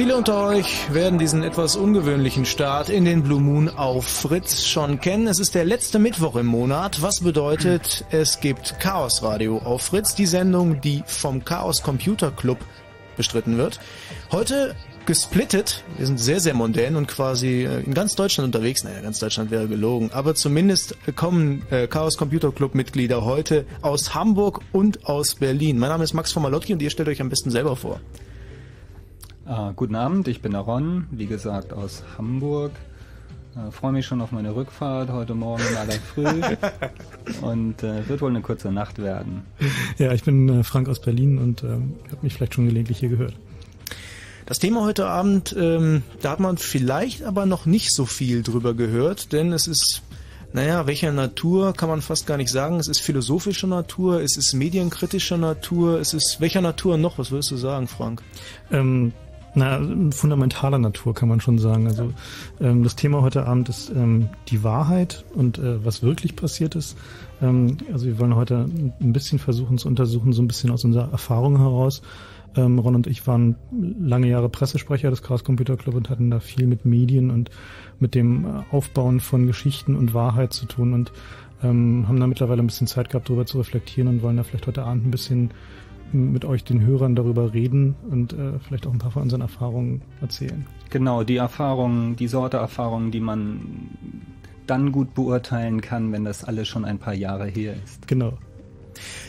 Viele unter euch werden diesen etwas ungewöhnlichen Start in den Blue Moon auf Fritz schon kennen. Es ist der letzte Mittwoch im Monat, was bedeutet, es gibt Chaos Radio auf Fritz, die Sendung, die vom Chaos Computer Club bestritten wird. Heute gesplittet. Wir sind sehr, sehr mondän und quasi äh, in ganz Deutschland unterwegs. Naja, ganz Deutschland wäre gelogen. Aber zumindest kommen äh, Chaos Computer Club Mitglieder heute aus Hamburg und aus Berlin. Mein Name ist Max von Malotki und ihr stellt euch am besten selber vor. Guten Abend, ich bin Aaron, wie gesagt aus Hamburg. Äh, Freue mich schon auf meine Rückfahrt heute Morgen leider früh und äh, wird wohl eine kurze Nacht werden. Ja, ich bin äh, Frank aus Berlin und ähm, habe mich vielleicht schon gelegentlich hier gehört. Das Thema heute Abend, ähm, da hat man vielleicht aber noch nicht so viel drüber gehört, denn es ist, naja, welcher Natur kann man fast gar nicht sagen. Es ist philosophischer Natur, es ist medienkritischer Natur, es ist welcher Natur noch? Was würdest du sagen, Frank? Ähm, na, fundamentaler Natur kann man schon sagen. Also ähm, das Thema heute Abend ist ähm, die Wahrheit und äh, was wirklich passiert ist. Ähm, also wir wollen heute ein bisschen versuchen zu untersuchen, so ein bisschen aus unserer Erfahrung heraus. Ähm, Ron und ich waren lange Jahre Pressesprecher des Chaos Computer Club und hatten da viel mit Medien und mit dem äh, Aufbauen von Geschichten und Wahrheit zu tun und ähm, haben da mittlerweile ein bisschen Zeit gehabt, darüber zu reflektieren und wollen da vielleicht heute Abend ein bisschen mit euch, den Hörern, darüber reden und äh, vielleicht auch ein paar von unseren Erfahrungen erzählen. Genau, die Erfahrungen, die Sorte Erfahrungen, die man dann gut beurteilen kann, wenn das alles schon ein paar Jahre her ist. Genau.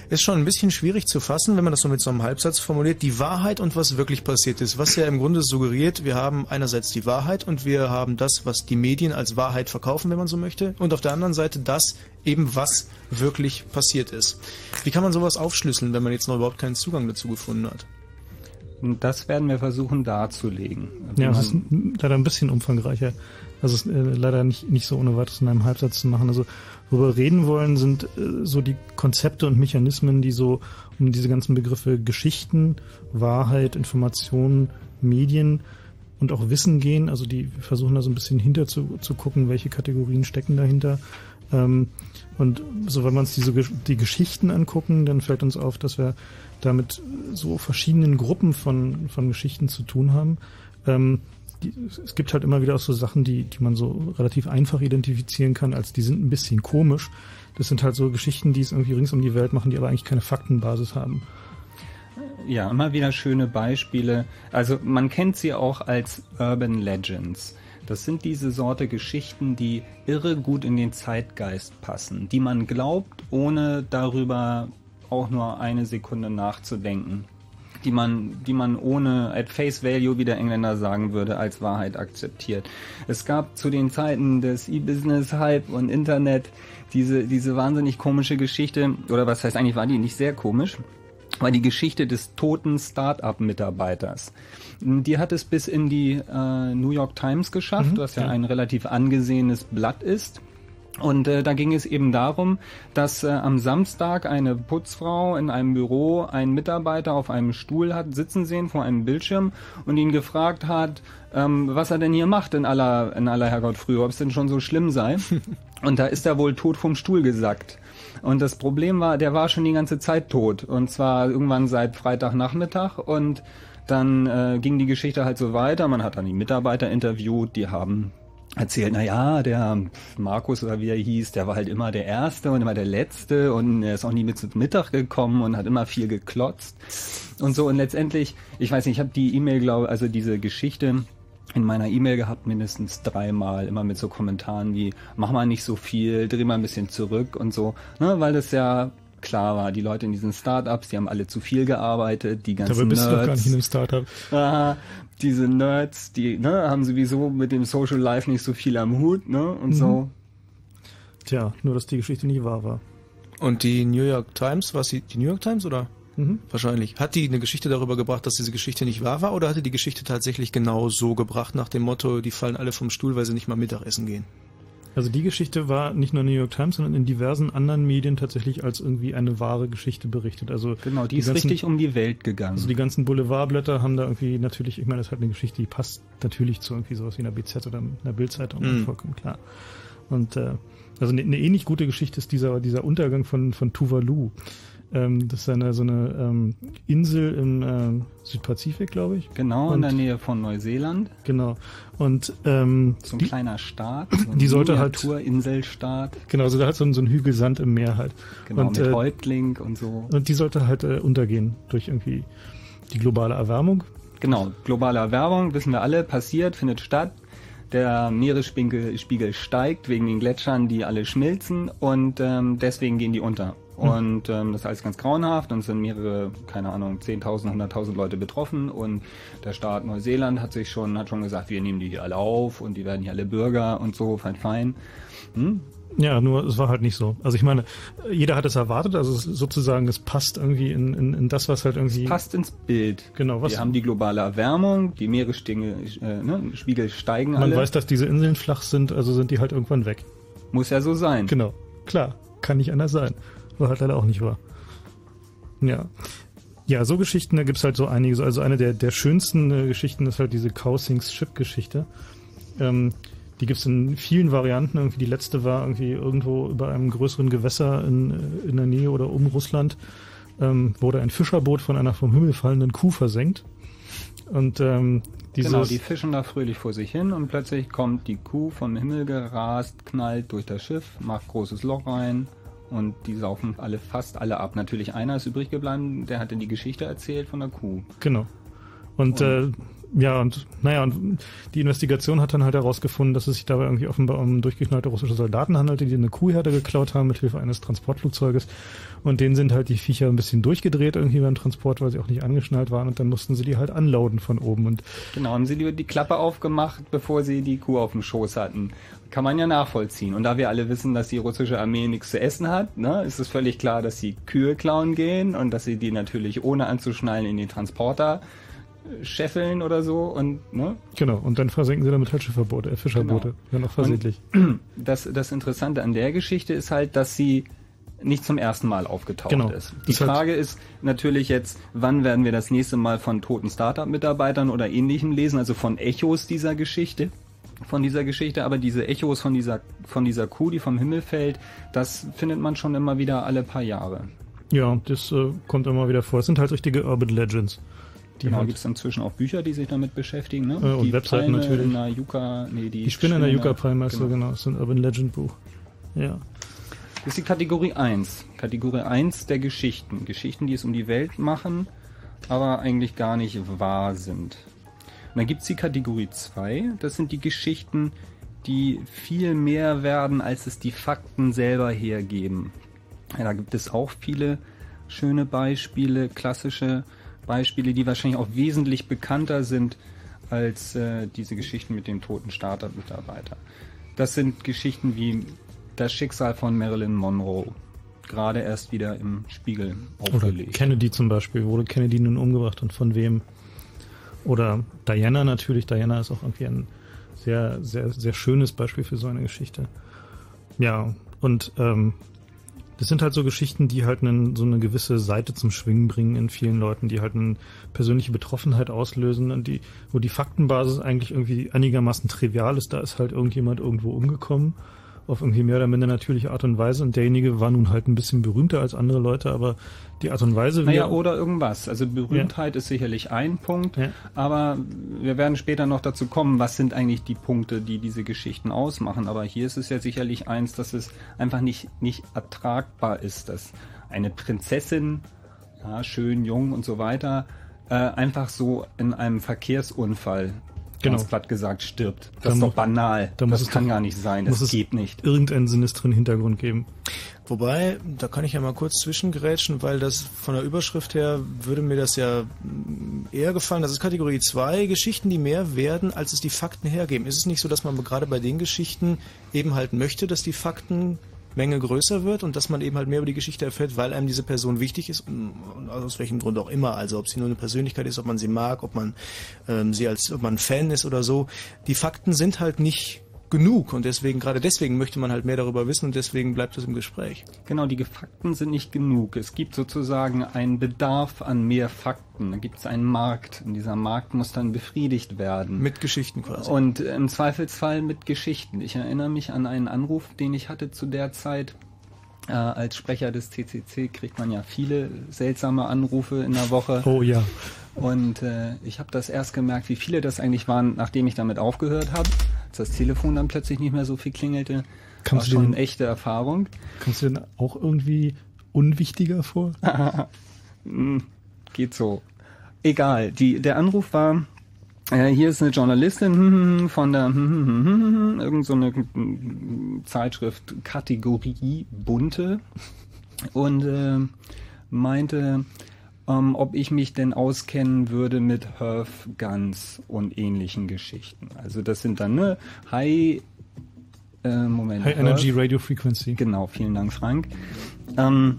Ist schon ein bisschen schwierig zu fassen, wenn man das so mit so einem Halbsatz formuliert. Die Wahrheit und was wirklich passiert ist. Was ja im Grunde suggeriert, wir haben einerseits die Wahrheit und wir haben das, was die Medien als Wahrheit verkaufen, wenn man so möchte. Und auf der anderen Seite das eben, was wirklich passiert ist. Wie kann man sowas aufschlüsseln, wenn man jetzt noch überhaupt keinen Zugang dazu gefunden hat? Das werden wir versuchen darzulegen. Ja, es ist leider ein bisschen umfangreicher. Also es ist äh, leider nicht, nicht so ohne weiteres in einem Halbsatz zu machen. Also Worüber wir reden wollen, sind äh, so die Konzepte und Mechanismen, die so um diese ganzen Begriffe Geschichten, Wahrheit, Informationen, Medien und auch Wissen gehen. Also die versuchen da so ein bisschen hinter zu, zu gucken, welche Kategorien stecken dahinter. Ähm, und so, wenn wir uns diese die Geschichten angucken, dann fällt uns auf, dass wir damit so verschiedenen Gruppen von, von Geschichten zu tun haben. Ähm, es gibt halt immer wieder auch so Sachen, die, die man so relativ einfach identifizieren kann, als die sind ein bisschen komisch. Das sind halt so Geschichten, die es irgendwie rings um die Welt machen, die aber eigentlich keine Faktenbasis haben. Ja, immer wieder schöne Beispiele. Also man kennt sie auch als Urban Legends. Das sind diese Sorte Geschichten, die irre gut in den Zeitgeist passen, die man glaubt, ohne darüber auch nur eine Sekunde nachzudenken die man, die man ohne at face value, wie der Engländer sagen würde, als Wahrheit akzeptiert. Es gab zu den Zeiten des E-Business-Hype und Internet diese, diese wahnsinnig komische Geschichte, oder was heißt eigentlich, war die nicht sehr komisch? war die Geschichte des toten Start-up-Mitarbeiters. Die hat es bis in die äh, New York Times geschafft, mhm, was ja, ja ein relativ angesehenes Blatt ist. Und äh, da ging es eben darum, dass äh, am Samstag eine Putzfrau in einem Büro einen Mitarbeiter auf einem Stuhl hat sitzen sehen vor einem Bildschirm und ihn gefragt hat, ähm, was er denn hier macht in aller, in aller Herrgott früher, ob es denn schon so schlimm sei. und da ist er wohl tot vom Stuhl gesackt. Und das Problem war, der war schon die ganze Zeit tot. Und zwar irgendwann seit Freitagnachmittag und dann äh, ging die Geschichte halt so weiter. Man hat dann die Mitarbeiter interviewt, die haben erzählt, na ja, der Markus oder wie er hieß, der war halt immer der Erste und immer der Letzte und er ist auch nie mit zum Mittag gekommen und hat immer viel geklotzt und so und letztendlich, ich weiß nicht, ich habe die E-Mail, glaube also diese Geschichte in meiner E-Mail gehabt, mindestens dreimal, immer mit so Kommentaren wie, mach mal nicht so viel, dreh mal ein bisschen zurück und so, ne, weil das ja klar war, die Leute in diesen Startups, die haben alle zu viel gearbeitet, die ganzen Dabei bist Nerds. du doch gar nicht in einem Startup. Aha, diese Nerds, die ne, haben sowieso mit dem Social Life nicht so viel am Hut, ne? Und mhm. so. Tja, nur dass die Geschichte nicht wahr war. Und die New York Times, was sie die New York Times oder? Mhm. Wahrscheinlich. Hat die eine Geschichte darüber gebracht, dass diese Geschichte nicht wahr war, oder hatte die Geschichte tatsächlich genau so gebracht, nach dem Motto, die fallen alle vom Stuhl, weil sie nicht mal Mittagessen gehen? Also die Geschichte war nicht nur in New York Times, sondern in diversen anderen Medien tatsächlich als irgendwie eine wahre Geschichte berichtet. Also genau, die, die ist ganzen, richtig um die Welt gegangen. Also die ganzen Boulevardblätter haben da irgendwie natürlich, ich meine, das ist halt eine Geschichte, die passt natürlich zu irgendwie sowas wie einer BZ oder einer Bildzeitung, mhm. vollkommen klar. Und äh, also eine, eine ähnlich gute Geschichte ist dieser dieser Untergang von von Tuvalu. Ähm, das ist eine, so eine ähm, Insel im äh, Südpazifik, glaube ich. Genau, und, in der Nähe von Neuseeland. Genau. Und ähm, so ein die, kleiner Staat, so ein die sollte halt Inselstaat. Genau, so da hat so ein, so ein Hügel Sand im Meer halt. Genau, und, mit äh, Häuptling und so. Und die sollte halt äh, untergehen durch irgendwie die globale Erwärmung. Genau, globale Erwärmung, wissen wir alle, passiert, findet statt. Der Meeresspiegel steigt wegen den Gletschern, die alle schmilzen und ähm, deswegen gehen die unter. Hm. Und ähm, das ist alles ganz grauenhaft und es sind mehrere, keine Ahnung, 10.000, 100.000 Leute betroffen und der Staat Neuseeland hat sich schon, hat schon gesagt, wir nehmen die hier alle auf und die werden hier alle Bürger und so, fein, fein. Hm? Ja, nur es war halt nicht so. Also ich meine, jeder hat es erwartet, also sozusagen es passt irgendwie in, in, in das, was halt irgendwie... Es passt ins Bild. Genau. Was Wir haben die globale Erwärmung, die Meeresspiegel äh, ne, Spiegel steigen Man alle. weiß, dass diese Inseln flach sind, also sind die halt irgendwann weg. Muss ja so sein. Genau, klar, kann nicht anders sein. War halt leider auch nicht wahr. Ja. Ja, so Geschichten, da gibt's halt so einige. Also eine der, der schönsten äh, Geschichten ist halt diese Cousins Ship-Geschichte. Ähm, die gibt's in vielen Varianten. Irgendwie die letzte war irgendwie irgendwo über einem größeren Gewässer in, äh, in der Nähe oder um Russland ähm, wurde ein Fischerboot von einer vom Himmel fallenden Kuh versenkt. Und ähm, dieses genau, die fischen da fröhlich vor sich hin und plötzlich kommt die Kuh vom Himmel gerast, knallt durch das Schiff, macht großes Loch rein, und die saufen alle, fast alle ab. Natürlich einer ist übrig geblieben, der hatte die Geschichte erzählt von der Kuh. Genau. Und, und äh, ja, und naja, und die Investigation hat dann halt herausgefunden, dass es sich dabei irgendwie offenbar um durchgeknallte russische Soldaten handelte, die eine Kuhherde geklaut haben mit Hilfe eines Transportflugzeuges. Und denen sind halt die Viecher ein bisschen durchgedreht irgendwie beim Transport, weil sie auch nicht angeschnallt waren und dann mussten sie die halt unloaden von oben. Und genau, haben sie die, die Klappe aufgemacht, bevor sie die Kuh auf dem Schoß hatten. Kann man ja nachvollziehen. Und da wir alle wissen, dass die russische Armee nichts zu essen hat, ne, ist es völlig klar, dass sie Kühe klauen gehen und dass sie die natürlich ohne anzuschnallen in den Transporter scheffeln oder so und ne? Genau, und dann versenken sie damit halt Schifferboote, äh, Fischerboote, Genau. ja noch versehentlich. Das, das Interessante an der Geschichte ist halt, dass sie nicht zum ersten Mal aufgetaucht Genau. ist. Die halt- Frage ist natürlich jetzt, wann werden wir das nächste Mal von toten Startup-Mitarbeitern oder ähnlichem lesen, also von Echos dieser Geschichte, von dieser Geschichte, aber diese Echos von dieser, von dieser Kuh, die vom Himmel fällt, das findet man schon immer wieder alle paar Jahre. Ja, das äh, kommt immer wieder vor. Es sind halt richtige Urban Legends. Genau, halt, gibt es inzwischen auch Bücher, die sich damit beschäftigen, ne? Äh, und die Webseiten Palme natürlich. In der Yucca, nee, die, die Spinne in der Yucca-Palme ist so genau. genau, das ist ein Urban Legend Buch. Ja. Das ist die Kategorie 1. Kategorie 1 der Geschichten. Geschichten, die es um die Welt machen, aber eigentlich gar nicht wahr sind. Und dann gibt's die Kategorie 2. Das sind die Geschichten, die viel mehr werden, als es die Fakten selber hergeben. Ja, da gibt es auch viele schöne Beispiele, klassische Beispiele, die wahrscheinlich auch wesentlich bekannter sind als äh, diese Geschichten mit dem toten Startup-Mitarbeiter. Das sind Geschichten wie das Schicksal von Marilyn Monroe. Gerade erst wieder im Spiegel Oder aufgelegt. Kennedy zum Beispiel. Wurde Kennedy nun umgebracht und von wem? Oder Diana natürlich. Diana ist auch irgendwie ein sehr, sehr, sehr schönes Beispiel für so eine Geschichte. Ja, und ähm, das sind halt so Geschichten, die halt einen, so eine gewisse Seite zum Schwingen bringen in vielen Leuten, die halt eine persönliche Betroffenheit auslösen und die, wo die Faktenbasis eigentlich irgendwie einigermaßen trivial ist. Da ist halt irgendjemand irgendwo umgekommen auf irgendwie mehr oder minder natürliche Art und Weise und derjenige war nun halt ein bisschen berühmter als andere Leute, aber die Art und Weise, Naja, er- oder irgendwas. Also Berühmtheit ist sicherlich ein Punkt, Ja. aber wir werden später noch dazu kommen, was sind eigentlich die Punkte, die diese Geschichten ausmachen. Aber hier ist es ja sicherlich eins, dass es einfach nicht, nicht ertragbar ist, dass eine Prinzessin, ja, schön, jung und so weiter, äh, einfach so in einem Verkehrsunfall, Genau. ganz platt gesagt, stirbt. Das Da ist doch banal. da muss das es kann doch- gar nicht sein. muss Das es- geht nicht. irgendeinen sinistren Hintergrund geben. Wobei, da kann ich ja mal kurz zwischengrätschen, weil das von der Überschrift her würde mir das ja eher gefallen. Das ist Kategorie 2, Geschichten, die mehr werden, als es die Fakten hergeben. Ist es nicht so, dass man gerade bei den Geschichten eben halt möchte, dass die Faktenmenge größer wird und dass man eben halt mehr über die Geschichte erfährt, weil einem diese Person wichtig ist aus welchem Grund auch immer. Also ob sie nur eine Persönlichkeit ist, ob man sie mag, ob man ähm, sie als, ob man Fan ist oder so. Die Fakten sind halt nicht genug und deswegen, gerade deswegen möchte man halt mehr darüber wissen und deswegen bleibt es im Gespräch. Genau, die Fakten sind nicht genug. Es gibt sozusagen einen Bedarf an mehr Fakten. Da gibt es einen Markt und dieser Markt muss dann befriedigt werden. Mit Geschichten quasi. und im Zweifelsfall mit Geschichten. Ich erinnere mich an einen Anruf, den ich hatte zu der Zeit. Äh, als Sprecher des CCC kriegt man ja viele seltsame Anrufe in der Woche. Oh ja. Und äh, ich habe das erst gemerkt, wie viele das eigentlich waren, nachdem ich damit aufgehört habe. Als das Telefon dann plötzlich nicht mehr so viel klingelte. Kannst war du schon den- eine echte Erfahrung. Kommst du denn auch irgendwie unwichtiger vor? Geht so. Egal. Die, der Anruf war, äh, hier ist eine Journalistin hm, hm, hm, von der hm, hm, hm, hm, hm, irgend so eine hm, Zeitschrift Kategorie Bunte und äh, meinte, ähm, ob ich mich denn auskennen würde mit Herf Guns und ähnlichen Geschichten. Also das sind dann ne High äh, Moment High Herf- Energy Radio Frequency. Genau, vielen Dank, Frank. Ähm,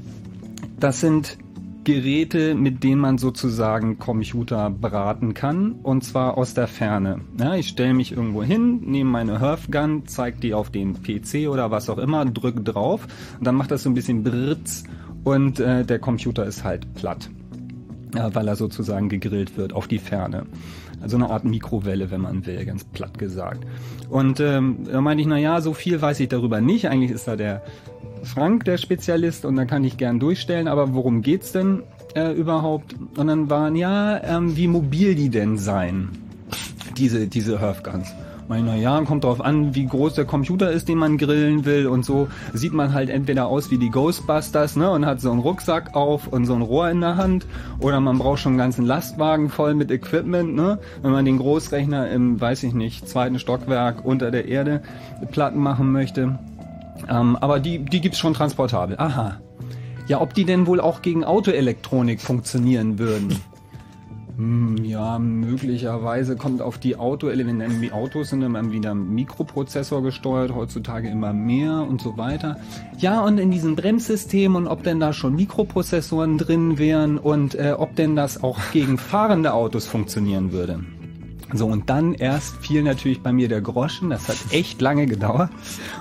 das sind Geräte, mit denen man sozusagen Computer beraten kann, und zwar aus der Ferne. Ja, ich stelle mich irgendwo hin, nehme meine Herfgun, zeige die auf den PC oder was auch immer, drücke drauf, und dann macht das so ein bisschen Britz und äh, der Computer ist halt platt weil er sozusagen gegrillt wird auf die Ferne. Also eine Art Mikrowelle, wenn man will, ganz platt gesagt. Und ähm, da meinte ich, na ja, so viel weiß ich darüber nicht. Eigentlich ist da der Frank der Spezialist und da kann ich gern durchstellen, aber worum geht's denn äh, überhaupt? Und dann waren, ja, ähm, wie mobil die denn sein, diese, diese Herfguns. Meine, na ja, kommt drauf an, wie groß der Computer ist, den man grillen will und so. Sieht man halt entweder aus wie die Ghostbusters, ne, und hat so einen Rucksack auf und so ein Rohr in der Hand, oder man braucht schon einen ganzen Lastwagen voll mit Equipment, ne, wenn man den Großrechner im, weiß ich nicht, zweiten Stockwerk unter der Erde platten machen möchte. Ähm, aber die, die gibt's schon transportabel. Aha. Ja, ob die denn wohl auch gegen Autoelektronik funktionieren würden? Hm, Ja, möglicherweise kommt auf die Autoelemente. Die Autos sind immer wieder Mikroprozessor gesteuert, heutzutage immer mehr und so weiter. Ja, und in diesem Bremssystem und ob denn da schon Mikroprozessoren drin wären und äh, ob denn das auch gegen fahrende Autos funktionieren würde. So, und dann erst fiel natürlich bei mir der Groschen. Das hat echt lange gedauert.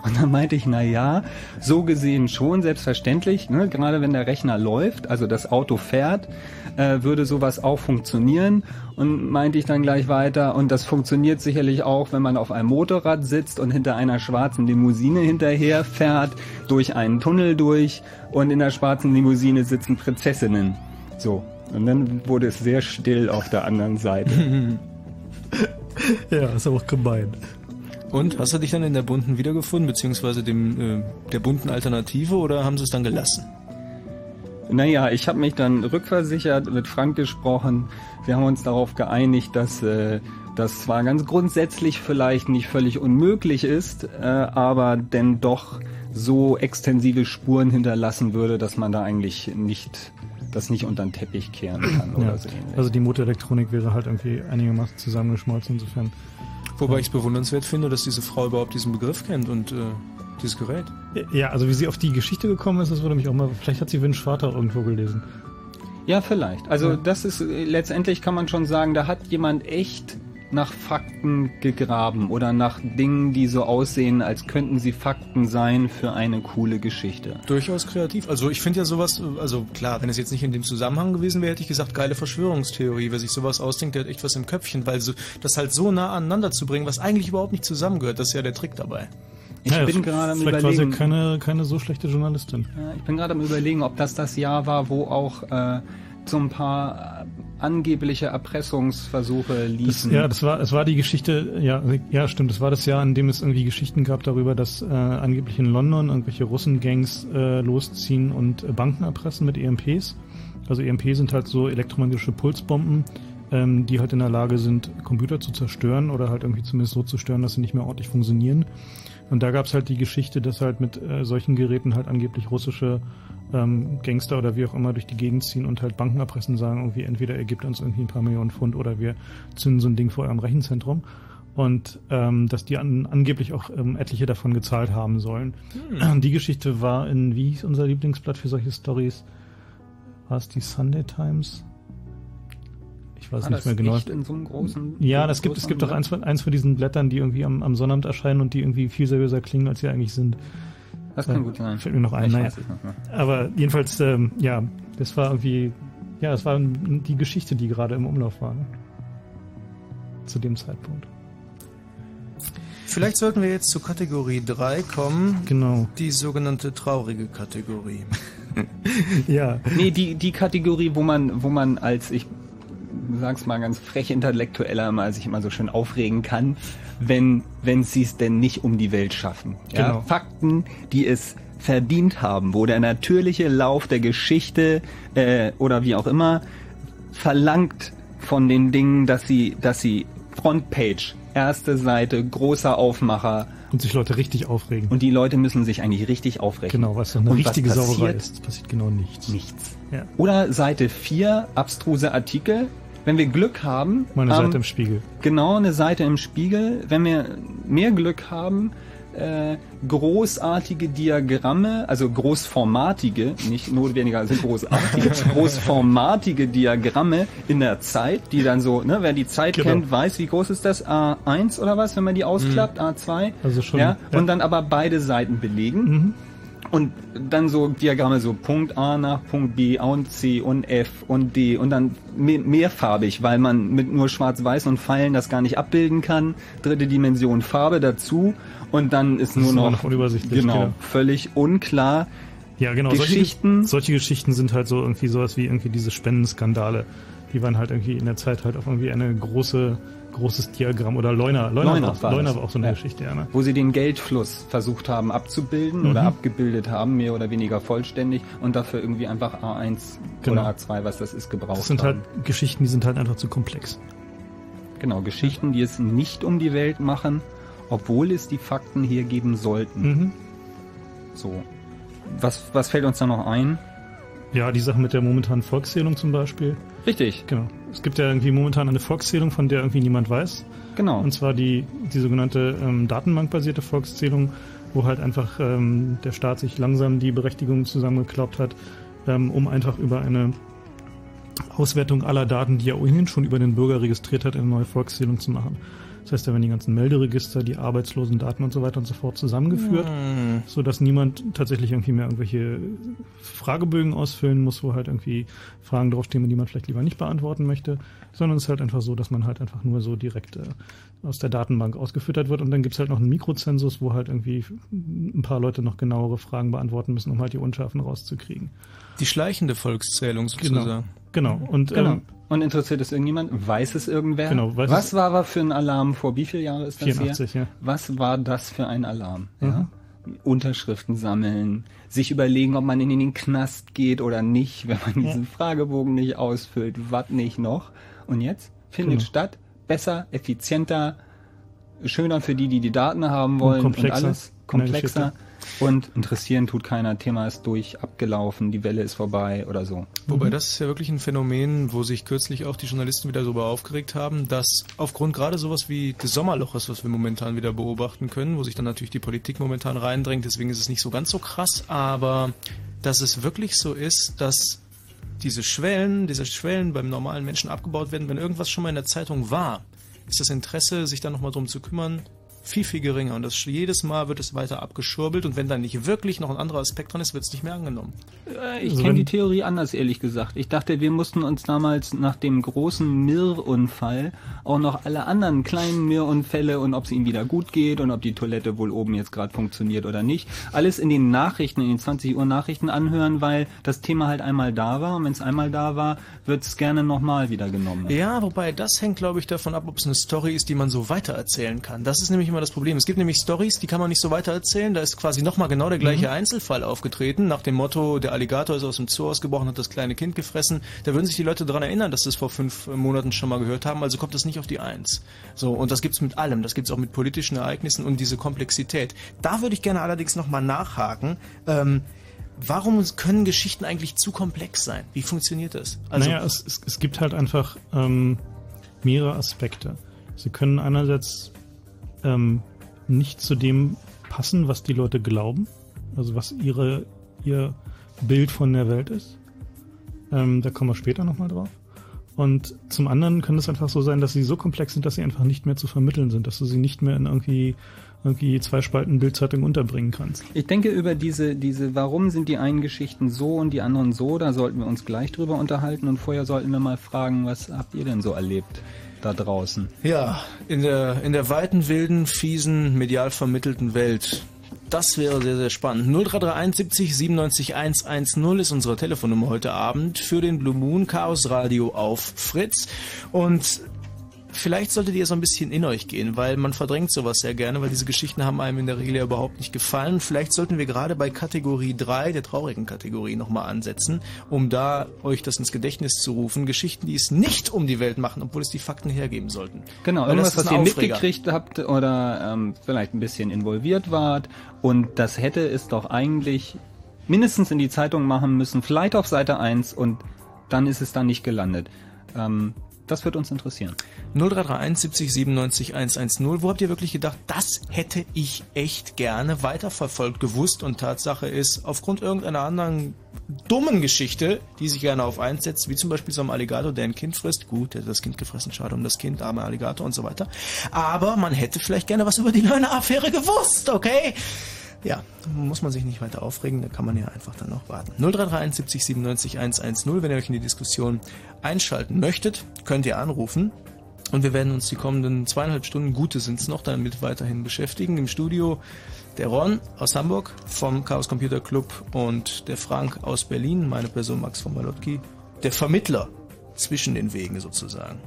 Und dann meinte ich, na ja, so gesehen schon, selbstverständlich, ne, gerade wenn der Rechner läuft, also das Auto fährt, äh, würde sowas auch funktionieren. Und meinte ich dann gleich weiter, und das funktioniert sicherlich auch, wenn man auf einem Motorrad sitzt und hinter einer schwarzen Limousine hinterher fährt, durch einen Tunnel durch, und in der schwarzen Limousine sitzen Prinzessinnen. So. Und dann wurde es sehr still auf der anderen Seite. Ja, ist aber auch gemein. Und hast du dich dann in der bunten wiedergefunden, beziehungsweise dem äh, der bunten Alternative, oder haben sie es dann gelassen? Naja, ich habe mich dann rückversichert, mit Frank gesprochen. Wir haben uns darauf geeinigt, dass äh, das zwar ganz grundsätzlich vielleicht nicht völlig unmöglich ist, äh, aber denn doch so extensive Spuren hinterlassen würde, dass man da eigentlich nicht das nicht unter den Teppich kehren kann oder Ja. so ähnlich. Also die Motorelektronik wäre halt irgendwie einigermaßen zusammengeschmolzen, insofern. Wobei ich es bewundernswert finde, dass diese Frau überhaupt diesen Begriff kennt und äh, dieses Gerät. Ja, also wie sie auf die Geschichte gekommen ist, das würde mich auch mal. Vielleicht hat sie Vince Vater irgendwo gelesen. Ja, vielleicht. Also das ist äh, letztendlich kann man schon sagen, da hat jemand echt nach Fakten gegraben oder nach Dingen, die so aussehen, als könnten sie Fakten sein für eine coole Geschichte. Durchaus kreativ. Also ich finde ja sowas, äh, also klar, wenn es jetzt nicht in dem Zusammenhang gewesen wäre, hätte ich gesagt, geile Verschwörungstheorie. Wer sich sowas ausdenkt, der hat echt was im Köpfchen, weil so, das halt so nah aneinander zu bringen, was eigentlich überhaupt nicht zusammengehört, das ist ja der Trick dabei. Ich Ja, bin gerade am Vielleicht war sie überlegen. keine, keine so schlechte Journalistin. Ich bin gerade am überlegen, ob das das Jahr war, wo auch äh, so ein paar äh, angebliche Erpressungsversuche Das, ließen. ja, das war, es war die Geschichte, ja, ja, stimmt, das war das Jahr, in dem es irgendwie Geschichten gab darüber, dass äh, angeblich in London irgendwelche Russengangs äh, losziehen und äh, Banken erpressen mit EMPs. Also EMP sind halt so elektromagnetische Pulsbomben, ähm, die halt in der Lage sind, Computer zu zerstören oder halt irgendwie zumindest so zu stören, dass sie nicht mehr ordentlich funktionieren. Und da gab es halt die Geschichte, dass halt mit äh, solchen Geräten halt angeblich russische ähm, Gangster oder wie auch immer durch die Gegend ziehen und halt Banken erpressen, sagen irgendwie, entweder ihr gebt uns irgendwie ein paar Millionen Pfund oder wir zünden so ein Ding vor eurem Rechenzentrum. Und ähm, dass die an, angeblich auch ähm, etliche davon gezahlt haben sollen. Die Geschichte war in, wie hieß unser Lieblingsblatt für solche Stories? War es die Sunday Times? Ich weiß War nicht das mehr genau. echt in so einem großen. Ja, das gibt, es gibt auch Blatt? eins von, eins von diesen Blättern, die irgendwie am, am Sonnabend erscheinen und die irgendwie viel seriöser klingen, als sie eigentlich sind. Das kann gut sein. Fällt mir noch ein, Ich naja. weiß es nicht mehr. Aber jedenfalls, ähm, ja, das war irgendwie, ja, das war die Geschichte, die gerade im Umlauf war. Ne? Zu dem Zeitpunkt. Vielleicht sollten wir jetzt zu Kategorie 3 kommen, Genau. die sogenannte traurige Kategorie. Ja. Nee, die, die Kategorie, wo man, wo man als, ich sag's mal ganz frech intellektueller mal sich immer so schön aufregen kann, wenn, wenn sie es denn nicht um die Welt schaffen. Ja? Genau. Fakten, die es verdient haben, wo der natürliche Lauf der Geschichte äh, oder wie auch immer verlangt von den Dingen, dass sie, dass sie Frontpage, erste Seite, großer Aufmacher Und sich Leute richtig aufregen. und die Leute müssen sich eigentlich richtig aufrechnen. genau, was doch eine Und richtige was Sauerei passiert? ist. Es passiert genau nichts. Nichts. Ja. Oder Seite 4, abstruse Artikel. Wenn wir Glück haben, Meine ähm, Seite im Spiegel. genau eine Seite im Spiegel. Wenn wir mehr Glück haben, äh, großartige Diagramme, also großformatige, nicht notwendiger sind großartige, großformatige Diagramme in der Zeit, die dann so, ne, wer die Zeit Genau. kennt, weiß, wie groß ist das? A1 oder was, wenn man die ausklappt, A2? Also schon, ja, ja. und dann aber beide Seiten belegen. Mhm. Und dann so Diagramme so Punkt A nach Punkt B und C und F und D und dann me mehrfarbig, weil man mit nur Schwarz-Weiß und Pfeilen das gar nicht abbilden kann. Dritte Dimension Farbe dazu und dann ist nur ist noch, noch unübersichtlich, genau, genau. völlig unklar. Ja, genau. Geschichten. Solche, solche Geschichten sind halt so irgendwie sowas wie irgendwie diese Spendenskandale. Die waren halt irgendwie in der Zeit halt auf irgendwie eine große, großes Diagramm oder Leuner. Leuner, Leuner war, war Leuner das. war auch so eine Ja. Geschichte, ja. Ne? wo sie den Geldfluss versucht haben abzubilden oder Mhm. abgebildet haben, mehr oder weniger vollständig und dafür irgendwie einfach A1 Genau. oder A2, was das ist, gebraucht Das sind haben. halt Geschichten, die sind halt einfach zu komplex. Genau, Geschichten, die es nicht um die Welt machen, obwohl es die Fakten hier geben sollten. Mhm. So. Was, was fällt uns da noch ein? Ja, die Sache mit der momentanen Volkszählung zum Beispiel. Richtig. Genau. Es gibt ja irgendwie momentan eine Volkszählung, von der irgendwie niemand weiß. Genau. Und zwar die, die sogenannte ähm, datenbankbasierte Volkszählung, wo halt einfach ähm, der Staat sich langsam die Berechtigung zusammengeklaubt hat, ähm, um einfach über eine Auswertung aller Daten, die er ohnehin schon über den Bürger registriert hat, eine neue Volkszählung zu machen. Das heißt, da werden die ganzen Melderegister, die Arbeitslosendaten und so weiter und so fort zusammengeführt, mhm. so dass niemand tatsächlich irgendwie mehr irgendwelche Fragebögen ausfüllen muss, wo halt irgendwie Fragen draufstehen, die man vielleicht lieber nicht beantworten möchte, sondern es ist halt einfach so, dass man halt einfach nur so direkt äh, aus der Datenbank ausgefüttert wird und dann gibt's halt noch einen Mikrozensus, wo halt irgendwie ein paar Leute noch genauere Fragen beantworten müssen, um halt die Unschärfen rauszukriegen. Die schleichende Volkszählung sozusagen. Genau. Genau. Und, genau. Ähm, und interessiert es irgendjemand? Weiß es irgendwer? Genau. Weiß Was war aber für ein Alarm vor wie vielen Jahren ist das 84, her? Ja. Was war das für ein Alarm? Mhm. Ja? Unterschriften sammeln, sich überlegen, ob man in den Knast geht oder nicht, wenn man diesen ja. Fragebogen nicht ausfüllt, was nicht noch. Und jetzt findet genau. statt, besser, effizienter, schöner für die, die die Daten haben wollen und, und alles komplexer. Und interessieren tut keiner, Thema ist durch, abgelaufen, die Welle ist vorbei oder so. Wobei mhm. das ist ja wirklich ein Phänomen, wo sich kürzlich auch die Journalisten wieder darüber aufgeregt haben, dass aufgrund gerade sowas wie des Sommerloches, was wir momentan wieder beobachten können, wo sich dann natürlich die Politik momentan reindrängt, deswegen ist es nicht so ganz so krass, aber dass es wirklich so ist, dass diese Schwellen, diese Schwellen beim normalen Menschen abgebaut werden, wenn irgendwas schon mal in der Zeitung war, ist das Interesse, sich da nochmal drum zu kümmern, viel, viel geringer. Und das, jedes Mal wird es weiter abgeschurbelt und wenn da nicht wirklich noch ein anderer Aspekt dran ist, wird es nicht mehr angenommen. Äh, ich kenne die Theorie anders, ehrlich gesagt. Ich dachte, wir mussten uns damals nach dem großen Mirr-Unfall auch noch alle anderen kleinen Mirr-Unfälle und ob es ihnen wieder gut geht und ob die Toilette wohl oben jetzt gerade funktioniert oder nicht, alles in den Nachrichten, in den 20 Uhr Nachrichten anhören, weil das Thema halt einmal da war und wenn es einmal da war, wird es gerne nochmal wieder genommen. Ja, wobei das hängt, glaube ich, davon ab, ob es eine Story ist, die man so weitererzählen kann. Das ist nämlich immer das Problem. Es gibt nämlich Stories, die kann man nicht so weitererzählen. Da ist quasi nochmal genau der gleiche mhm. Einzelfall aufgetreten, nach dem Motto, der Alligator ist aus dem Zoo ausgebrochen, hat das kleine Kind gefressen. Da würden sich die Leute daran erinnern, dass sie das vor fünf Monaten schon mal gehört haben, also kommt das nicht auf die Eins. So, und das gibt's mit allem. Das gibt's auch mit politischen Ereignissen und diese Komplexität. Da würde ich gerne allerdings nochmal nachhaken. Ähm, warum können Geschichten eigentlich zu komplex sein? Wie funktioniert das? Also, naja, es, es, es gibt halt einfach ähm, mehrere Aspekte. Sie können einerseits ähm, nicht zu dem passen, was die Leute glauben, also was ihre, ihr Bild von der Welt ist. Ähm, da kommen wir später nochmal drauf. Und zum anderen kann es einfach so sein, dass sie so komplex sind, dass sie einfach nicht mehr zu vermitteln sind, dass du sie nicht mehr in irgendwie irgendwie zwei Spalten Bildzeitung unterbringen kannst. Ich denke über diese, diese, warum sind die einen Geschichten so und die anderen so, da sollten wir uns gleich drüber unterhalten und vorher sollten wir mal fragen, was habt ihr denn so erlebt? Da draußen? Ja, in der, in der weiten, wilden, fiesen, medial vermittelten Welt. Das wäre sehr, sehr spannend. 0331 70 97 110 ist unsere Telefonnummer heute Abend für den Blue Moon Chaos Radio auf Fritz. Und vielleicht solltet ihr so ein bisschen in euch gehen, weil man verdrängt sowas sehr gerne, weil diese Geschichten haben einem in der Regel ja überhaupt nicht gefallen. Vielleicht sollten wir gerade bei Kategorie 3, der traurigen Kategorie, nochmal ansetzen, um da euch das ins Gedächtnis zu rufen. Geschichten, die es nicht um die Welt machen, obwohl es die Fakten hergeben sollten. Genau, weil irgendwas, was ihr Aufreger. mitgekriegt habt oder ähm, vielleicht ein bisschen involviert wart und das hätte es doch eigentlich mindestens in die Zeitung machen müssen, vielleicht auf Seite 1 und dann ist es da nicht gelandet. Ähm, das wird uns interessieren. 0331 70 97 110. Wo habt ihr wirklich gedacht, das hätte ich echt gerne weiterverfolgt gewusst? Und Tatsache ist, aufgrund irgendeiner anderen dummen Geschichte, die sich gerne auf eins setzt, wie zum Beispiel so ein Alligator, der ein Kind frisst. Gut, der hat das Kind gefressen, schade um das Kind, armer Alligator und so weiter. Aber man hätte vielleicht gerne was über die Leune-Affäre gewusst, okay? Ja, muss man sich nicht weiter aufregen, da kann man ja einfach dann noch warten. 0331 70 97 110, wenn ihr euch in die Diskussion einschalten möchtet, könnt ihr anrufen. Und wir werden uns die kommenden zweieinhalb Stunden, gute sind es noch, damit weiterhin beschäftigen. Im Studio der Ron aus Hamburg vom Chaos Computer Club und der Frank aus Berlin, meine Person Max von Malotki, der Vermittler zwischen den Wegen sozusagen.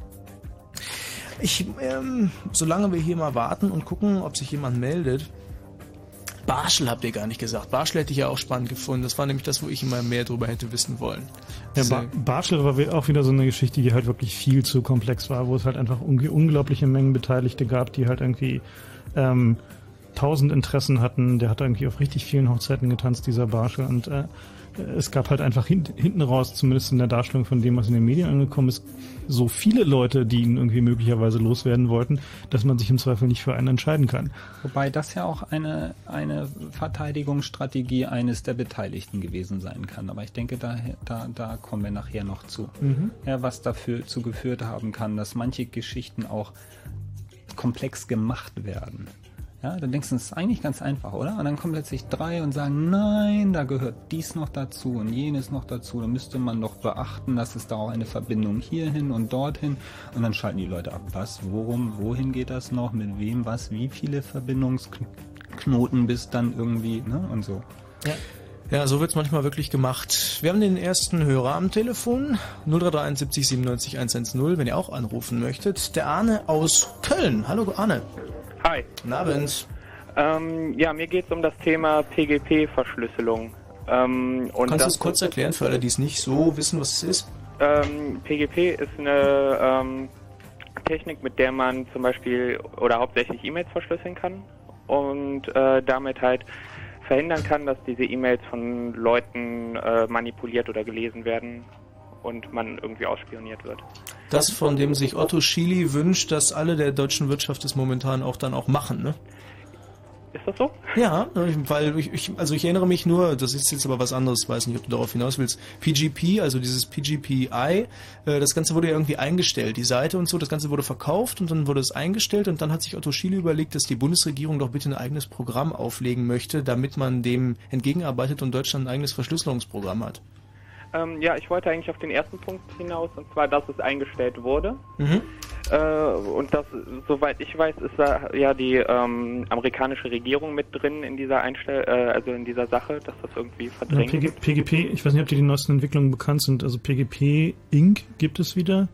Ich, ähm, solange wir hier mal warten und gucken, ob sich jemand meldet, Barschel habt ihr gar nicht gesagt. Barschel hätte ich ja auch spannend gefunden. Das war nämlich das, wo ich immer mehr darüber hätte wissen wollen. Ja, ba Barschel war auch wieder so eine Geschichte, die halt wirklich viel zu komplex war, wo es halt einfach unglaubliche Mengen Beteiligte gab, die halt irgendwie ähm, tausend Interessen hatten. Der hat irgendwie auf richtig vielen Hochzeiten getanzt, dieser Barschel. Und äh, es gab halt einfach hint, hinten raus, zumindest in der Darstellung von dem, was in den Medien angekommen ist, so viele Leute, die ihn irgendwie möglicherweise loswerden wollten, dass man sich im Zweifel nicht für einen entscheiden kann. Wobei das ja auch eine, eine Verteidigungsstrategie eines der Beteiligten gewesen sein kann. Aber ich denke, da, da, da kommen wir nachher noch zu. Mhm. Ja, was dafür zu geführt haben kann, dass manche Geschichten auch komplex gemacht werden. Ja, dann denkst du, das ist eigentlich ganz einfach, oder? Und dann kommen plötzlich drei und sagen, nein, da gehört dies noch dazu und jenes noch dazu. Da müsste man doch beachten, dass es da auch eine Verbindung hierhin und dorthin. Und dann schalten die Leute ab. Was, worum, wohin geht das noch? Mit wem, was, wie viele Verbindungsknoten bis dann irgendwie, ne? Und so. Ja. Ja, so wird's manchmal wirklich gemacht. Wir haben den ersten Hörer am Telefon. 0331 97 110, wenn ihr auch anrufen möchtet. Der Arne aus Köln. Hallo Arne. Hi. Guten Abend. Ähm, ja, mir geht es um das Thema PGP-Verschlüsselung. Ähm, Kannst du es kurz erklären für alle, die es nicht so wissen, was es ist? Ähm, PGP ist eine ähm, Technik, mit der man zum Beispiel oder hauptsächlich E-Mails verschlüsseln kann und äh, damit halt verhindern kann, dass diese E-Mails von Leuten äh, manipuliert oder gelesen werden und man irgendwie ausspioniert wird. Das, von dem sich Otto Schily wünscht, dass alle der deutschen Wirtschaft es momentan auch dann auch machen, ne? Ist das so? Ja, weil ich, ich, also ich erinnere mich nur, das ist jetzt aber was anderes, weiß nicht, ob du darauf hinaus willst. PGP, also dieses PGPI, äh, das Ganze wurde ja irgendwie eingestellt, die Seite und so, das Ganze wurde verkauft und dann wurde es eingestellt und dann hat sich Otto Schiele überlegt, dass die Bundesregierung doch bitte ein eigenes Programm auflegen möchte, damit man dem entgegenarbeitet und Deutschland ein eigenes Verschlüsselungsprogramm hat. Ähm, ja, ich wollte eigentlich auf den ersten Punkt hinaus, und zwar, dass es eingestellt wurde. Mhm. Äh, und das, soweit ich weiß, ist da ja die ähm, amerikanische Regierung mit drin in dieser Einstell äh, also in dieser Sache, dass das irgendwie verdrängt ja, PG PGP, ich weiß nicht, ob dir die neuesten Entwicklungen bekannt sind. Also PGP Inc. gibt es wieder.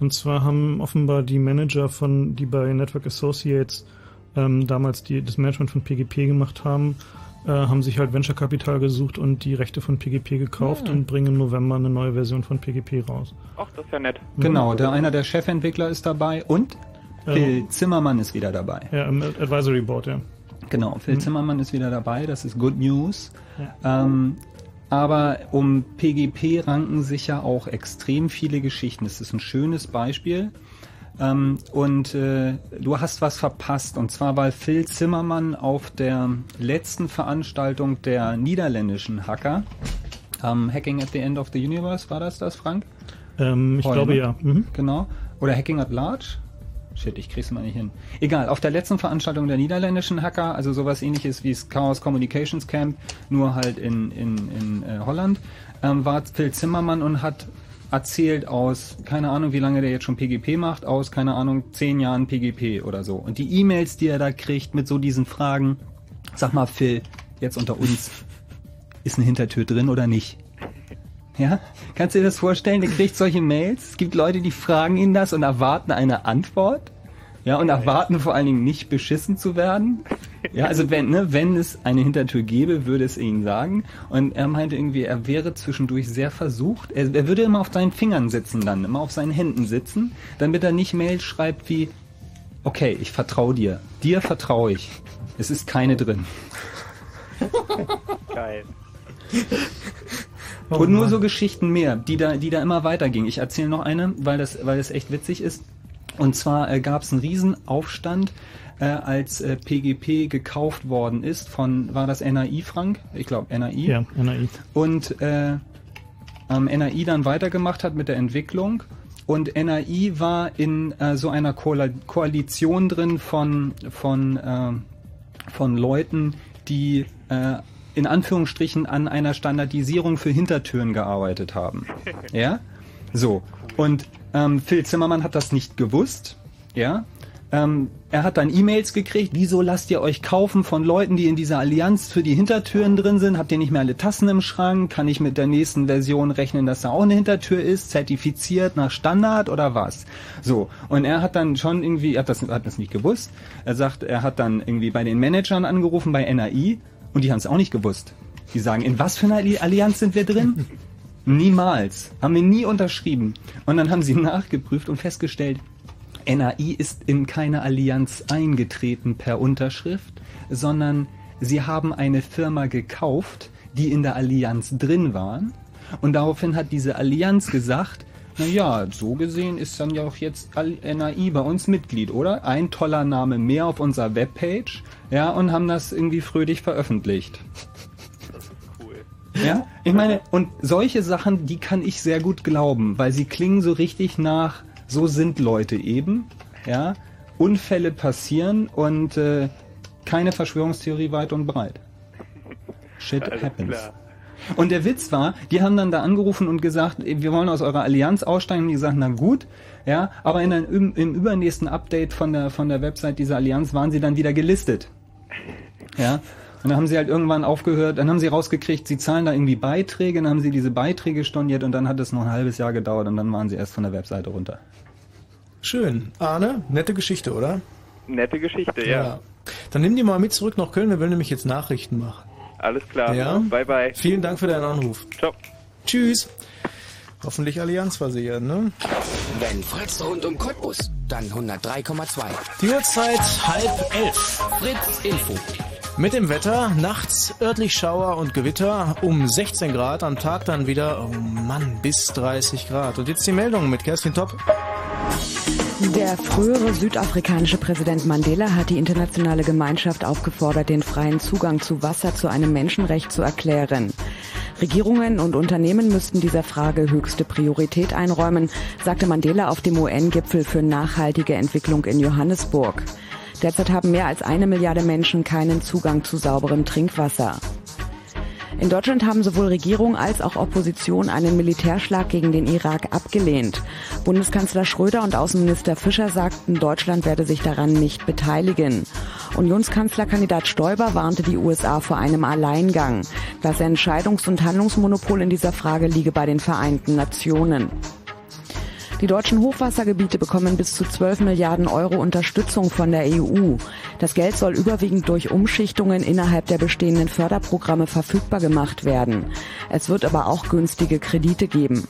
Und zwar haben offenbar die Manager von, die bei Network Associates ähm, damals die, das Management von PGP gemacht haben, äh, haben sich halt Venture Capital gesucht und die Rechte von PGP gekauft mhm. und bringen im November eine neue Version von PGP raus. Ach, das ist ja nett. Genau, der einer der Chefentwickler ist dabei und Phil ähm, Zimmermann ist wieder dabei. Ja, im Advisory Board, ja. Genau, Phil mhm. Zimmermann ist wieder dabei, das ist Good News. Ja. Ähm, aber um PGP ranken sich ja auch extrem viele Geschichten. Das ist ein schönes Beispiel. Ähm, und äh, du hast was verpasst. Und zwar, weil Phil Zimmermann auf der letzten Veranstaltung der niederländischen Hacker, ähm, Hacking at the End of the Universe, war das das, Frank? Ähm, ich Heute, glaube ja. Mhm. Genau. Oder Hacking at Large? Shit, ich krieg's mal nicht hin. Egal, auf der letzten Veranstaltung der niederländischen Hacker, also sowas ähnliches wie das Chaos Communications Camp, nur halt in, in, in äh, Holland, ähm, war Phil Zimmermann und hat erzählt aus, keine Ahnung, wie lange der jetzt schon PGP macht, aus, keine Ahnung, zehn Jahren PGP oder so. Und die E-Mails, die er da kriegt mit so diesen Fragen, sag mal, Phil, jetzt unter uns, ist eine Hintertür drin oder nicht? Ja? Kannst du dir das vorstellen? Der kriegt solche Mails. Es gibt Leute, die fragen ihn das und erwarten eine Antwort. Ja, und erwarten vor allen Dingen nicht beschissen zu werden. Ja, also wenn, ne, wenn es eine Hintertür gäbe, würde es ihnen sagen. Und er meinte irgendwie, er wäre zwischendurch sehr versucht. Er, er würde immer auf seinen Fingern sitzen dann, immer auf seinen Händen sitzen, damit er nicht Mails schreibt wie, okay, ich vertraue dir. Dir vertraue ich. Es ist keine drin. Geil. Oh, und nur Mann. so Geschichten mehr, die da, die da immer weitergingen. Ich erzähle noch eine, weil das, weil das echt witzig ist. Und zwar äh, gab es einen Riesenaufstand, äh, als äh, PGP gekauft worden ist von, war das NAI, Frank? Ich glaube, NAI. Ja, NAI. Und äh, ähm, NAI dann weitergemacht hat mit der Entwicklung. Und NAI war in äh, so einer Ko Koalition drin von, von, äh, von Leuten, die äh, in Anführungsstrichen an einer Standardisierung für Hintertüren gearbeitet haben. ja? So. Und ähm, Phil Zimmermann hat das nicht gewusst. Ja. Ähm, er hat dann E-Mails gekriegt, wieso lasst ihr euch kaufen von Leuten, die in dieser Allianz für die Hintertüren drin sind? Habt ihr nicht mehr alle Tassen im Schrank? Kann ich mit der nächsten Version rechnen, dass da auch eine Hintertür ist? Zertifiziert nach Standard oder was? So. Und er hat dann schon irgendwie, er hat das, hat das nicht gewusst. Er sagt, er hat dann irgendwie bei den Managern angerufen, bei NAI, und die haben es auch nicht gewusst. Die sagen, in was für einer Allianz sind wir drin? Niemals. Haben wir nie unterschrieben. Und dann haben sie nachgeprüft und festgestellt, NAI ist in keine Allianz eingetreten per Unterschrift, sondern sie haben eine Firma gekauft, die in der Allianz drin waren. Und daraufhin hat diese Allianz gesagt, na ja, so gesehen ist dann ja auch jetzt NAI bei uns Mitglied, oder? Ein toller Name mehr auf unserer Webpage, ja, und haben das irgendwie fröhlich veröffentlicht. Ja, ich meine, und solche Sachen, die kann ich sehr gut glauben, weil sie klingen so richtig nach, so sind Leute eben, ja. Unfälle passieren und äh, keine Verschwörungstheorie weit und breit. Shit Alles happens. Klar. Und der Witz war, die haben dann da angerufen und gesagt, wir wollen aus eurer Allianz aussteigen. Und die gesagt, na gut, ja, aber in ein, im, im übernächsten Update von der, von der Website dieser Allianz waren sie dann wieder gelistet. Ja, und dann haben sie halt irgendwann aufgehört, dann haben sie rausgekriegt, sie zahlen da irgendwie Beiträge, dann haben sie diese Beiträge storniert und dann hat es noch ein halbes Jahr gedauert und dann waren sie erst von der Webseite runter. Schön. Arne, nette Geschichte, oder? Nette Geschichte, ja. ja. Dann nimm die mal mit zurück nach Köln, wir wollen nämlich jetzt Nachrichten machen. Alles klar. Ja. Bye, bye. Vielen Dank für deinen Anruf. Ciao. Tschüss. Hoffentlich Allianz versichert, ne? Wenn Fritz rund um Cottbus, dann 103,2. Die Uhrzeit halb elf. Fritz Info. Mit dem Wetter, nachts örtlich Schauer und Gewitter um 16 Grad, am Tag dann wieder, oh Mann, bis 30 Grad. Und jetzt die Meldung mit Kerstin Topp. Der frühere südafrikanische Präsident Mandela hat die internationale Gemeinschaft aufgefordert, den freien Zugang zu Wasser zu einem Menschenrecht zu erklären. Regierungen und Unternehmen müssten dieser Frage höchste Priorität einräumen, sagte Mandela auf dem UN-Gipfel für nachhaltige Entwicklung in Johannesburg. Derzeit haben mehr als eine Milliarde Menschen keinen Zugang zu sauberem Trinkwasser. In Deutschland haben sowohl Regierung als auch Opposition einen Militärschlag gegen den Irak abgelehnt. Bundeskanzler Schröder und Außenminister Fischer sagten, Deutschland werde sich daran nicht beteiligen. Unionskanzlerkandidat Stoiber warnte die USA vor einem Alleingang. Das Entscheidungs- und Handlungsmonopol in dieser Frage liege bei den Vereinten Nationen. Die deutschen Hochwassergebiete bekommen bis zu 12 Milliarden Euro Unterstützung von der EU. Das Geld soll überwiegend durch Umschichtungen innerhalb der bestehenden Förderprogramme verfügbar gemacht werden. Es wird aber auch günstige Kredite geben.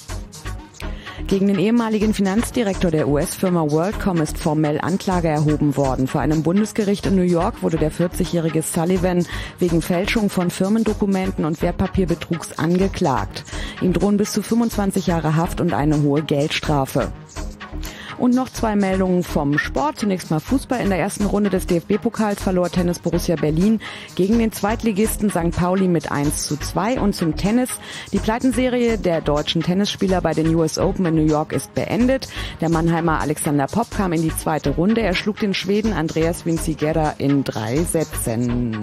Gegen den ehemaligen Finanzdirektor der US-Firma WorldCom ist formell Anklage erhoben worden. Vor einem Bundesgericht in New York wurde der 40-jährige Sullivan wegen Fälschung von Firmendokumenten und Wertpapierbetrugs angeklagt. Ihm drohen bis zu 25 Jahre Haft und eine hohe Geldstrafe. Und noch zwei Meldungen vom Sport. Zunächst mal Fußball. In der ersten Runde des DFB-Pokals verlor Tennis Borussia Berlin gegen den Zweitligisten St. Pauli mit 1 zu 2. Und zum Tennis. Die Pleitenserie der deutschen Tennisspieler bei den US Open in New York ist beendet. Der Mannheimer Alexander Popp kam in die zweite Runde. Er schlug den Schweden Andreas Vinciguerra in drei Sätzen.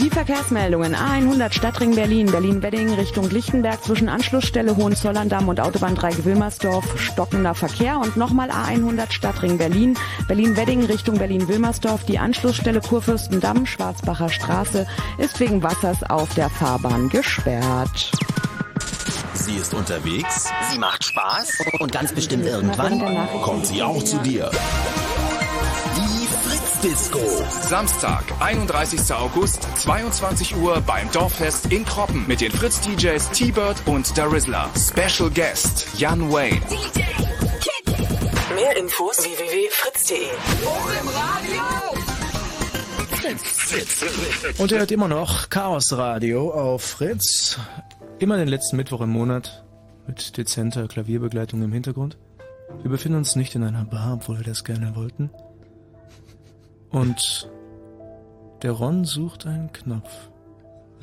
Die Verkehrsmeldungen A100 Stadtring Berlin, Berlin-Wedding Richtung Lichtenberg zwischen Anschlussstelle Hohenzollern-Damm und Autobahn 3 Wilmersdorf stockender Verkehr und nochmal A100 Stadtring Berlin, Berlin-Wedding Richtung Berlin-Wilmersdorf. Die Anschlussstelle Kurfürstendamm, Schwarzbacher Straße ist wegen Wassers auf der Fahrbahn gesperrt. Sie ist unterwegs, sie macht Spaß und ganz bestimmt irgendwann kommt sie auch zu dir. Disco. Samstag, 31. August, 22 Uhr beim Dorffest in Kroppen mit den Fritz DJs T-Bird und Darizla. Special Guest Jan Wayne. Mehr Infos www.fritz.de. Und er hört immer noch Chaos Radio auf Fritz. Immer den letzten Mittwoch im Monat mit dezenter Klavierbegleitung im Hintergrund. Wir befinden uns nicht in einer Bar, obwohl wir das gerne wollten. Und der Ron sucht einen Knopf.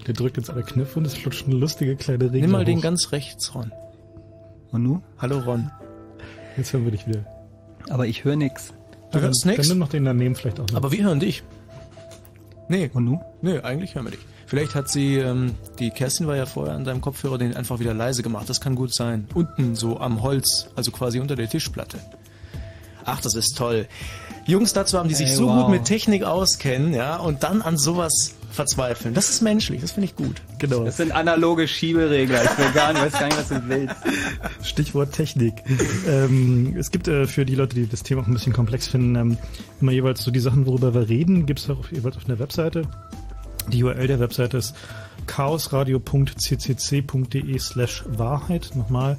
Der drückt jetzt alle Knöpfe und es flutscht eine lustige kleine Regel Nimm mal hoch. den ganz rechts, Ron. Und nu? Hallo, Ron. Jetzt hören wir dich wieder. Aber ich höre nix. Du hörst nix? Dann nimm noch den daneben vielleicht auch noch. Aber wir hören dich. Nee. Und nu? Nee, eigentlich hören wir dich. Vielleicht hat sie, ähm, die Kerstin war ja vorher an deinem Kopfhörer den einfach wieder leise gemacht. Das kann gut sein. Unten so am Holz, also quasi unter der Tischplatte. Ach, das ist toll. Jungs dazu haben, die sich Ey, so wow. gut mit Technik auskennen, ja, und dann an sowas verzweifeln. Das ist menschlich, das finde ich gut. genau. Das sind analoge Schieberegler. Ich will gar nicht, weiß gar nicht, was du willst. Stichwort Technik. ähm, es gibt äh, für die Leute, die das Thema auch ein bisschen komplex finden, ähm, immer jeweils so die Sachen, worüber wir reden, gibt es auch jeweils auf einer Webseite. Die URL der Webseite ist chaosradio.ccc.de slash Wahrheit. Nochmal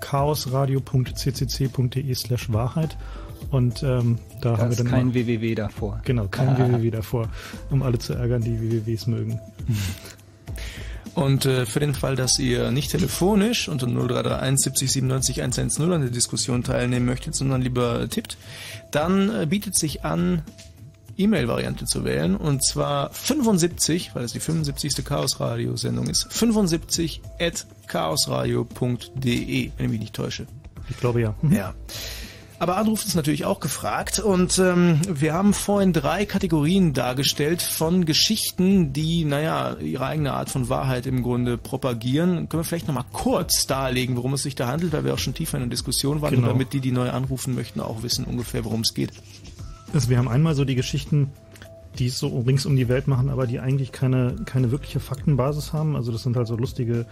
chaosradio.ccc.de slash Wahrheit. Und ähm, da Da haben wir dann kein immer- www davor. Genau, kein www davor, um alle zu ärgern, die wwws mögen. Und äh, für den Fall, dass ihr nicht telefonisch unter 0331 70 97 110 an der Diskussion teilnehmen möchtet, sondern lieber tippt, dann äh, bietet sich an, E-Mail-Variante zu wählen und zwar 75, weil es die 75. Chaos-Radio-Sendung ist, 75 at chaosradio.de, wenn ich mich nicht täusche. Ich glaube ja. Mhm. Ja. Aber Anruf ist natürlich auch gefragt und ähm, wir haben vorhin drei Kategorien dargestellt von Geschichten, die, naja, ihre eigene Art von Wahrheit im Grunde propagieren. Können wir vielleicht nochmal kurz darlegen, worum es sich da handelt, weil wir auch schon tiefer in der Diskussion waren genau. damit die, die neu anrufen möchten, auch wissen ungefähr, worum es geht. Also wir haben einmal so die Geschichten, die es so rings um die Welt machen, aber die eigentlich keine, keine wirkliche Faktenbasis haben. Also das sind halt so lustige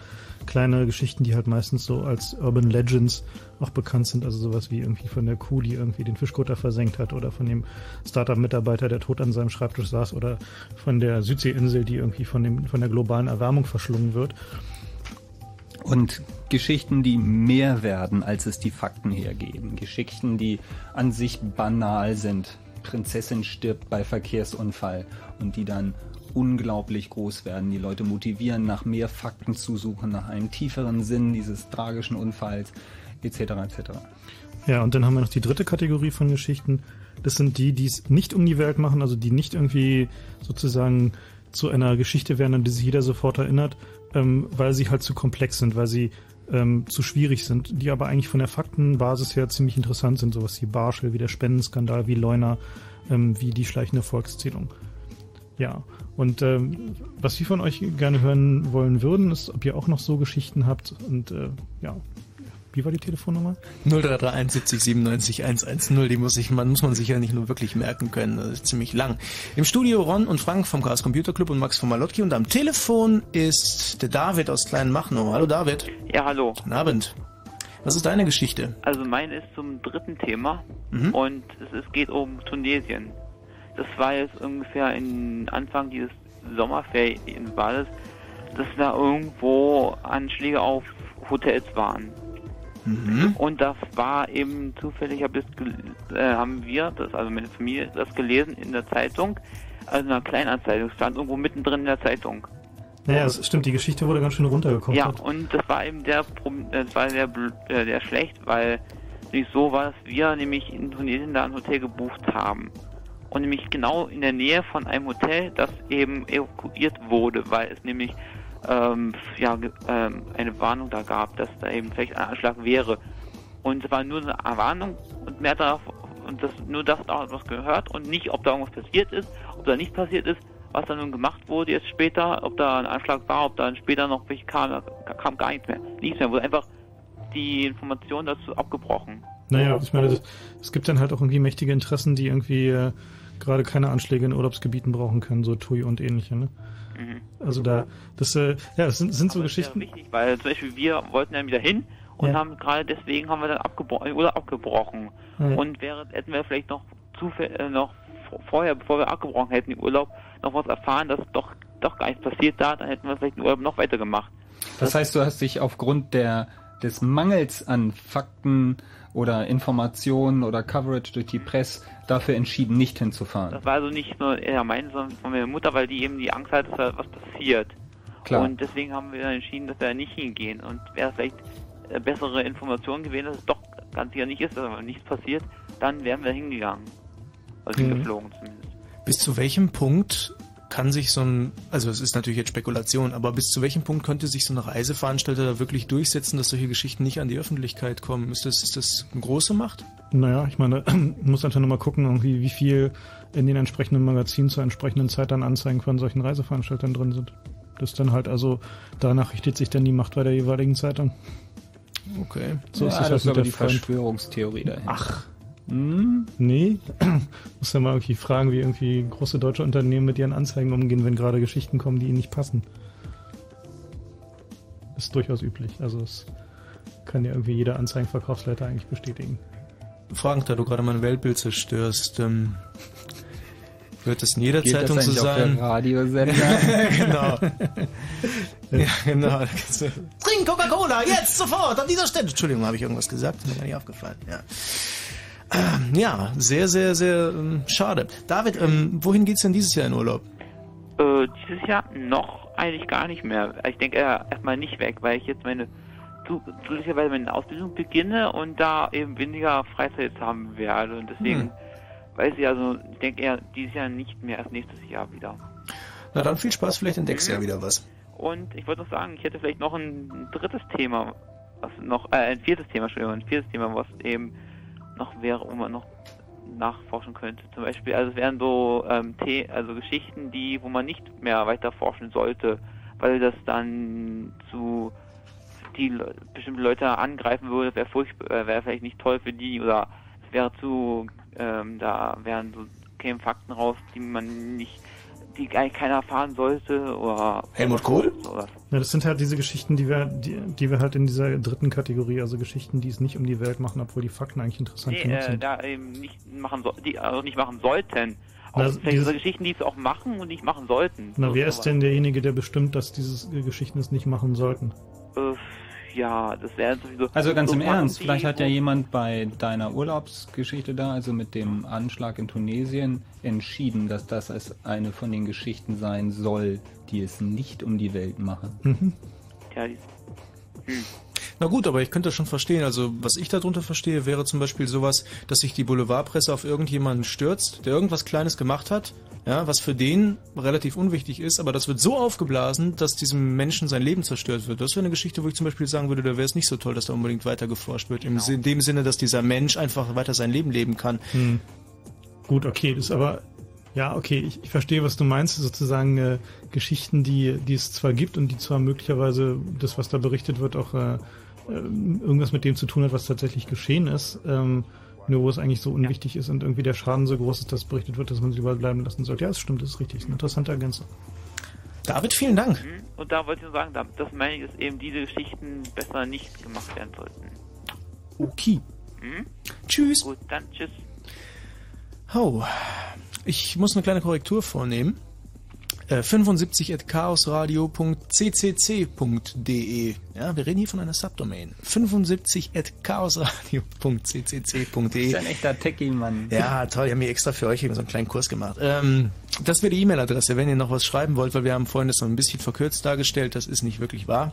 kleine Geschichten, die halt meistens so als Urban Legends auch bekannt sind. Also sowas wie irgendwie von der Kuh, die irgendwie den Fischkutter versenkt hat oder von dem Startup-Mitarbeiter, der tot an seinem Schreibtisch saß oder von der Südseeinsel, die irgendwie von, dem, von der globalen Erwärmung verschlungen wird. Und Geschichten, die mehr werden, als es die Fakten hergeben. Geschichten, die an sich banal sind. Prinzessin stirbt bei Verkehrsunfall und die dann unglaublich groß werden, die Leute motivieren, nach mehr Fakten zu suchen, nach einem tieferen Sinn dieses tragischen Unfalls, etc. etc. Ja, und dann haben wir noch die dritte Kategorie von Geschichten. Das sind die, die es nicht um die Welt machen, also die nicht irgendwie sozusagen zu einer Geschichte werden, an die sich jeder sofort erinnert, ähm, weil sie halt zu komplex sind, weil sie ähm, zu schwierig sind, die aber eigentlich von der Faktenbasis her ziemlich interessant sind, sowas wie Barschel, wie der Spendenskandal, wie Leuna, ähm, wie die schleichende Volkszählung. Ja, und ähm, was wir von euch gerne hören wollen würden, ist, ob ihr auch noch so Geschichten habt. Und äh, ja, wie war die Telefonnummer? 0331 70 97 110. Die muss, ich, man, muss man sich ja nicht nur wirklich merken können. Das ist ziemlich lang. Im Studio Ron und Frank vom Chaos Computer Club und Max von Malotki. Und am Telefon ist der David aus Kleinmachnow. Hallo David. Ja, hallo. Guten Abend. Was ist deine Geschichte? Also meine ist zum dritten Thema mhm. und es, es geht um Tunesien. Das war jetzt ungefähr in Anfang dieses Sommerferien war das, dass da irgendwo Anschläge auf Hotels waren. Mhm. Und das war eben zufällig, hab das, äh, haben wir, das, also meine Familie, das gelesen in der Zeitung, also in einer Kleinanzeigung, stand irgendwo mittendrin in der Zeitung. Naja, das stimmt, die Geschichte wurde ganz schön runtergekommen. Ja, und das war eben der, das war der, äh, der schlecht, weil nicht so war, dass wir nämlich in Tunesien da ein Hotel gebucht haben und nämlich genau in der Nähe von einem Hotel, das eben evakuiert wurde, weil es nämlich ähm, ja, ähm, eine Warnung da gab, dass da eben vielleicht ein Anschlag wäre. Und es war nur eine Warnung und mehr darauf und das nur das da was gehört und nicht, ob da irgendwas passiert ist, ob da nicht passiert ist, was dann nun gemacht wurde jetzt später, ob da ein Anschlag war, ob dann später noch welche kam, da kam gar nichts mehr. Nichts mehr, wurde einfach die Information dazu abgebrochen. Naja, ich meine, es gibt dann halt auch irgendwie mächtige Interessen, die irgendwie äh, gerade keine Anschläge in Urlaubsgebieten brauchen können, so TUI und ähnliche. Ne? Mhm. Also da, das, äh, ja, das sind, sind so Geschichten. Das ist ja wichtig, weil zum Beispiel wir wollten ja wieder hin und ja. haben gerade deswegen haben wir dann abgebrochen oder abgebrochen. Ja. Und wäre, hätten wir vielleicht noch zufällig äh, noch vorher, bevor wir abgebrochen hätten, den Urlaub, noch was erfahren, dass doch doch gar nichts passiert da, dann hätten wir vielleicht den Urlaub noch weiter gemacht. Das heißt, du hast dich aufgrund der des Mangels an Fakten oder Informationen oder Coverage durch die Presse dafür entschieden, nicht hinzufahren. Das war also nicht nur er meine, sondern von meiner Mutter, weil die eben die Angst hat, dass da was passiert. Klar. Und deswegen haben wir entschieden, dass wir nicht hingehen. Und wäre vielleicht äh, bessere Informationen gewesen, dass es doch ganz sicher nicht ist, dass nichts passiert, dann wären wir hingegangen. Also mhm. hingeflogen zumindest. Bis zu welchem Punkt kann sich so ein, also es ist natürlich jetzt Spekulation, aber bis zu welchem Punkt könnte sich so ein Reiseveranstalter da wirklich durchsetzen, dass solche Geschichten nicht an die Öffentlichkeit kommen? Ist das, ist das eine große Macht? Naja, ich meine, muss einfach nur mal gucken, irgendwie, wie viel in den entsprechenden Magazinen zur entsprechenden Zeit dann Anzeigen von solchen Reiseveranstaltern drin sind. Das ist dann halt also, danach richtet sich dann die Macht bei der jeweiligen Zeitung. Okay. So ja, ist das, das halt ist aber die Verschwörungstheorie dahinter. Ach, hm, nee. Muss ja mal irgendwie fragen, wie irgendwie große deutsche Unternehmen mit ihren Anzeigen umgehen, wenn gerade Geschichten kommen, die ihnen nicht passen. Ist durchaus üblich. Also es kann ja irgendwie jeder Anzeigenverkaufsleiter eigentlich bestätigen. Frank, da du gerade mein Weltbild zerstörst, ähm, wird es in jeder Geht Zeitung so sein? Radiosender. genau. ja, genau. Trink Coca-Cola, jetzt sofort, an dieser Stelle. Entschuldigung, habe ich irgendwas gesagt? Ist mir gar nicht aufgefallen. Ja. Ähm, ja, sehr, sehr, sehr ähm, schade. David, ähm, wohin geht's denn dieses Jahr in Urlaub? Äh, dieses Jahr noch eigentlich gar nicht mehr. Ich denke eher erstmal nicht weg, weil ich jetzt meine zusätzlicherweise meine Ausbildung beginne und da eben weniger Freizeit haben werde. Und deswegen hm. weiß ich also, ich denke eher dieses Jahr nicht mehr, erst nächstes Jahr wieder. Na dann viel Spaß, vielleicht entdeckst du ja wieder was. Und ich wollte noch sagen, ich hätte vielleicht noch ein drittes Thema, was noch, äh, ein viertes Thema, Entschuldigung, ein viertes Thema, was eben noch wäre, wo man noch nachforschen könnte. Zum Beispiel, also es wären so ähm, The also Geschichten, die, wo man nicht mehr weiter forschen sollte, weil das dann zu die Le bestimmte Leute angreifen würde, wäre furchtbar, äh, wäre vielleicht nicht toll für die oder es wäre zu, ähm, da wären so kämen Fakten raus, die man nicht die eigentlich keiner erfahren sollte oder Helmut Kohl? Ja, das sind halt diese Geschichten, die wir, die, die wir halt in dieser dritten Kategorie, also Geschichten, die es nicht um die Welt machen, obwohl die Fakten eigentlich interessant nee, äh, sind. da eben nicht machen so, die also nicht machen sollten. Auch Na, vielleicht diese Geschichten, die es auch machen und nicht machen sollten. Na, wer ist denn derjenige, der bestimmt, dass diese Geschichten es nicht machen sollten? Äh, ja, das wäre sowieso. Also ganz so im Ernst, vielleicht hat ja jemand bei deiner Urlaubsgeschichte da, also mit dem Anschlag in Tunesien, entschieden, dass das als eine von den Geschichten sein soll, die es nicht um die Welt machen. Mhm. Ja, die, hm. Na gut, aber ich könnte das schon verstehen. Also was ich darunter verstehe, wäre zum Beispiel sowas, dass sich die Boulevardpresse auf irgendjemanden stürzt, der irgendwas Kleines gemacht hat ja, was für den relativ unwichtig ist, aber das wird so aufgeblasen, dass diesem Menschen sein Leben zerstört wird. Das wäre eine Geschichte, wo ich zum Beispiel sagen würde, da wäre es nicht so toll, dass da unbedingt weiter geforscht wird. Genau. In dem Sinne, dass dieser Mensch einfach weiter sein Leben leben kann. Hm. Gut, okay, das ist aber ja, okay, ich, ich verstehe, was du meinst. Sozusagen äh, Geschichten, die, die es zwar gibt und die zwar möglicherweise das, was da berichtet wird, auch äh, äh irgendwas mit dem zu tun hat, was tatsächlich geschehen ist. Ähm, nur wo es eigentlich so unwichtig ja. ist und irgendwie der Schaden so groß ist, dass berichtet wird, dass man sie überbleiben lassen sollte. Ja, das stimmt, das ist richtig. Das ist eine interessante Ergänzung. David, vielen Dank. Mhm. Und da wollte ich nur sagen, das meine ich, dass eben diese Geschichten besser nicht gemacht werden sollten. Okay. Mhm. Tschüss. Gut, dann tschüss. Oh, ich muss eine kleine Korrektur vornehmen. 75 äh, at chaosradio.ccc.de. Ja, wir reden hier von einer Subdomain. 75 at chaosradio.ccc.de. Das ist ein echter Techie-Mann. Ja, toll. Ich habe mir extra für euch so einen kleinen Kurs gemacht. Ähm, das wäre die E-Mail-Adresse, wenn ihr noch was schreiben wollt, weil wir haben vorhin das noch ein bisschen verkürzt dargestellt. Das ist nicht wirklich wahr.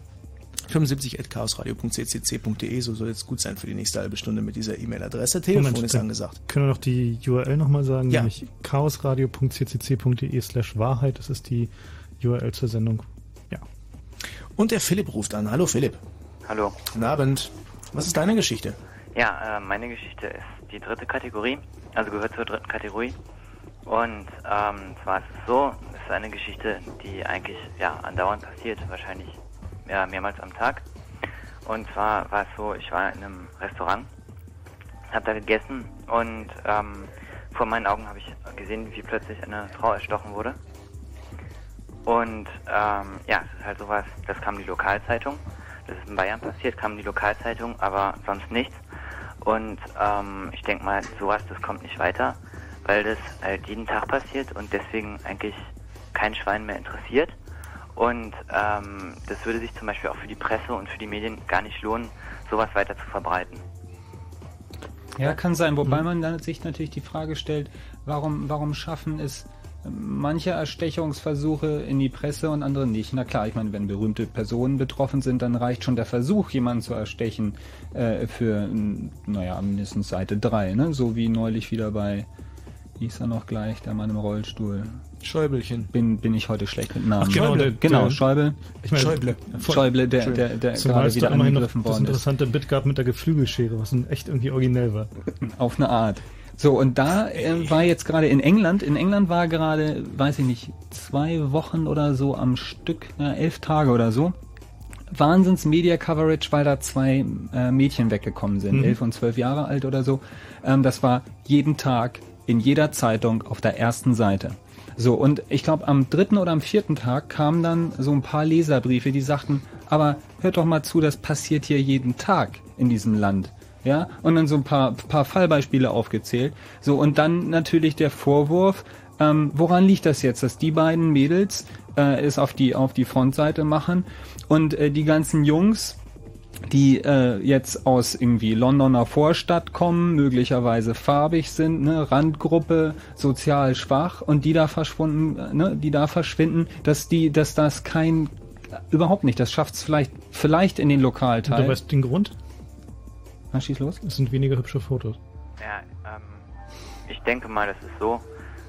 75.chaosradio.ccc.de, so soll jetzt gut sein für die nächste halbe Stunde mit dieser E-Mail-Adresse. Telefon Moment, ist angesagt. Können wir noch die URL nochmal sagen? Ja. Nämlich chaosradio.ccc.de slash Wahrheit. Das ist die URL zur Sendung. Ja. Und der Philipp ruft an. Hallo Philipp. Hallo. Guten Abend. Was ist deine Geschichte? Ja, äh, meine Geschichte ist die dritte Kategorie, also gehört zur dritten Kategorie. Und ähm, zwar ist es so, es ist eine Geschichte, die eigentlich ja andauernd passiert, wahrscheinlich ja, mehrmals am Tag. Und zwar war es so, ich war in einem Restaurant, habe da gegessen und ähm, vor meinen Augen habe ich gesehen, wie plötzlich eine Frau erstochen wurde. Und ähm, ja, es ist halt sowas, das kam die Lokalzeitung. Das ist in Bayern passiert, kam die Lokalzeitung, aber sonst nichts. Und ähm, ich denke mal, sowas, das kommt nicht weiter, weil das halt jeden Tag passiert und deswegen eigentlich kein Schwein mehr interessiert. Und ähm, das würde sich zum Beispiel auch für die Presse und für die Medien gar nicht lohnen, sowas weiter zu verbreiten. Ja, kann sein, wobei hm. man dann sich natürlich die Frage stellt, warum, warum schaffen es manche Erstechungsversuche in die Presse und andere nicht. Na klar, ich meine, wenn berühmte Personen betroffen sind, dann reicht schon der Versuch, jemanden zu erstechen, äh, für, naja, mindestens Seite 3, ne? So wie neulich wieder bei, wie ist er noch gleich, der Mann im Rollstuhl. Schäubelchen. Bin, bin ich heute schlecht mit Namen. Ach, genau, der, genau, Schäuble. Ich meine, Schäuble. Schäuble, der, der, der gerade wieder angegriffen worden ist. Das interessante Bit gab mit der Geflügelschere, was echt irgendwie originell war. Auf eine Art. So, und da äh, war jetzt gerade in England, in England war gerade, weiß ich nicht, zwei Wochen oder so am Stück, ja, elf Tage oder so, Wahnsinns Media Coverage, weil da zwei äh, Mädchen weggekommen sind, mhm. elf und zwölf Jahre alt oder so. Ähm, das war jeden Tag in jeder Zeitung auf der ersten Seite. So, und ich glaube, am dritten oder am vierten Tag kamen dann so ein paar Leserbriefe, die sagten, aber hört doch mal zu, das passiert hier jeden Tag in diesem Land. Ja, und dann so ein paar, paar Fallbeispiele aufgezählt. So, und dann natürlich der Vorwurf, ähm, woran liegt das jetzt, dass die beiden Mädels äh, es auf die, auf die Frontseite machen und äh, die ganzen Jungs die äh, jetzt aus irgendwie Londoner Vorstadt kommen, möglicherweise farbig sind, ne, Randgruppe, sozial schwach und die da verschwunden, ne, die da verschwinden, dass die, dass das kein überhaupt nicht, das schafft es vielleicht, vielleicht in den Lokalteil. Und du weißt den Grund? Na, schieß los. Es sind weniger hübsche Fotos. Ja, ähm, ich denke mal, das ist so,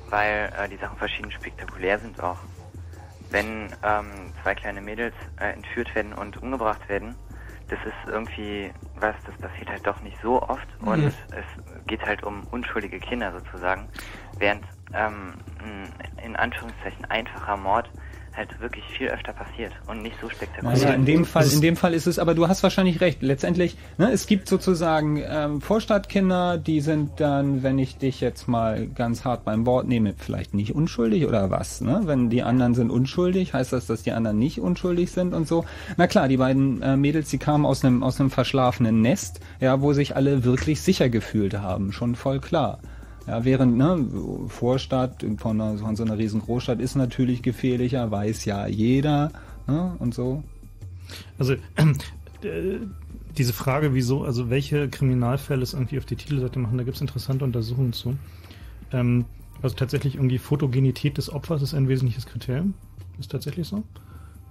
weil äh, die Sachen verschieden spektakulär sind auch. Wenn ähm, zwei kleine Mädels äh, entführt werden und umgebracht werden, das ist irgendwie was, das passiert halt doch nicht so oft und mhm. es, geht halt um unschuldige Kinder sozusagen, während ähm, in Anführungszeichen einfacher Mord halt wirklich viel öfter passiert und nicht so spektakulär. Also in dem Fall, in dem Fall ist es, aber du hast wahrscheinlich recht. Letztendlich, ne, es gibt sozusagen ähm, Vorstadtkinder, die sind dann, wenn ich dich jetzt mal ganz hart beim Wort nehme, vielleicht nicht unschuldig oder was? Ne? Wenn die anderen sind unschuldig, heißt das, dass die anderen nicht unschuldig sind und so? Na klar, die beiden äh, Mädels, die kamen aus einem aus einem verschlafenen Nest, ja, wo sich alle wirklich sicher gefühlt haben, schon voll klar. Ja, während ne, Vorstadt von, einer, von so einer riesen Großstadt ist natürlich gefährlicher, weiß ja jeder ne, und so. Also äh, diese Frage, wieso, also welche Kriminalfälle es irgendwie auf die Titelseite machen, da gibt es interessante Untersuchungen zu. Ähm, also tatsächlich irgendwie Fotogenität des Opfers ist ein wesentliches Kriterium. Ist tatsächlich so.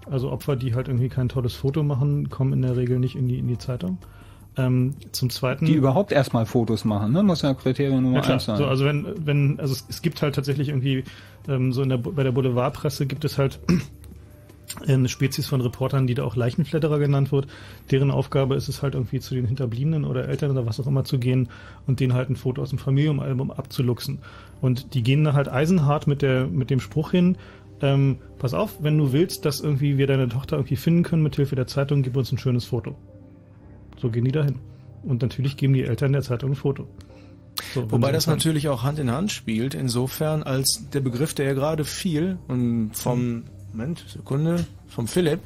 Also Opfer, die halt irgendwie kein tolles Foto machen, kommen in der Regel nicht in die, in die Zeitung. Ähm, zum zweiten. Die überhaupt erstmal Fotos machen, ne? Muss ja Kriterium Nummer ja, eins sein. So, also wenn, wenn, also es, es gibt halt tatsächlich irgendwie, ähm, so in der, bei der Boulevardpresse gibt es halt eine Spezies von Reportern, die da auch Leichenflatterer genannt wird. Deren Aufgabe ist es halt irgendwie zu den Hinterbliebenen oder Eltern oder was auch immer zu gehen und denen halt ein Foto aus dem Familienalbum abzuluxen. Und die gehen da halt eisenhart mit der, mit dem Spruch hin, ähm, pass auf, wenn du willst, dass irgendwie wir deine Tochter irgendwie finden können mit Hilfe der Zeitung, gib uns ein schönes Foto. So gehen die dahin. Und natürlich geben die Eltern der Zeitung ein Foto. So, Wobei das natürlich auch Hand in Hand spielt, insofern als der Begriff, der ja gerade fiel, und vom, Moment, Sekunde, vom Philipp,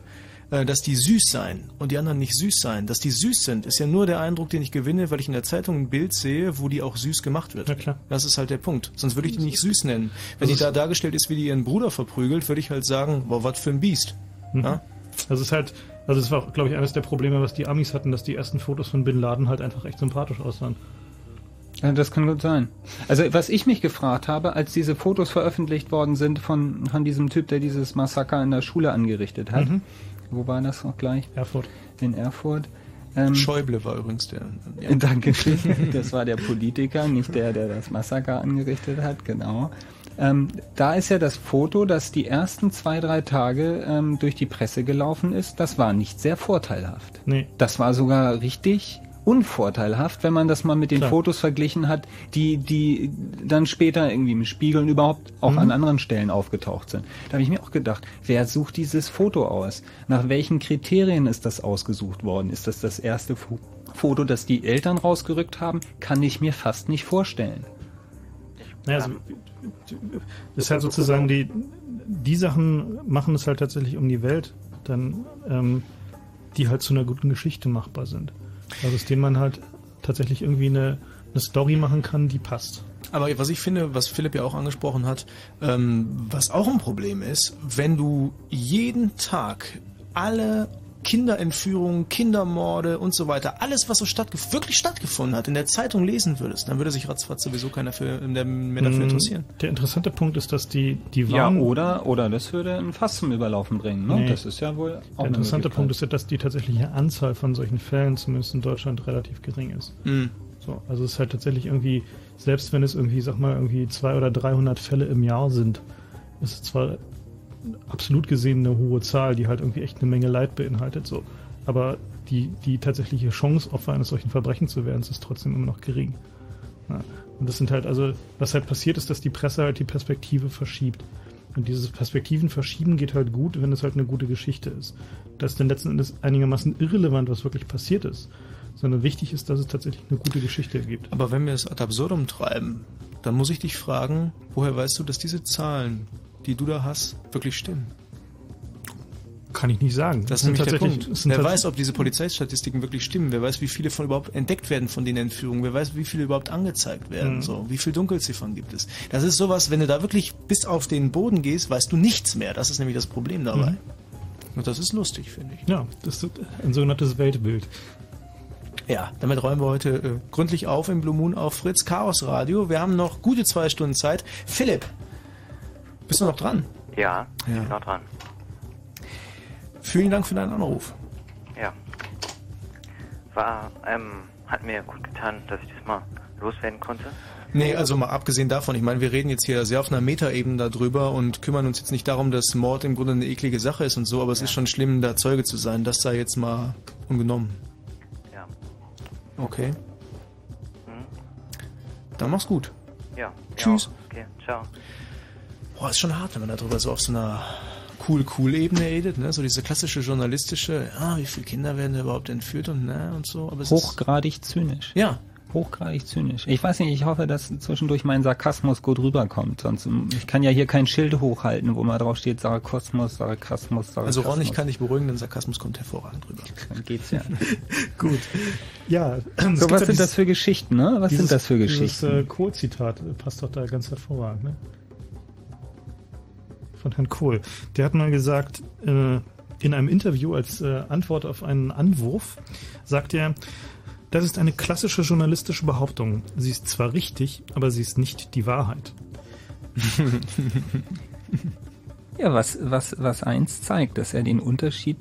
äh, dass die süß sein und die anderen nicht süß sein. Dass die süß sind, ist ja nur der Eindruck, den ich gewinne, weil ich in der Zeitung ein Bild sehe, wo die auch süß gemacht wird. Ja, klar. Das ist halt der Punkt. Sonst würde ich die nicht süß nennen. Wenn die da dargestellt ist, wie die ihren Bruder verprügelt, würde ich halt sagen, boah, was für ein Biest. Mhm. Ja? Also es ist halt, also es war, glaube ich, eines der Probleme, was die Amis hatten, dass die ersten Fotos von Bin Laden halt einfach echt sympathisch aussahen. Ja, das kann gut sein. Also was ich mich gefragt habe, als diese Fotos veröffentlicht worden sind von, von diesem Typ, der dieses Massaker in der Schule angerichtet hat. Mhm. Wo war das noch gleich? Erfurt. In Erfurt. Ähm, Schäuble war übrigens der. Ja. Danke. Das war der Politiker, nicht der, der das Massaker angerichtet hat, genau. Ähm, da ist ja das Foto, das die ersten zwei, drei Tage ähm, durch die Presse gelaufen ist, das war nicht sehr vorteilhaft. Nee. Das war sogar richtig unvorteilhaft, wenn man das mal mit den Klar. Fotos verglichen hat, die, die dann später irgendwie im Spiegeln überhaupt auch mhm. an anderen Stellen aufgetaucht sind. Da habe ich mir auch gedacht, wer sucht dieses Foto aus? Nach welchen Kriterien ist das ausgesucht worden? Ist das das erste Foto, das die Eltern rausgerückt haben? Kann ich mir fast nicht vorstellen. Naja, also, das ist halt sozusagen die, die Sachen machen es halt tatsächlich um die Welt, dann, ähm, die halt zu einer guten Geschichte machbar sind. Also aus denen man halt tatsächlich irgendwie eine, eine Story machen kann, die passt. Aber was ich finde, was Philipp ja auch angesprochen hat, ähm, was auch ein Problem ist, wenn du jeden Tag alle Kinderentführungen, Kindermorde und so weiter, alles, was so stattgef wirklich stattgefunden hat, in der Zeitung lesen würdest, dann würde sich ratzfatz sowieso keiner für, mehr dafür mm, interessieren. Der interessante Punkt ist, dass die, die waren... Ja, oder, oder das würde ein Fass zum Überlaufen bringen. Ne? Nee, das ist ja wohl auch Der interessante Punkt ist ja, dass die tatsächliche Anzahl von solchen Fällen, zumindest in Deutschland, relativ gering ist. Mm. So, also es ist halt tatsächlich irgendwie, selbst wenn es irgendwie, sag mal, irgendwie zwei oder 300 Fälle im Jahr sind, ist es zwar absolut gesehen eine hohe Zahl, die halt irgendwie echt eine Menge Leid beinhaltet. So. Aber die, die tatsächliche Chance, Opfer eines solchen Verbrechens zu werden, ist trotzdem immer noch gering. Ja. Und das sind halt, also, was halt passiert ist, dass die Presse halt die Perspektive verschiebt. Und dieses Perspektivenverschieben geht halt gut, wenn es halt eine gute Geschichte ist. Das ist dann letzten Endes einigermaßen irrelevant, was wirklich passiert ist. Sondern wichtig ist, dass es tatsächlich eine gute Geschichte gibt. Aber wenn wir es ad absurdum treiben, dann muss ich dich fragen, woher weißt du, dass diese Zahlen die du da hast, wirklich stimmen? Kann ich nicht sagen. Das, ist nämlich der Punkt. Wer weiß, ob diese Polizeistatistiken wirklich stimmen? Wer weiß, wie viele von überhaupt entdeckt werden von den Entführungen? Wer weiß, wie viele überhaupt angezeigt werden? Mhm. So, wie viele Dunkelziffern gibt es? Das ist sowas, wenn du da wirklich bis auf den Boden gehst, weißt du nichts mehr. Das ist nämlich das Problem dabei. Mhm. Und das ist lustig, finde ich. Ja, das ist ein sogenanntes Weltbild. Ja, damit räumen wir heute äh, gründlich auf im Blue Moon auf Fritz Chaos Radio. Wir haben noch gute zwei Stunden Zeit. Philipp, bist du noch dran? Ja, ich Ja. bin noch dran. Vielen Dank für deinen Anruf. Ja. War, ähm, hat mir gut getan, dass ich das mal loswerden konnte. Nee, also mal abgesehen davon, ich meine, wir reden jetzt hier sehr auf einer Metaebene darüber und kümmern uns jetzt nicht darum, dass Mord im Grunde eine eklige Sache ist und so, aber es ist schon schlimm, da Zeuge zu sein. Das sei jetzt mal ungenommen. Ja. Okay. Hm? Dann mach's gut. Ja. Tschüss. Ja, okay, ciao. Boah, ist schon hart, wenn man darüber so auf so einer cool-cool-Ebene redet, ne? So diese klassische journalistische, ja, wie viele Kinder werden da überhaupt entführt und ne und so. Aber es Hochgradig zynisch. Ja. Hochgradig zynisch. Ich weiß nicht, ich hoffe, dass zwischendurch mein Sarkasmus gut rüberkommt. Sonst, ähm, ich kann ja hier kein Schild hochhalten, wo mal drauf steht Sarkasmus, Sarkasmus, ist, Sarkasmus. also Ron, ich kann dich beruhigen, denn Sarkasmus kommt hervorragend rüber. Dann geht's ja. Gut. Ja, So, was sind das für Geschichten, ne? Was dieses- sind das für Geschichten? äh, Kohl-Zitat äh, passt doch da ganz hervorragend, ne? Von Herrn Kohl. Der hat mal gesagt, äh, in einem Interview als äh, Antwort auf einen Anwurf, sagt er, das ist eine klassische journalistische Behauptung. Sie ist zwar richtig, aber sie ist nicht die Wahrheit. Ja, was, was, was eins zeigt, dass er den Unterschied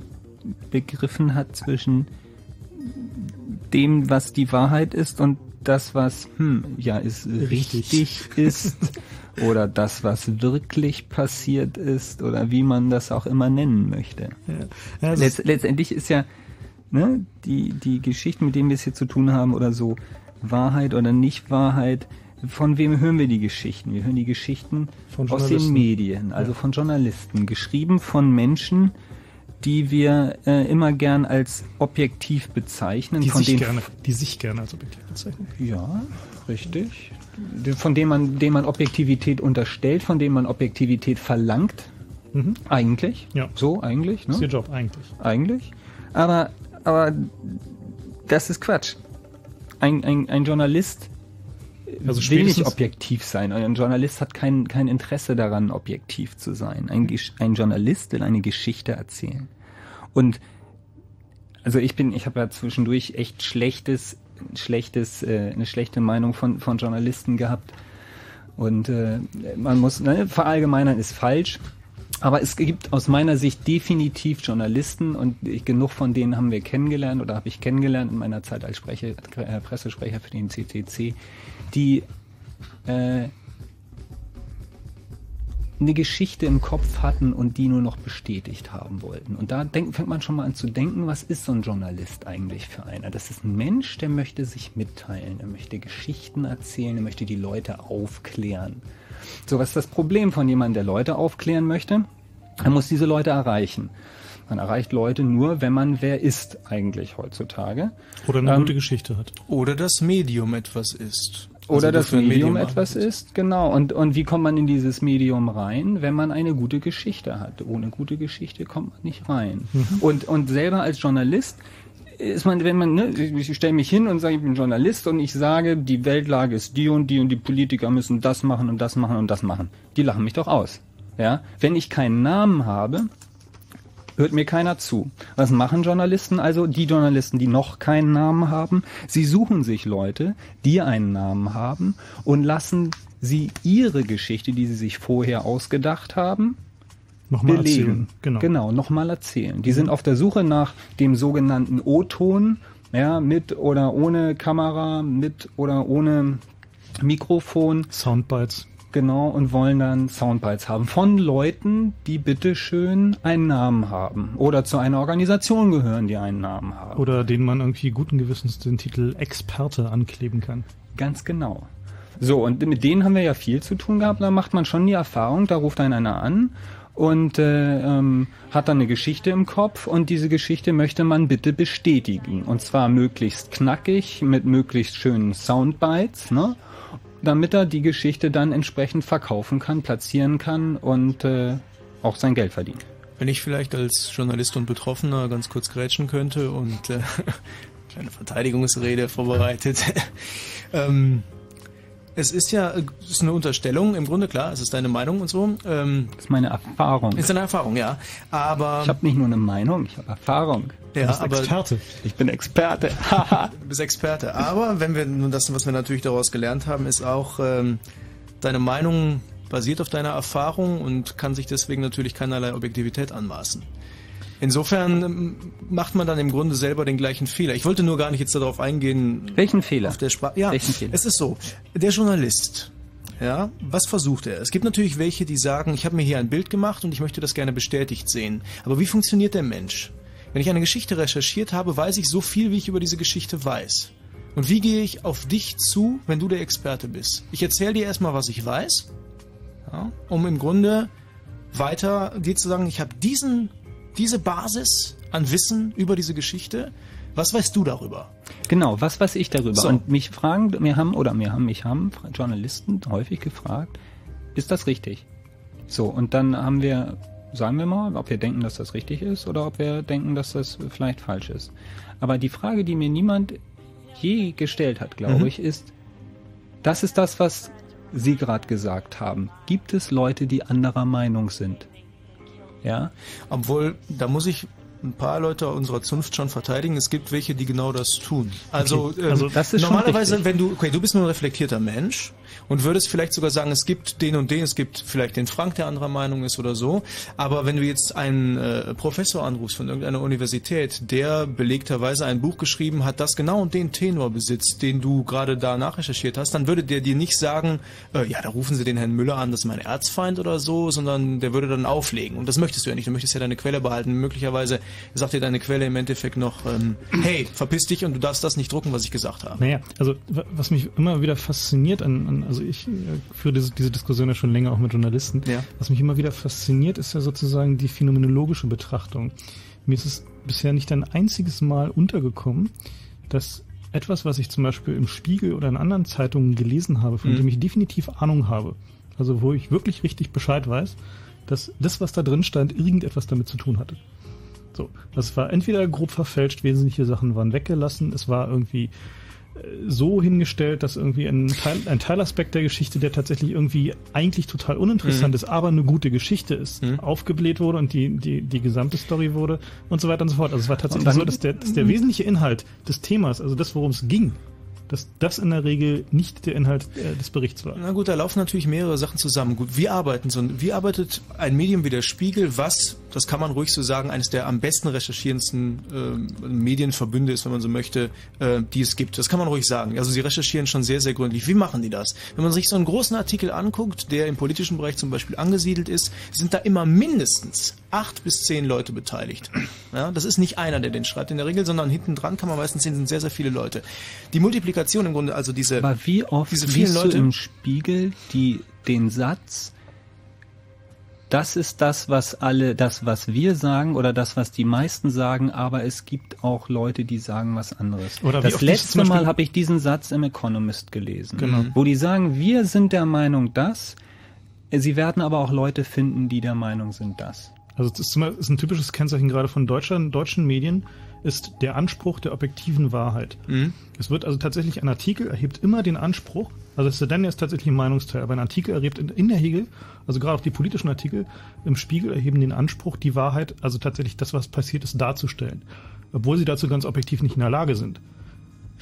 begriffen hat zwischen dem, was die Wahrheit ist und das, was, hm, ja, ist Richtig. richtig, ist oder das, was wirklich passiert ist oder wie man das auch immer nennen möchte. Ja, also Letz, letztendlich ist ja ne, die, die Geschichten, mit denen wir es hier zu tun haben oder so, Wahrheit oder Nicht-Wahrheit, von wem hören wir die Geschichten? Wir hören die Geschichten aus den. Medien, also Ja. von Journalisten, geschrieben von Menschen, die wir äh, immer gern als objektiv bezeichnen. die, von sich denen gerne, die sich gerne als objektiv bezeichnen. ja, richtig. Von denen man, denen man Objektivität unterstellt, von denen man Objektivität verlangt. Mhm. Eigentlich. Ja. So, eigentlich. Das ist Ne? ihr Job eigentlich. Eigentlich. Aber, aber das ist Quatsch. Ein, ein, ein Journalist Also will nicht objektiv sein. Ein Journalist hat kein, kein Interesse daran, objektiv zu sein. Ein, ein Journalist will eine Geschichte erzählen. Und also ich bin, ich habe ja zwischendurch echt schlechtes, schlechtes, äh, eine schlechte Meinung von, von Journalisten gehabt. Und äh, man muss, ne, verallgemeinern ist falsch. Aber es gibt aus meiner Sicht definitiv Journalisten und ich, genug von denen haben wir kennengelernt oder habe ich kennengelernt in meiner Zeit als Sprecher, äh, Pressesprecher für den CCC, die äh, eine Geschichte im Kopf hatten und die nur noch bestätigt haben wollten. Und da denk, fängt man schon mal an zu denken, was ist so ein Journalist eigentlich für einer? Das ist ein Mensch, der möchte sich mitteilen, er möchte Geschichten erzählen, er möchte die Leute aufklären. So, was ist das Problem von jemandem, der Leute aufklären möchte? Er muss diese Leute erreichen. Man erreicht Leute nur, wenn man wer ist eigentlich heutzutage. Oder eine Ähm, gute Geschichte hat. Oder das Medium etwas ist. Oder Also das ein Medium, Medium etwas ist, genau. Und, und wie kommt man in dieses Medium rein, wenn man eine gute Geschichte hat? Ohne gute Geschichte kommt man nicht rein. Und, und selber als Journalist ist man, wenn man, ne, ich stelle mich hin und sage, ich bin Journalist und ich sage, die Weltlage ist die und die und die Politiker müssen das machen und das machen und das machen. Die lachen mich doch aus. Ja? Wenn ich keinen Namen habe, hört mir keiner zu. Was machen Journalisten also? Die Journalisten, die noch keinen Namen haben, sie suchen sich Leute, die einen Namen haben und lassen sie ihre Geschichte, die sie sich vorher ausgedacht haben, Nochmal belegen. erzählen. Genau. genau, nochmal erzählen. Die sind auf der Suche nach dem sogenannten O-Ton, ja, mit oder ohne Kamera, mit oder ohne Mikrofon. Soundbites. Genau, und wollen dann Soundbites haben von Leuten, die bitteschön einen Namen haben. Oder zu einer Organisation gehören, die einen Namen haben. Oder denen man irgendwie guten Gewissens den Titel Experte ankleben kann. Ganz genau. So, und mit denen haben wir ja viel zu tun gehabt. Da macht man schon die Erfahrung, da ruft einen einer an und äh, ähm, hat dann eine Geschichte im Kopf und diese Geschichte möchte man bitte bestätigen. Und zwar möglichst knackig, mit möglichst schönen Soundbites, ne? Damit er die Geschichte dann entsprechend verkaufen kann, platzieren kann und äh, auch sein Geld verdient. Wenn ich vielleicht als Journalist und Betroffener ganz kurz grätschen könnte und äh, kleine Verteidigungsrede vorbereitet. ähm, es ist ja es ist eine Unterstellung, im Grunde klar, es ist deine Meinung und so. Ähm, das ist meine Erfahrung. Ist deine Erfahrung, ja. Aber ich habe nicht nur eine Meinung, ich habe Erfahrung. Ja, du bist aber Experte. Ich bin Experte. du bist Experte. Aber wenn wir nun das, was wir natürlich daraus gelernt haben, ist auch ähm, deine Meinung basiert auf deiner Erfahrung und kann sich deswegen natürlich keinerlei Objektivität anmaßen. Insofern ähm, macht man dann im Grunde selber den gleichen Fehler. Ich wollte nur gar nicht jetzt darauf eingehen. Welchen Fehler? Auf der Sprache. Ja, Welchen Fehler? es ist so. Der Journalist, ja, was versucht er? Es gibt natürlich welche, die sagen, ich habe mir hier ein Bild gemacht und ich möchte das gerne bestätigt sehen. Aber wie funktioniert der Mensch? Wenn ich eine Geschichte recherchiert habe, weiß ich so viel, wie ich über diese Geschichte weiß. Und wie gehe ich auf dich zu, wenn du der Experte bist? Ich erzähle dir erstmal, was ich weiß, ja, um im Grunde weiter dir zu sagen, ich habe diesen diese Basis an Wissen über diese Geschichte. Was weißt du darüber? Genau, was weiß ich darüber? So. Und mich fragen, mir haben, oder mir haben, mich haben Journalisten häufig gefragt, ist das richtig? So, und dann haben wir, sagen wir mal, ob wir denken, dass das richtig ist oder ob wir denken, dass das vielleicht falsch ist. Aber die Frage, die mir niemand je gestellt hat, glaube Mhm. ich, ist, das ist das, was Sie gerade gesagt haben. Gibt es Leute, die anderer Meinung sind? Ja? Obwohl, da muss ich ein paar Leute unserer Zunft schon verteidigen. Es gibt welche, die genau das tun. Also, Okay, ähm, also das ist normalerweise, wenn du, okay, du bist nur ein reflektierter Mensch und würdest vielleicht sogar sagen, es gibt den und den, es gibt vielleicht den Frank, der anderer Meinung ist oder so. Aber wenn du jetzt einen äh, Professor anrufst von irgendeiner Universität, der belegterweise ein Buch geschrieben hat, das genau und den Tenor besitzt, den du gerade da nachrecherchiert hast, dann würde der dir nicht sagen, äh, ja, da rufen Sie den Herrn Müller an, das ist mein Erzfeind oder so, sondern der würde dann auflegen. Und das möchtest du ja nicht. Du möchtest ja deine Quelle behalten. Möglicherweise sagt dir deine Quelle im Endeffekt noch, ähm, hey, verpiss dich und du darfst das nicht drucken, was ich gesagt habe. Naja, also wa- was mich immer wieder fasziniert an, an also ich äh, führe diese, diese Diskussion ja schon länger auch mit Journalisten. Ja. Was mich immer wieder fasziniert, ist ja sozusagen die phänomenologische Betrachtung. Mir ist es bisher nicht ein einziges Mal untergekommen, dass etwas, was ich zum Beispiel im Spiegel oder in anderen Zeitungen gelesen habe, von Mhm. dem ich definitiv Ahnung habe, also wo ich wirklich richtig Bescheid weiß, dass das, was da drin stand, irgendetwas damit zu tun hatte. So, das war entweder grob verfälscht, wesentliche Sachen waren weggelassen, es war irgendwie äh, so hingestellt, dass irgendwie ein, Teil, ein Teilaspekt der Geschichte, der tatsächlich irgendwie eigentlich total uninteressant Mhm. ist, aber eine gute Geschichte ist, aufgebläht wurde und die, die, die gesamte Story wurde und so weiter und so fort. Also es war tatsächlich dann- so, dass der, dass der wesentliche Inhalt des Themas, also das, worum es ging, dass das in der Regel nicht der Inhalt äh, des Berichts war. Na gut, da laufen natürlich mehrere Sachen zusammen. Gut, wie arbeiten so ein, wie arbeitet ein Medium wie der Spiegel, was, das kann man ruhig so sagen, eines der am besten recherchierendsten äh, Medienverbünde ist, wenn man so möchte, äh, die es gibt. Das kann man ruhig sagen. Also sie recherchieren schon sehr, sehr gründlich. Wie machen die das? Wenn man sich so einen großen Artikel anguckt, der im politischen Bereich zum Beispiel angesiedelt ist, sind da immer mindestens acht bis zehn Leute beteiligt. Ja, das ist nicht einer, der den schreibt in der Regel, sondern hinten dran kann man meistens sehen, sind sehr, sehr viele Leute. Die Multiplikation im Grunde, also diese, Aber wie oft diese vielen Leute, im Spiegel die, den Satz, das ist das, was alle, das, was wir sagen oder das, was die meisten sagen, aber es gibt auch Leute, die sagen was anderes. Oder das letzte Mal habe ich diesen Satz im Economist gelesen, Genau. wo die sagen, wir sind der Meinung das, sie werden aber auch Leute finden, die der Meinung sind das. Also es ist, zum Beispiel- ist ein typisches Kennzeichen gerade von Deutschland, deutschen Medien, ist der Anspruch der objektiven Wahrheit. Mhm. Es wird also tatsächlich ein Artikel erhebt immer den Anspruch, also ist dann ist tatsächlich ein Meinungsteil, aber ein Artikel erhebt in, der Regel, also gerade auch die politischen Artikel im Spiegel erheben den Anspruch, die Wahrheit, also tatsächlich das, was passiert ist, darzustellen. Obwohl sie dazu ganz objektiv nicht in der Lage sind.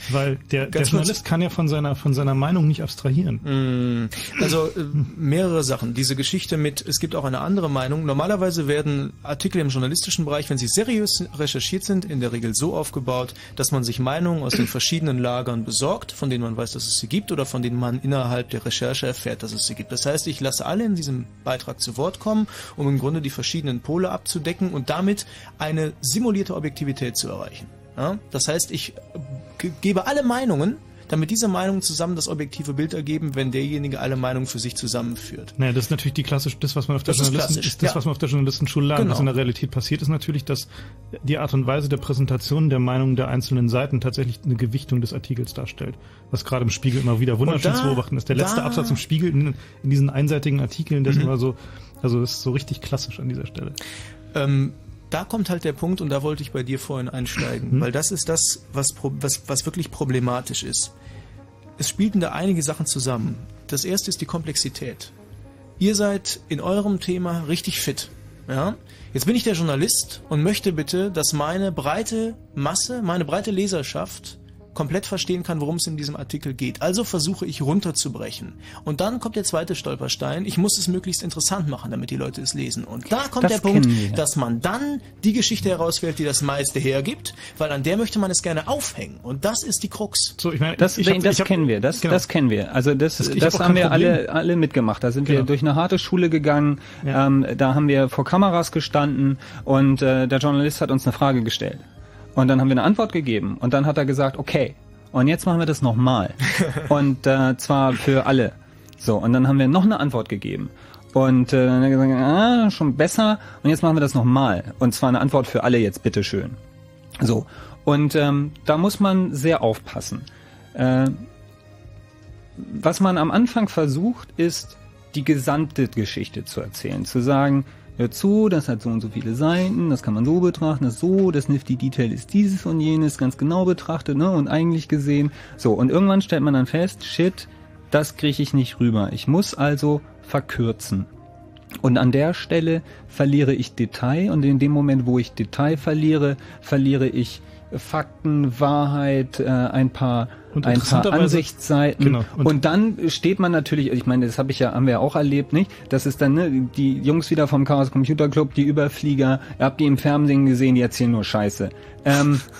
Weil der, der Journalist kann ja von seiner, von seiner Meinung nicht abstrahieren. Mm, Also äh, mehrere Sachen. Diese Geschichte mit, es gibt auch eine andere Meinung. Normalerweise werden Artikel im journalistischen Bereich, wenn sie seriös recherchiert sind, in der Regel so aufgebaut, dass man sich Meinungen aus den verschiedenen Lagern besorgt, von denen man weiß, dass es sie gibt oder von denen man innerhalb der Recherche erfährt, dass es sie gibt. Das heißt, ich lasse alle in diesem Beitrag zu Wort kommen, um im Grunde die verschiedenen Pole abzudecken und damit eine simulierte Objektivität zu erreichen. Ja? Das heißt, ich ge- gebe alle Meinungen, damit diese Meinungen zusammen das objektive Bild ergeben, wenn derjenige alle Meinungen für sich zusammenführt. Naja, das ist natürlich die klassische, das, was man auf der Das ist Journalisten, klassisch, ist das, ja. was man auf der Journalistenschule lernt. Genau. Was in der Realität passiert, ist natürlich, dass die Art und Weise der Präsentation der Meinungen der einzelnen Seiten tatsächlich eine Gewichtung des Artikels darstellt. Was gerade im Spiegel immer wieder wunderschön zu beobachten ist. Der letzte da- Absatz im Spiegel in, in diesen einseitigen Artikeln, Mhm. ist immer so, also ist so richtig klassisch an dieser Stelle. Ähm, da kommt halt der Punkt, und da wollte ich bei dir vorhin einsteigen, Hm? weil das ist das, was, was, was wirklich problematisch ist. es spielten da einige Sachen zusammen. Das erste ist die Komplexität. Ihr seid in eurem Thema richtig fit. Ja? Jetzt bin ich der Journalist und möchte bitte, dass meine breite Masse, meine breite Leserschaft komplett verstehen kann, worum es in diesem Artikel geht. Also versuche ich runterzubrechen. Und dann kommt der zweite Stolperstein. Ich muss es möglichst interessant machen, damit die Leute es lesen. Und da kommt Das der Punkt, wir. dass man dann die Geschichte herauswählt, die das meiste hergibt, weil an der möchte man es gerne aufhängen. Und das ist die Krux. So, ich meine, Das, ich hab- das ich hab- kennen wir, das, genau. das kennen wir. Also das, Das- das, haben wir Problem. alle, alle mitgemacht. Da sind wir Genau. durch eine harte Schule gegangen, ähm, da haben wir vor Kameras gestanden und äh, der Journalist hat uns eine Frage gestellt. Und dann haben wir eine Antwort gegeben und dann hat er gesagt, okay, und jetzt machen wir das nochmal. und äh, zwar für alle. So, und dann haben wir noch eine Antwort gegeben. Und äh, dann hat er gesagt, ah, schon besser. Und jetzt machen wir das nochmal. Und zwar eine Antwort für alle jetzt, bitteschön. So. Und ähm, da muss man sehr aufpassen. Äh, was man am Anfang versucht, ist, die gesamte Geschichte zu erzählen. Zu sagen, hör zu, das hat so und so viele Seiten, das kann man so betrachten, das so, das Nifty Detail ist dieses und jenes, ganz genau betrachtet, ne, und eigentlich gesehen. So, und irgendwann stellt man dann fest, shit, das kriege ich nicht rüber. Ich muss also verkürzen. Und an der Stelle verliere ich Detail und in dem Moment, wo ich Detail verliere, verliere ich Fakten, Wahrheit, äh, ein paar, Und ein paar Ansichtsseiten. Genau. Und, Und- dann steht man natürlich, ich meine, das habe ich ja, haben wir ja auch erlebt, nicht? Das ist dann ne, die Jungs wieder vom Chaos Computer Club, die Überflieger. Ihr habt die im Fernsehen gesehen, die erzählen nur Scheiße. Ähm,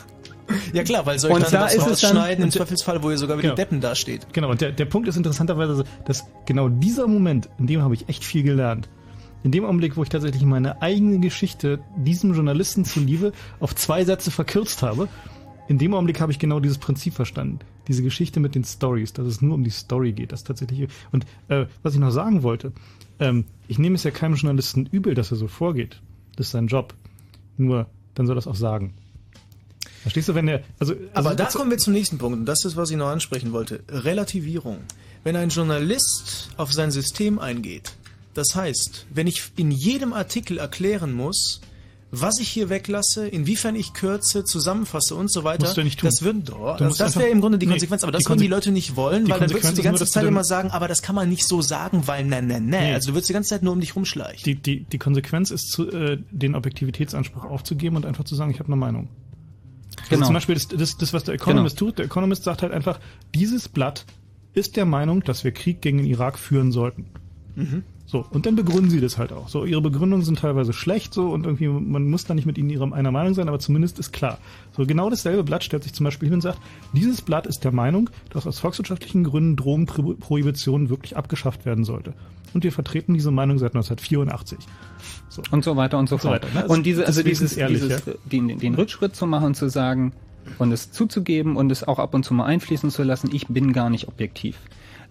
Ja klar, weil soll ich Und dann da was ist es dann- rausschneiden, im Zweifelsfall, wo ihr sogar wie Genau. die Deppen dasteht. Genau, und der, der Punkt ist interessanterweise, dass genau dieser Moment, in dem habe ich echt viel gelernt. In dem Augenblick, wo ich tatsächlich meine eigene Geschichte diesem Journalisten zuliebe auf zwei Sätze verkürzt habe, in dem Augenblick habe ich genau dieses Prinzip verstanden. Diese Geschichte mit den Stories, dass es nur um die Story geht, das tatsächlich. Und äh, was ich noch sagen wollte, ähm, ich nehme es ja keinem Journalisten übel, dass er so vorgeht. Das ist sein Job. Nur, dann soll er es auch sagen. Verstehst du, wenn er. Also, Aber also, da kommen wir zum nächsten Punkt und das ist, was ich noch ansprechen wollte. Relativierung. Wenn ein Journalist auf sein System eingeht, das heißt, wenn ich in jedem Artikel erklären muss, was ich hier weglasse, inwiefern ich kürze, zusammenfasse und so weiter, Musst du ja nicht tun. das würden doch, Du das, musst das wäre im Grunde die nee, Konsequenz, aber das würden die Leute nicht wollen, weil dann würdest du die nur, ganze du Zeit immer sagen, aber das kann man nicht so sagen, weil ne, ne, ne. Nee. Also du würdest die ganze Zeit nur um dich rumschleichen. Die, die, die Konsequenz ist, zu, äh, den Objektivitätsanspruch aufzugeben und einfach zu sagen, ich habe eine Meinung. Also Genau. zum Beispiel das, das, das, was der Economist tut. Der Economist sagt halt einfach, dieses Blatt ist der Meinung, dass wir Krieg gegen den Irak führen sollten. Mhm. So, und dann begründen sie das halt auch. So, ihre Begründungen sind teilweise schlecht so und irgendwie, man muss da nicht mit ihnen ihrer, einer Meinung sein, aber zumindest ist klar. So, genau dasselbe Blatt stellt sich zum Beispiel hin und sagt, dieses Blatt ist der Meinung, dass aus volkswirtschaftlichen Gründen Drogenprohibition wirklich abgeschafft werden sollte. Und wir vertreten diese Meinung seit 1984. So. und so weiter und so Und so fort. weiter, ne? Also Und diese, also dieses, ehrlich, dieses ja. den, den Rückschritt zu machen und zu sagen und es zuzugeben und es auch ab und zu mal einfließen zu lassen, ich bin gar nicht objektiv.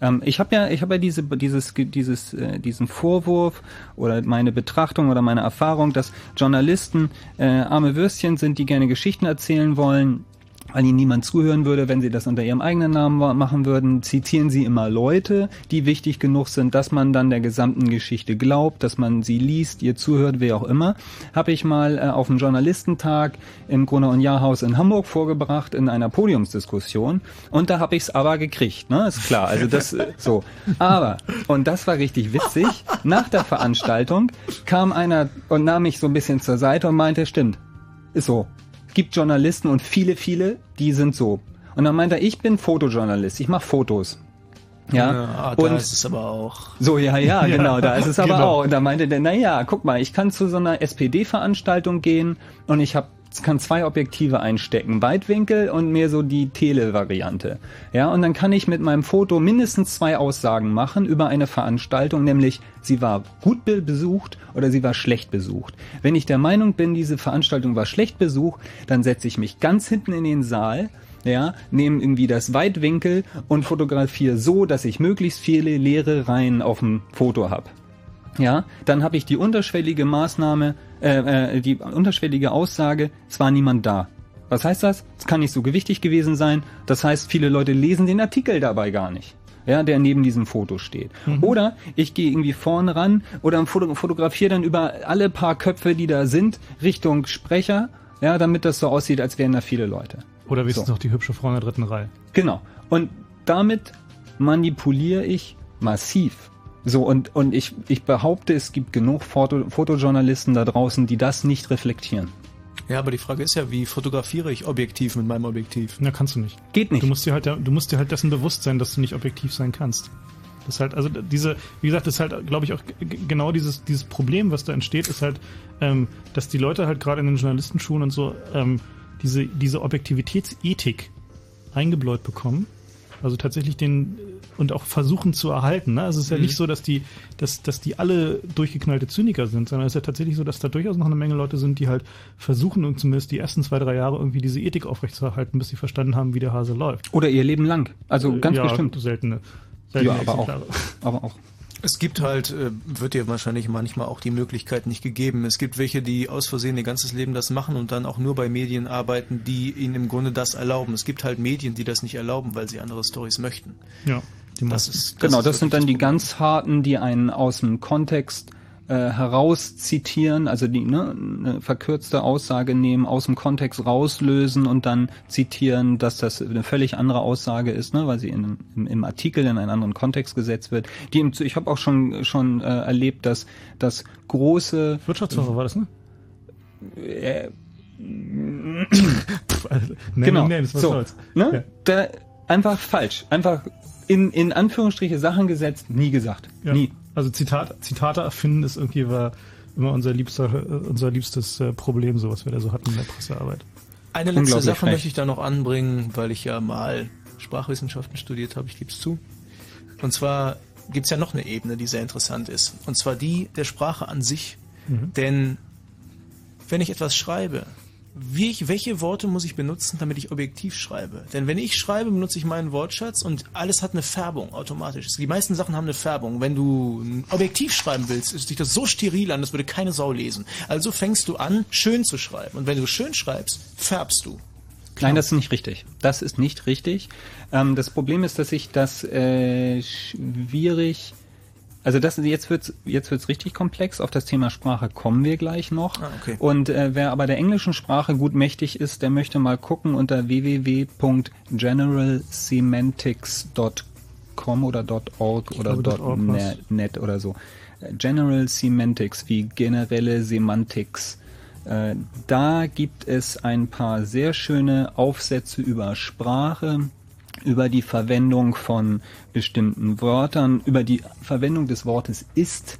Ähm, ich habe ja, ich habe ja diese, dieses, dieses, äh, diesen Vorwurf oder meine Betrachtung oder meine Erfahrung, dass Journalisten äh, arme Würstchen sind, die gerne Geschichten erzählen wollen, weil ihnen niemand zuhören würde, wenn sie das unter ihrem eigenen Namen machen würden, zitieren sie immer Leute, die wichtig genug sind, dass man dann der gesamten Geschichte glaubt, dass man sie liest, ihr zuhört, wer auch immer. Habe ich mal äh, auf einem Journalistentag im Gruner und Jahrhaus in Hamburg vorgebracht in einer Podiumsdiskussion und da habe ich es aber gekriegt, ne? Ist klar, also das äh, so. Aber und das war richtig witzig, nach der Veranstaltung kam einer und nahm mich so ein bisschen zur Seite und meinte, stimmt, ist so. Gibt Journalisten und viele, viele, die sind so. Und dann meinte er, ich bin Fotojournalist, ich mache Fotos. Ja, ah, da und ist es aber auch. so, ja, ja, Ja, genau, da ist es aber genau. auch. Und da meinte der, na ja, guck mal, ich kann zu so einer SPD-Veranstaltung gehen und ich habe kann zwei Objektive einstecken, Weitwinkel und mir so die Tele-Variante. Ja, und dann kann ich mit meinem Foto mindestens zwei Aussagen machen über eine Veranstaltung, nämlich sie war gut be- besucht oder sie war schlecht besucht. Wenn ich der Meinung bin, diese Veranstaltung war schlecht besucht, dann setze ich mich ganz hinten in den Saal ja, nehme irgendwie das Weitwinkel und fotografiere so, dass ich möglichst viele leere Reihen auf dem Foto habe. Ja, dann habe ich die unterschwellige Maßnahme, äh, äh, die unterschwellige Aussage, es war niemand da. Was heißt das? Es kann nicht so gewichtig gewesen sein. Das heißt, viele Leute lesen den Artikel dabei gar nicht. Ja, der neben diesem Foto steht. Oder ich gehe irgendwie vorne ran oder foto fotografiere dann über alle paar Köpfe, die da sind, Richtung Sprecher, ja, damit das so aussieht, als wären da viele Leute. Oder wenigstens So. noch die hübsche Frau in der dritten Reihe. Genau. Und damit manipuliere ich massiv. So, und, und ich, ich behaupte, es gibt genug Foto, Fotojournalisten da draußen, die das nicht reflektieren. Ja, aber die Frage ist ja, wie fotografiere ich objektiv mit meinem Objektiv? Na, kannst du nicht. Geht nicht. Du musst dir halt, du musst dir halt dessen bewusst sein, dass du nicht objektiv sein kannst. Das ist halt, also diese, wie gesagt, das ist halt, glaube ich, auch genau dieses, dieses Problem, was da entsteht, ist halt, ähm, dass die Leute halt gerade in den Journalistenschulen und so ähm, diese, diese Objektivitätsethik eingebläut bekommen. Also tatsächlich den und auch versuchen zu erhalten. Ne? Also es ist ja Mhm. nicht so, dass die, dass, dass die alle durchgeknallte Zyniker sind, sondern es ist ja tatsächlich so, dass da durchaus noch eine Menge Leute sind, die halt versuchen, und zumindest die ersten zwei, drei Jahre irgendwie diese Ethik aufrechtzuerhalten, bis sie verstanden haben, wie der Hase läuft. Oder ihr Leben lang. Also ganz ja, bestimmt. Seltene. Ja, seltene aber auch, aber auch. Es gibt halt, äh, wird dir wahrscheinlich manchmal auch die Möglichkeit nicht gegeben. Es gibt welche, die aus Versehen ihr ganzes Leben das machen und dann auch nur bei Medien arbeiten, die ihnen im Grunde das erlauben. Es gibt halt Medien, die das nicht erlauben, weil sie andere Stories möchten. Ja, die Das ist, Genau, ist das sind dann die ganz harten, die einen aus dem Kontext äh, heraus zitieren, also die ne, eine verkürzte Aussage nehmen, aus dem Kontext rauslösen und dann zitieren, dass das eine völlig andere Aussage ist, ne, weil sie in, im, im Artikel in einen anderen Kontext gesetzt wird. Die im, ich habe auch schon schon äh, erlebt, dass das große Wirtschaftswoche war das, ne? äh, Nee, genau. war so, ne? Ja. Da, einfach falsch, einfach in in Anführungsstriche Sachen gesetzt, nie gesagt, Ja. nie. Also Zitat, Zitate erfinden ist irgendwie war immer unser liebster, unser liebstes äh, Problem, so was wir da so hatten in der Pressearbeit. Eine letzte Sache frech. möchte ich da noch anbringen, weil ich ja mal Sprachwissenschaften studiert habe, ich gebe es zu. Und zwar gibt es ja noch eine Ebene, die sehr interessant ist. Und zwar die der Sprache an sich. Denn wenn ich etwas schreibe, wie ich, welche Worte muss ich benutzen, damit ich objektiv schreibe? Denn wenn ich schreibe, benutze ich meinen Wortschatz und alles hat eine Färbung automatisch. Die meisten Sachen haben eine Färbung. Wenn du objektiv schreiben willst, ist sich das so steril an, das würde keine Sau lesen. Also fängst du an, schön zu schreiben. Und wenn du schön schreibst, färbst du. Nein, das ist nicht richtig. Das ist nicht richtig. Ähm, das Problem ist, dass ich das äh, schwierig. Also das jetzt wird's jetzt wird's richtig komplex. Auf das Thema Sprache kommen wir gleich noch. Ah, okay. Und äh, wer aber der englischen Sprache gut mächtig ist, der möchte mal gucken unter www.generalsemantics.com oder .org oder glaube, .org war's. .net, net oder so. General Semantics wie generelle Semantics. Äh, Da gibt es ein paar sehr schöne Aufsätze über Sprache, über die Verwendung von bestimmten Wörtern, über die Verwendung des Wortes ist,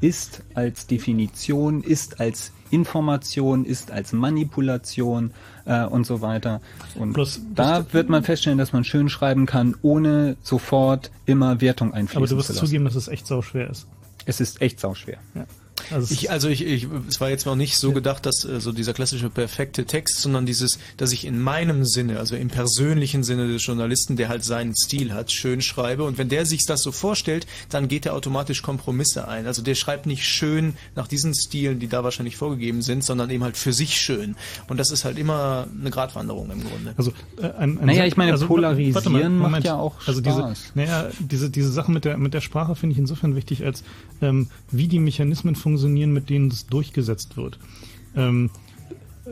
ist als Definition, ist als Information, ist als Manipulation äh, und so weiter. Und Bloß- da wird man feststellen, dass man schön schreiben kann, ohne sofort immer Wertung einfließen Aber du wirst zu lassen. zugeben, dass es echt sau schwer ist. Es ist echt sauschwer. Ja. Also es- Ich, also ich, ich, es war jetzt noch nicht so gedacht, dass äh, so dieser klassische perfekte Text, sondern dieses, dass ich in meinem Sinne, also im persönlichen Sinne des Journalisten, der halt seinen Stil hat, schön schreibe. Und wenn der sich das so vorstellt, dann geht er automatisch Kompromisse ein. Also der schreibt nicht schön nach diesen Stilen, die da wahrscheinlich vorgegeben sind, sondern eben halt für sich schön. Und das ist halt immer eine Gratwanderung im Grunde. Also äh, ein, ein Naja, ich meine, also, polarisieren warte mal, macht ja auch Also Spaß. diese, naja, diese diese Sache mit der mit der Sprache finde ich insofern wichtig, als ähm, wie die Mechanismen funktionieren, mit denen es durchgesetzt wird. Ähm,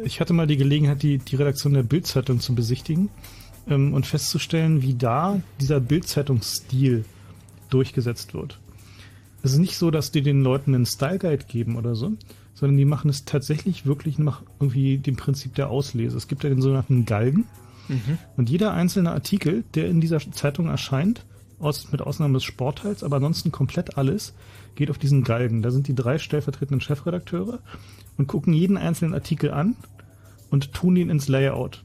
ich hatte mal die Gelegenheit, die die Redaktion der Bildzeitung zu besichtigen ähm, und festzustellen, wie da dieser Bildzeitungsstil durchgesetzt wird. Es ist nicht so, dass die den Leuten einen Style Guide geben oder so, sondern die machen es tatsächlich wirklich nach irgendwie dem Prinzip der Auslese. Es gibt ja den sogenannten Galgen. Und jeder einzelne Artikel, der in dieser Zeitung erscheint, aus, mit Ausnahme des Sportteils, aber ansonsten komplett alles, geht auf diesen Galgen. Da sind die drei stellvertretenden Chefredakteure und gucken jeden einzelnen Artikel an und tun ihn ins Layout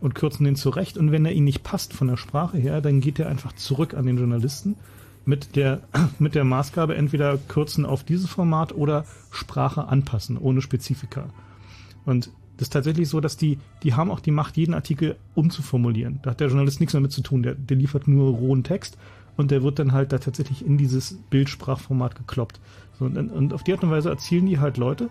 und kürzen den zurecht. Und wenn er ihnen nicht passt von der Sprache her, dann geht er einfach zurück an den Journalisten mit der, mit der Maßgabe entweder kürzen auf dieses Format oder Sprache anpassen, ohne Spezifika. Und das ist tatsächlich so, dass die, die haben auch die Macht, jeden Artikel umzuformulieren. Da hat der Journalist nichts damit zu tun. Der, der liefert nur rohen Text und der wird dann halt da tatsächlich in dieses Bildsprachformat gekloppt. So, und, und auf die Art und Weise erzielen die halt Leute,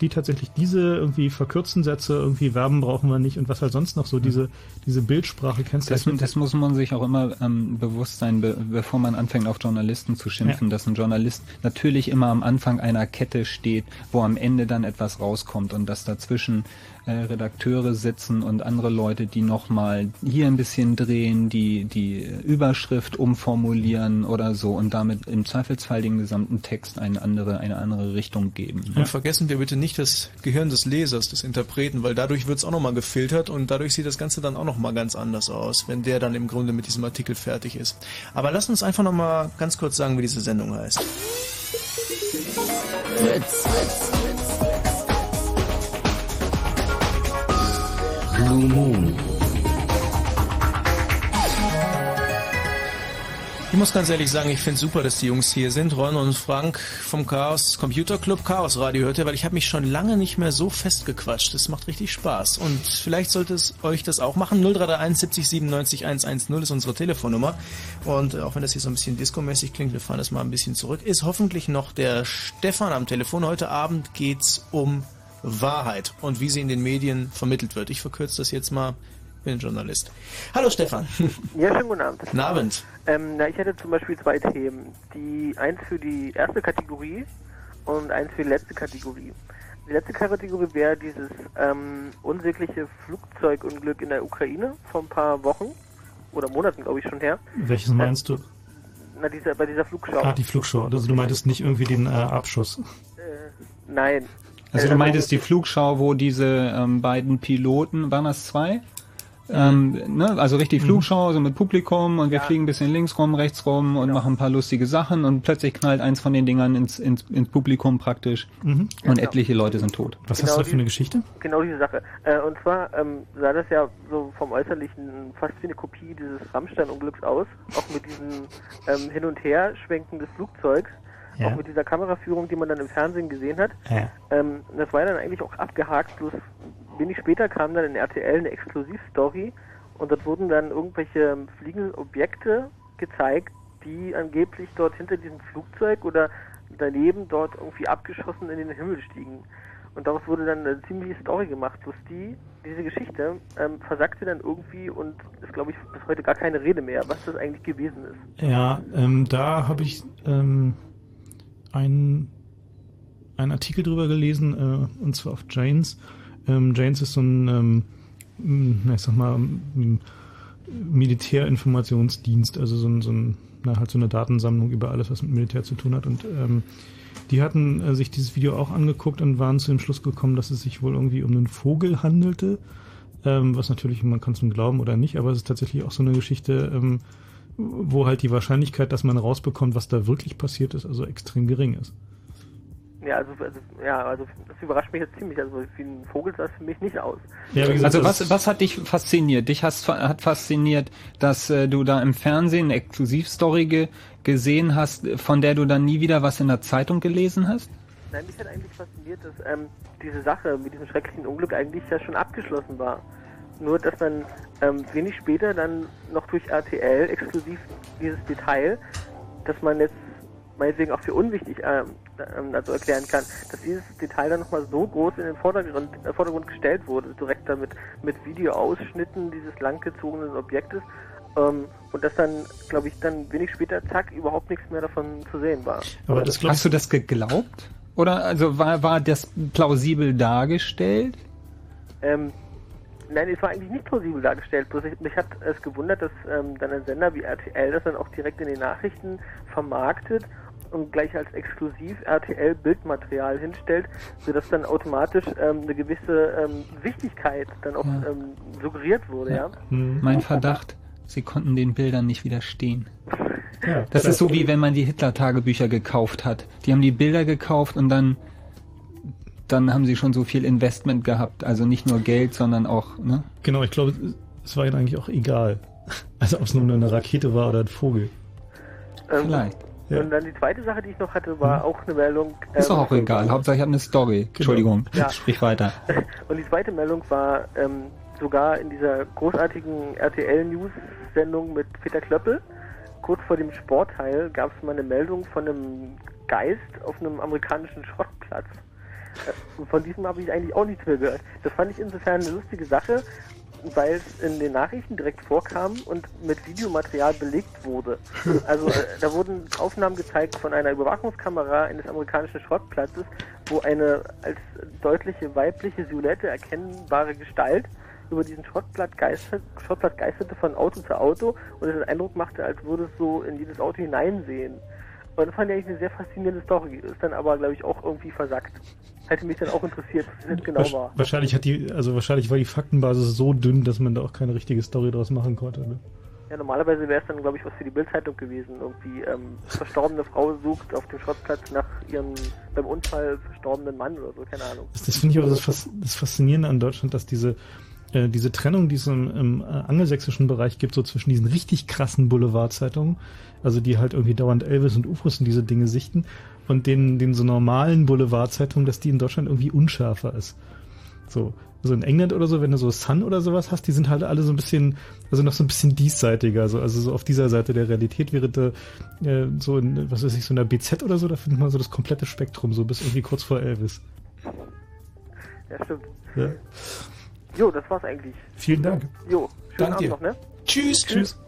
die tatsächlich diese irgendwie verkürzten Sätze, irgendwie Verben brauchen wir nicht und was halt sonst noch so diese, diese Bildsprache Das, kennzeichnet. das muss man sich auch immer ähm, bewusst sein, be bevor man anfängt, auf Journalisten zu schimpfen, Ja. dass ein Journalist natürlich immer am Anfang einer Kette steht, wo am Ende dann etwas rauskommt und dass dazwischen äh, Redakteure sitzen und andere Leute, die nochmal hier ein bisschen drehen, die die Überschrift umformulieren oder so und damit im Zweifelsfall den gesamten Text eine andere, eine andere Richtung geben. Ne? Und vergessen wir bitte nicht das Gehirn des Lesers, des Interpreten, weil dadurch wird es auch nochmal gefiltert und dadurch sieht das Ganze dann auch nochmal ganz anders aus, wenn der dann im Grunde mit diesem Artikel fertig ist. Aber lass uns einfach nochmal ganz kurz sagen, wie diese Sendung heißt. Fritz. Blue Moon. Ich muss ganz ehrlich sagen, ich finde super, dass die Jungs hier sind. Ron und Frank vom Chaos Computer Club Chaos Radio hört ihr, weil ich habe mich schon lange nicht mehr so festgequatscht. Das macht richtig Spaß. Und vielleicht sollte es euch das auch machen. 0331 70 97 110 ist unsere Telefonnummer. Und auch wenn das hier so ein bisschen discomäßig klingt, wir fahren das mal ein bisschen zurück, ist hoffentlich noch der Stefan am Telefon. Heute Abend geht's um Wahrheit und wie sie in den Medien vermittelt wird. Ich verkürze das jetzt mal bin Journalist. Hallo Stefan. Ja, schönen guten Abend. Guten Abend. Ähm, na, ich hätte zum Beispiel zwei Themen. Die eins für die erste Kategorie und eins für die letzte Kategorie. Die letzte Kategorie wäre dieses ähm, unsägliche Flugzeugunglück in der Ukraine vor ein paar Wochen oder Monaten, glaube ich, schon her. Welches meinst du? Na, dieser, bei dieser Flugschau. Ah, die Flugschau. Also du meintest nicht irgendwie den äh, Abschuss. Äh, nein. Also du meintest die Flugschau, wo diese ähm, beiden Piloten, waren das zwei? Ähm, ne? Also richtig mhm. Flugschau, so mit Publikum und wir ja. fliegen ein bisschen links rum, rechts rum und genau. machen ein paar lustige Sachen und plötzlich knallt eins von den Dingern ins, ins, ins Publikum praktisch mhm. und genau. etliche Leute sind tot. Was genau hast du da für eine Geschichte? Genau diese Sache. Äh, und zwar ähm, sah das ja so vom Äußerlichen fast wie eine Kopie dieses Rammstein-Unglücks aus, auch mit diesem ähm, Hin- und Her schwenken des Flugzeugs. Ja. Auch mit dieser Kameraführung, die man dann im Fernsehen gesehen hat. Ja. Ähm, das war dann eigentlich auch abgehakt, bloß wenig später kam dann in RTL eine Exklusivstory und dort wurden dann irgendwelche fliegenden Objekte gezeigt, die angeblich dort hinter diesem Flugzeug oder daneben dort irgendwie abgeschossen in den Himmel stiegen. Und daraus wurde dann eine ziemliche Story gemacht. Bloß die, diese Geschichte ähm, versagte dann irgendwie und ist, glaube ich, bis heute gar keine Rede mehr, was das eigentlich gewesen ist. Ja, ähm, da habe ich ähm, einen, einen Artikel drüber gelesen, äh, und zwar auf Janes. Ähm, Janes ist so ein, ähm, ich sag mal, Militärinformationsdienst, also so ein, so ein na, halt so eine Datensammlung über alles, was mit Militär zu tun hat. Und ähm, die hatten äh, sich dieses Video auch angeguckt und waren zu dem Schluss gekommen, dass es sich wohl irgendwie um einen Vogel handelte. Ähm, was natürlich, man kann es nun glauben oder nicht, aber es ist tatsächlich auch so eine Geschichte, ähm, wo halt die Wahrscheinlichkeit, dass man rausbekommt, was da wirklich passiert ist, also extrem gering ist. Ja, also, also, ja, also das überrascht mich jetzt ziemlich. Also wie ein Vogel sah es für mich nicht aus. Ja, gesagt, also was, was hat dich fasziniert? Dich hast, hat fasziniert, dass äh, du da im Fernsehen eine Exklusivstory ge gesehen hast, von der du dann nie wieder was in der Zeitung gelesen hast? Nein, mich hat eigentlich fasziniert, dass ähm, diese Sache mit diesem schrecklichen Unglück eigentlich ja schon abgeschlossen war. Nur, dass man ähm, wenig später dann noch durch RTL exklusiv dieses Detail, dass man jetzt meinetwegen auch für unwichtig ähm, also erklären kann, dass dieses Detail dann nochmal so groß in den Vordergrund, äh, Vordergrund gestellt wurde, direkt damit mit Videoausschnitten dieses langgezogenen Objektes ähm, und dass dann, glaube ich, dann wenig später, zack, überhaupt nichts mehr davon zu sehen war. Aber das, Hast du das geglaubt? Oder also war, war das plausibel dargestellt? Ähm, Nein, es war eigentlich nicht plausibel dargestellt. Bloß ich, mich hat es gewundert, dass ähm, dann ein Sender wie RTL das dann auch direkt in den Nachrichten vermarktet und gleich als exklusiv RTL Bildmaterial hinstellt, sodass dann automatisch ähm, eine gewisse ähm, Wichtigkeit dann auch ja. ähm, suggeriert wurde, ja. ja? Mhm. Mein Verdacht, sie konnten den Bildern nicht widerstehen. Ja, das ist so wie wenn man die Hitler-Tagebücher gekauft hat. Die haben die Bilder gekauft und dann dann haben sie schon so viel Investment gehabt. Also nicht nur Geld, sondern auch, ne? Genau, ich glaube, es war ihnen eigentlich auch egal. Also ob es nur eine Rakete war oder ein Vogel. Ähm, Vielleicht. Ja. Und dann die zweite Sache, die ich noch hatte, war hm. auch eine Meldung. Ähm, ist doch auch egal. Hauptsache ich habe eine Story. Genau. Entschuldigung. Ja. Sprich weiter. Und die zweite Meldung war ähm, sogar in dieser großartigen RTL-News-Sendung mit Peter Klöppel. Kurz vor dem Sportteil gab es mal eine Meldung von einem Geist auf einem amerikanischen Schrottplatz. Äh, von diesem habe ich eigentlich auch nichts mehr gehört. Das fand ich insofern eine lustige Sache, weil es in den Nachrichten direkt vorkam und mit Videomaterial belegt wurde. Also äh, da wurden Aufnahmen gezeigt von einer Überwachungskamera eines amerikanischen Schrottplatzes, wo eine als deutliche weibliche Silhouette erkennbare Gestalt über diesen Schrottplatz, geistert, Schrottplatz geisterte von Auto zu Auto und es den Eindruck machte, als würde es so in dieses Auto hineinsehen. Und das fand ich eigentlich eine sehr faszinierende Story. Ist dann aber, glaube ich, auch irgendwie versackt. Hätte mich dann auch interessiert, was das genau war. Wahrscheinlich hat die, also wahrscheinlich war die Faktenbasis so dünn, dass man da auch keine richtige Story draus machen konnte. Ne? Ja, normalerweise wäre es dann, glaube ich, was für die Bildzeitung gewesen. Irgendwie ähm, verstorbene Frau sucht auf dem Schrottplatz nach ihrem beim Unfall verstorbenen Mann oder so, keine Ahnung. Das, das finde ich auch das, das Faszinierende an Deutschland, dass diese äh, diese Trennung, die es im, im äh, angelsächsischen Bereich gibt, so zwischen diesen richtig krassen Boulevardzeitungen, also die halt irgendwie dauernd Elvis und Ufos und diese Dinge sichten, und den, den so normalen Boulevardzeitungen, dass die in Deutschland irgendwie unschärfer ist. So. Also in England oder so, wenn du so Sun oder sowas hast, die sind halt alle so ein bisschen, also noch so ein bisschen diesseitiger, also, also so auf dieser Seite der Realität wäre da, äh, so in, was weiß ich, so in der BZ oder so, da findet man so das komplette Spektrum, so bis irgendwie kurz vor Elvis. Ja, stimmt. Ja. Jo, das war's eigentlich. Vielen Dank. Jo, schönen Dank Abend dir. noch, ne? Tschüss. Tschüss.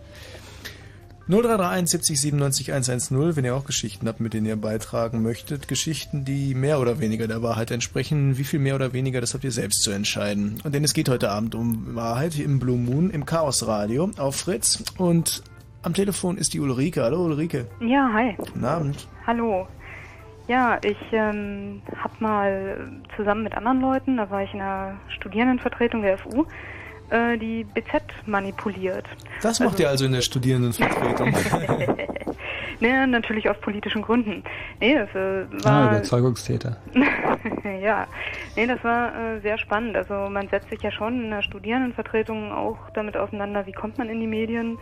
0331 70 97 110, wenn ihr auch Geschichten habt, mit denen ihr beitragen möchtet. Geschichten, die mehr oder weniger der Wahrheit entsprechen. Wie viel mehr oder weniger, das habt ihr selbst zu entscheiden. Und denn es geht heute Abend um Wahrheit im Blue Moon, im Chaos Radio auf Fritz. Und am Telefon ist die Ulrike. Hallo Ulrike. Ja, hi. Guten Abend. Hallo. Ja, ich ähm, habe mal zusammen mit anderen Leuten, da war ich in der Studierendenvertretung der FU, äh, die BZ manipuliert. Das macht ihr also in der Studierendenvertretung. ne, natürlich aus politischen Gründen. Nee, das äh, Ah, war Überzeugungstäter. ja, nee, das war äh, sehr spannend. Also man setzt sich ja schon in der Studierendenvertretung auch damit auseinander, wie kommt man in die Medien,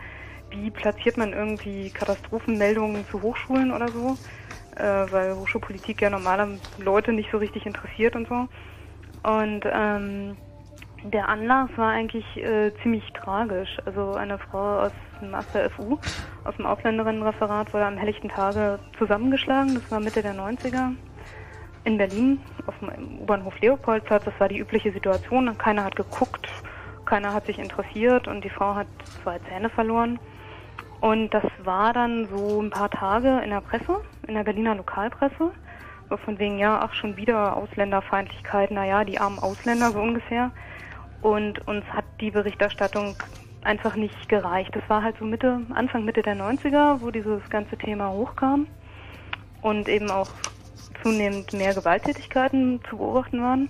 wie platziert man irgendwie Katastrophenmeldungen zu Hochschulen oder so, äh, weil Hochschulpolitik ja normale Leute nicht so richtig interessiert und so. Und ähm, der Anlass war eigentlich äh, ziemlich tragisch. Also eine Frau aus dem Master FU, aus dem Ausländerinnenreferat, wurde am helllichten Tage zusammengeschlagen. Das war Mitte der 90er in Berlin auf dem U-Bahnhof Leopoldplatz. Das war die übliche Situation. Keiner hat geguckt, keiner hat sich interessiert und die Frau hat zwei Zähne verloren. Und das war dann so ein paar Tage in der Presse, in der Berliner Lokalpresse. So von wegen, ja, ach, schon wieder Ausländerfeindlichkeit, naja, die armen Ausländer, so ungefähr. Und uns hat die Berichterstattung einfach nicht gereicht. Das war halt so Mitte, Anfang Mitte der 90er, wo dieses ganze Thema hochkam und eben auch zunehmend mehr Gewalttätigkeiten zu beobachten waren.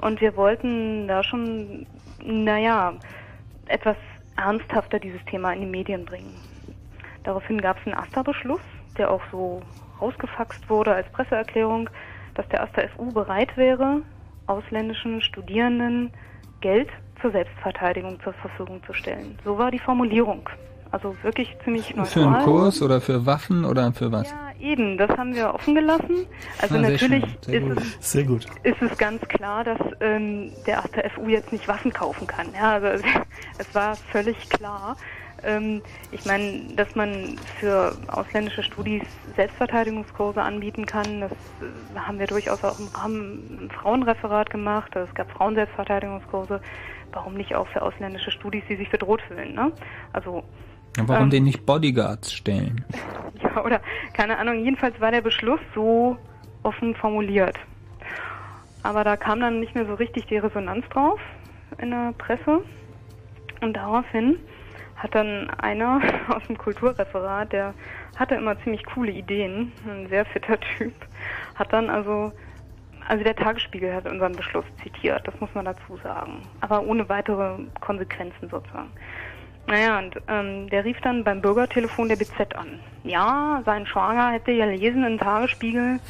Und wir wollten da schon, naja, etwas ernsthafter dieses Thema in die Medien bringen. Daraufhin gab es einen AStA-Beschluss, der auch so rausgefaxt wurde als Presseerklärung, dass der AStA FU bereit wäre, ausländischen Studierenden Geld zur Selbstverteidigung zur Verfügung zu stellen. So war die Formulierung. Also wirklich ziemlich neutral. Für einen Kurs oder für Waffen oder für was? Ja, eben, das haben wir offen gelassen. Also Ah, sehr natürlich schön, sehr ist, gut. es, Sehr gut. ist es ganz klar, dass ähm, der AStA FU jetzt nicht Waffen kaufen kann. Ja, also es, es war völlig klar. Ähm, ich meine, dass man für ausländische Studis Selbstverteidigungskurse anbieten kann, das äh, haben wir durchaus auch im Rahmen im Frauenreferat gemacht. Also es gab Frauenselbstverteidigungskurse. Warum nicht auch für ausländische Studis, die sich bedroht fühlen? Ne? Also Warum Ähm. den nicht Bodyguards stellen? ja, oder keine Ahnung, jedenfalls war der Beschluss so offen formuliert. Aber da kam dann nicht mehr so richtig die Resonanz drauf in der Presse. Und daraufhin hat dann einer aus dem Kulturreferat, der hatte immer ziemlich coole Ideen, ein sehr fitter Typ, hat dann also, also der Tagesspiegel hat unseren Beschluss zitiert, das muss man dazu sagen, aber ohne weitere Konsequenzen sozusagen. Naja, und ähm, der rief dann beim Bürgertelefon der BZ an. Ja, sein Schwager hätte gelesen im Tagesspiegel,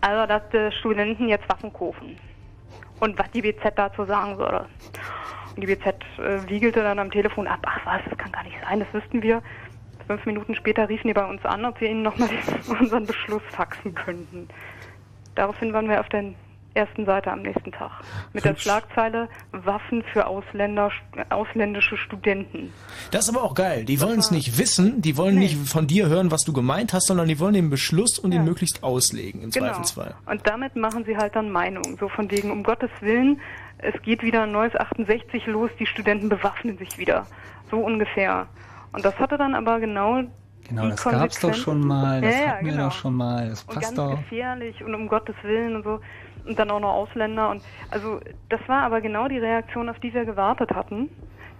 also dass die Studenten jetzt Waffen kaufen. Und was die BZ dazu sagen würde. Die BZ äh, wiegelte dann am Telefon ab, ach was, das kann gar nicht sein, das wüssten wir. Fünf Minuten später riefen die bei uns an, ob wir ihnen nochmal unseren Beschluss faxen könnten. Daraufhin waren wir auf der ersten Seite am nächsten Tag. Mit der Schlagzeile Waffen für Ausländer, ausländische Studenten. Das ist aber auch geil. Die wollen es nicht wissen, die wollen nee. nicht von dir hören, was du gemeint hast, sondern die wollen den Beschluss und ja. ihn möglichst auslegen, im genau. Zweifelsfall. Und damit machen sie halt dann Meinung. So von wegen, um Gottes Willen, es geht wieder ein neues 68 los, die Studenten bewaffnen sich wieder. So ungefähr. Und das hatte dann aber genau Genau, das gab es doch schon mal, das ja, hatten wir genau. doch schon mal, das passt und ganz doch. gefährlich und um Gottes Willen und so und dann auch noch Ausländer und also das war aber genau die Reaktion, auf die wir gewartet hatten.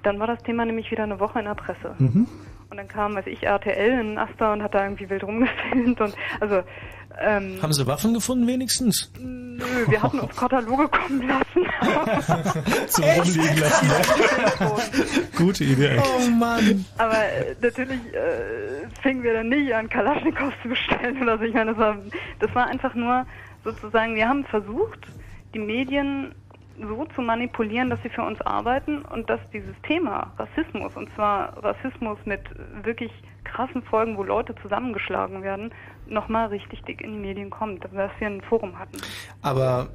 Dann war das Thema nämlich wieder eine Woche in der Presse. Mhm. Und dann kam, weiß ich, RTL in Asta und hat da irgendwie wild rumgefilmt und also ähm, Haben Sie Waffen gefunden wenigstens? Nö, wir hatten uns Kataloge kommen lassen. Zum Rumliegen lassen. Gute Idee. Oh Mann. Aber äh, natürlich äh, fingen wir dann nicht an, Kalaschnikows zu bestellen oder so. Ich meine, das war, das war einfach nur sozusagen, wir haben versucht, die Medien so zu manipulieren, dass sie für uns arbeiten und dass dieses Thema Rassismus, und zwar Rassismus mit wirklich krassen Folgen, wo Leute zusammengeschlagen werden, nochmal richtig dick in die Medien kommt, dass wir ein Forum hatten. Aber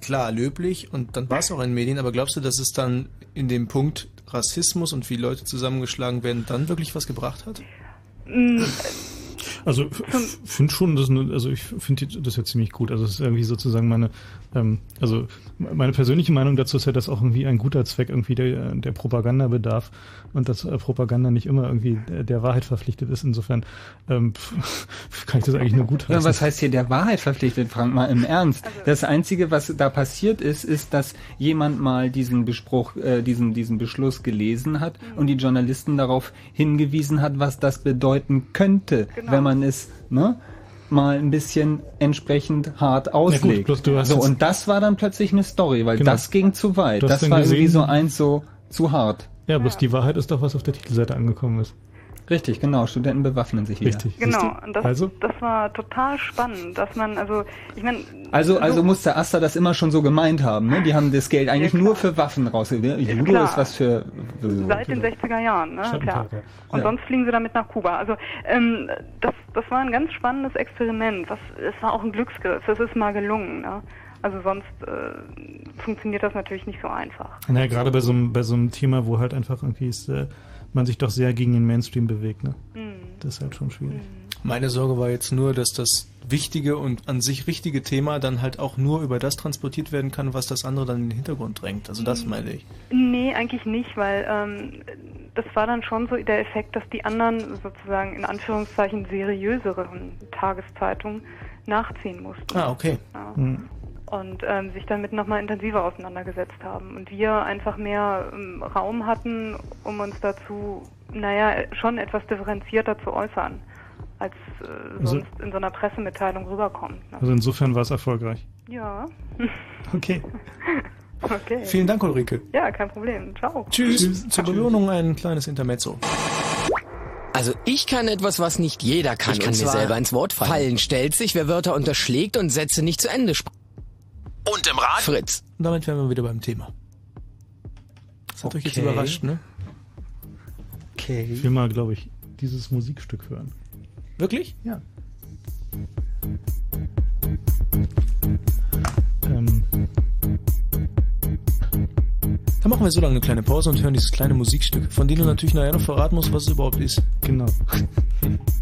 klar, löblich und dann war es auch in den Medien, aber glaubst du, dass es dann in dem Punkt Rassismus und wie Leute zusammengeschlagen werden, dann wirklich was gebracht hat? Mm, also finde schon, das eine, also ich finde das ja ziemlich gut. Also es ist irgendwie sozusagen meine, ähm, also meine persönliche Meinung dazu ist ja, dass auch irgendwie ein guter Zweck irgendwie der, der Propaganda bedarf und dass äh, Propaganda nicht immer irgendwie der, der Wahrheit verpflichtet ist. Insofern ähm, kann ich das eigentlich nur gut heißen. Ja, was heißt hier der Wahrheit verpflichtet, Frank, mal im Ernst? Also das Einzige, was da passiert ist, ist, dass jemand mal diesen Bespruch, äh, diesen, diesen Beschluss gelesen hat mhm. und die Journalisten darauf hingewiesen hat, was das bedeuten könnte, genau. wenn man es, ne? Mal ein bisschen entsprechend hart auslegt. Ja, gut, so, und das war dann plötzlich eine Story, weil genau. das ging zu weit. Das war gesehen? irgendwie so eins so zu hart. Ja, bloß die Wahrheit ist doch, was auf der Titelseite angekommen ist. Richtig, genau. Studenten bewaffnen sich wieder. Richtig. Genau. Und das, also? das war total spannend, dass man, also, ich meine. Also, also so muss der Asta das immer schon so gemeint haben, ne? Die haben das Geld eigentlich ja, nur für Waffen rausgegeben. Judo klar. ist was für. Seit den 60er Jahren, ne? Klar. Und ja. sonst fliegen sie damit nach Kuba. Also, ähm, das, das war ein ganz spannendes Experiment. Was, es war auch ein Glücksgriff. Es ist mal gelungen, ne? Also sonst äh, funktioniert das natürlich nicht so einfach. Naja, gerade bei so, einem, bei so einem Thema, wo halt einfach irgendwie ist, äh, man sich doch sehr gegen den Mainstream bewegt. Ne? Mhm. Das ist halt schon schwierig. Mhm. Meine Sorge war jetzt nur, dass das wichtige und an sich richtige Thema dann halt auch nur über das transportiert werden kann, was das andere dann in den Hintergrund drängt. Also das mhm. meine ich. Nee, eigentlich nicht, weil ähm, das war dann schon so der Effekt, dass die anderen sozusagen in Anführungszeichen seriöseren Tageszeitungen nachziehen mussten. Ah, okay. Ja. Mhm und ähm, sich damit nochmal intensiver auseinandergesetzt haben. Und wir einfach mehr ähm, Raum hatten, um uns dazu, naja, schon etwas differenzierter zu äußern, als äh, also, sonst in so einer Pressemitteilung rüberkommt. Ne? Also insofern war es erfolgreich. Ja. Okay. okay. Vielen Dank, Ulrike. Ja, kein Problem. Ciao. Tschüss. Tschüss. Zur Belohnung ein kleines Intermezzo. Also ich kann etwas, was nicht jeder kann. Ich kann mir selber ins Wort fallen. Fallen stellt sich, wer Wörter unterschlägt und Sätze nicht zu Ende spricht. Und im Rad? Fritz. Und damit wären wir wieder beim Thema. Das hat okay. euch jetzt überrascht, ne? Okay. Ich will mal, glaube ich, dieses Musikstück hören. Wirklich? Ja. Ähm. Dann machen wir so lange eine kleine Pause und hören dieses kleine Musikstück, von dem du natürlich nachher noch verraten musst, was es überhaupt ist. Genau.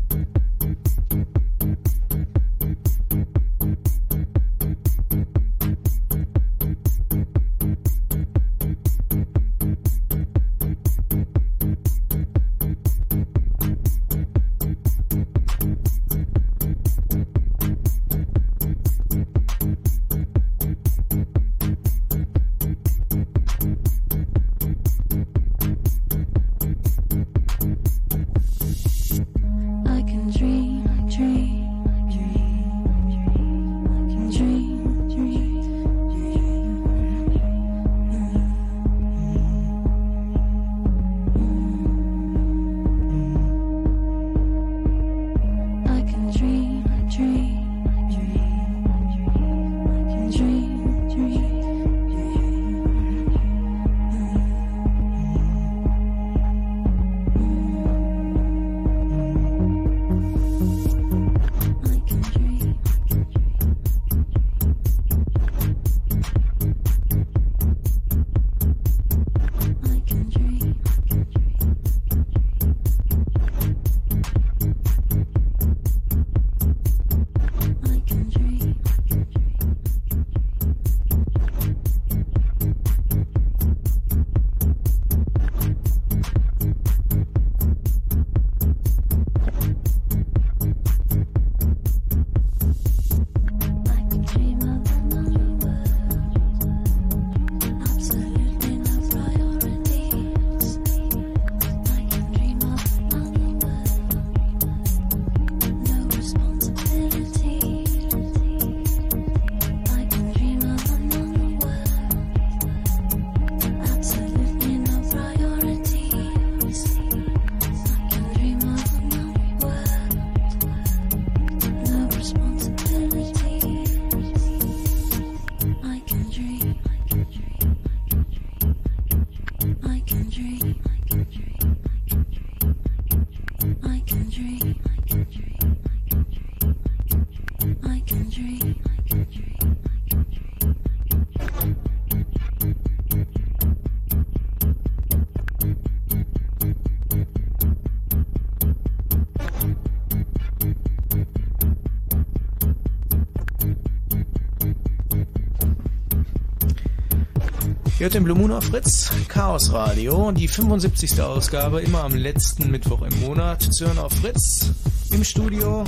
hört den Blue Moon auf Fritz, Chaos Radio, die 75. Ausgabe, immer am letzten Mittwoch im Monat. Zu hören auf Fritz, im Studio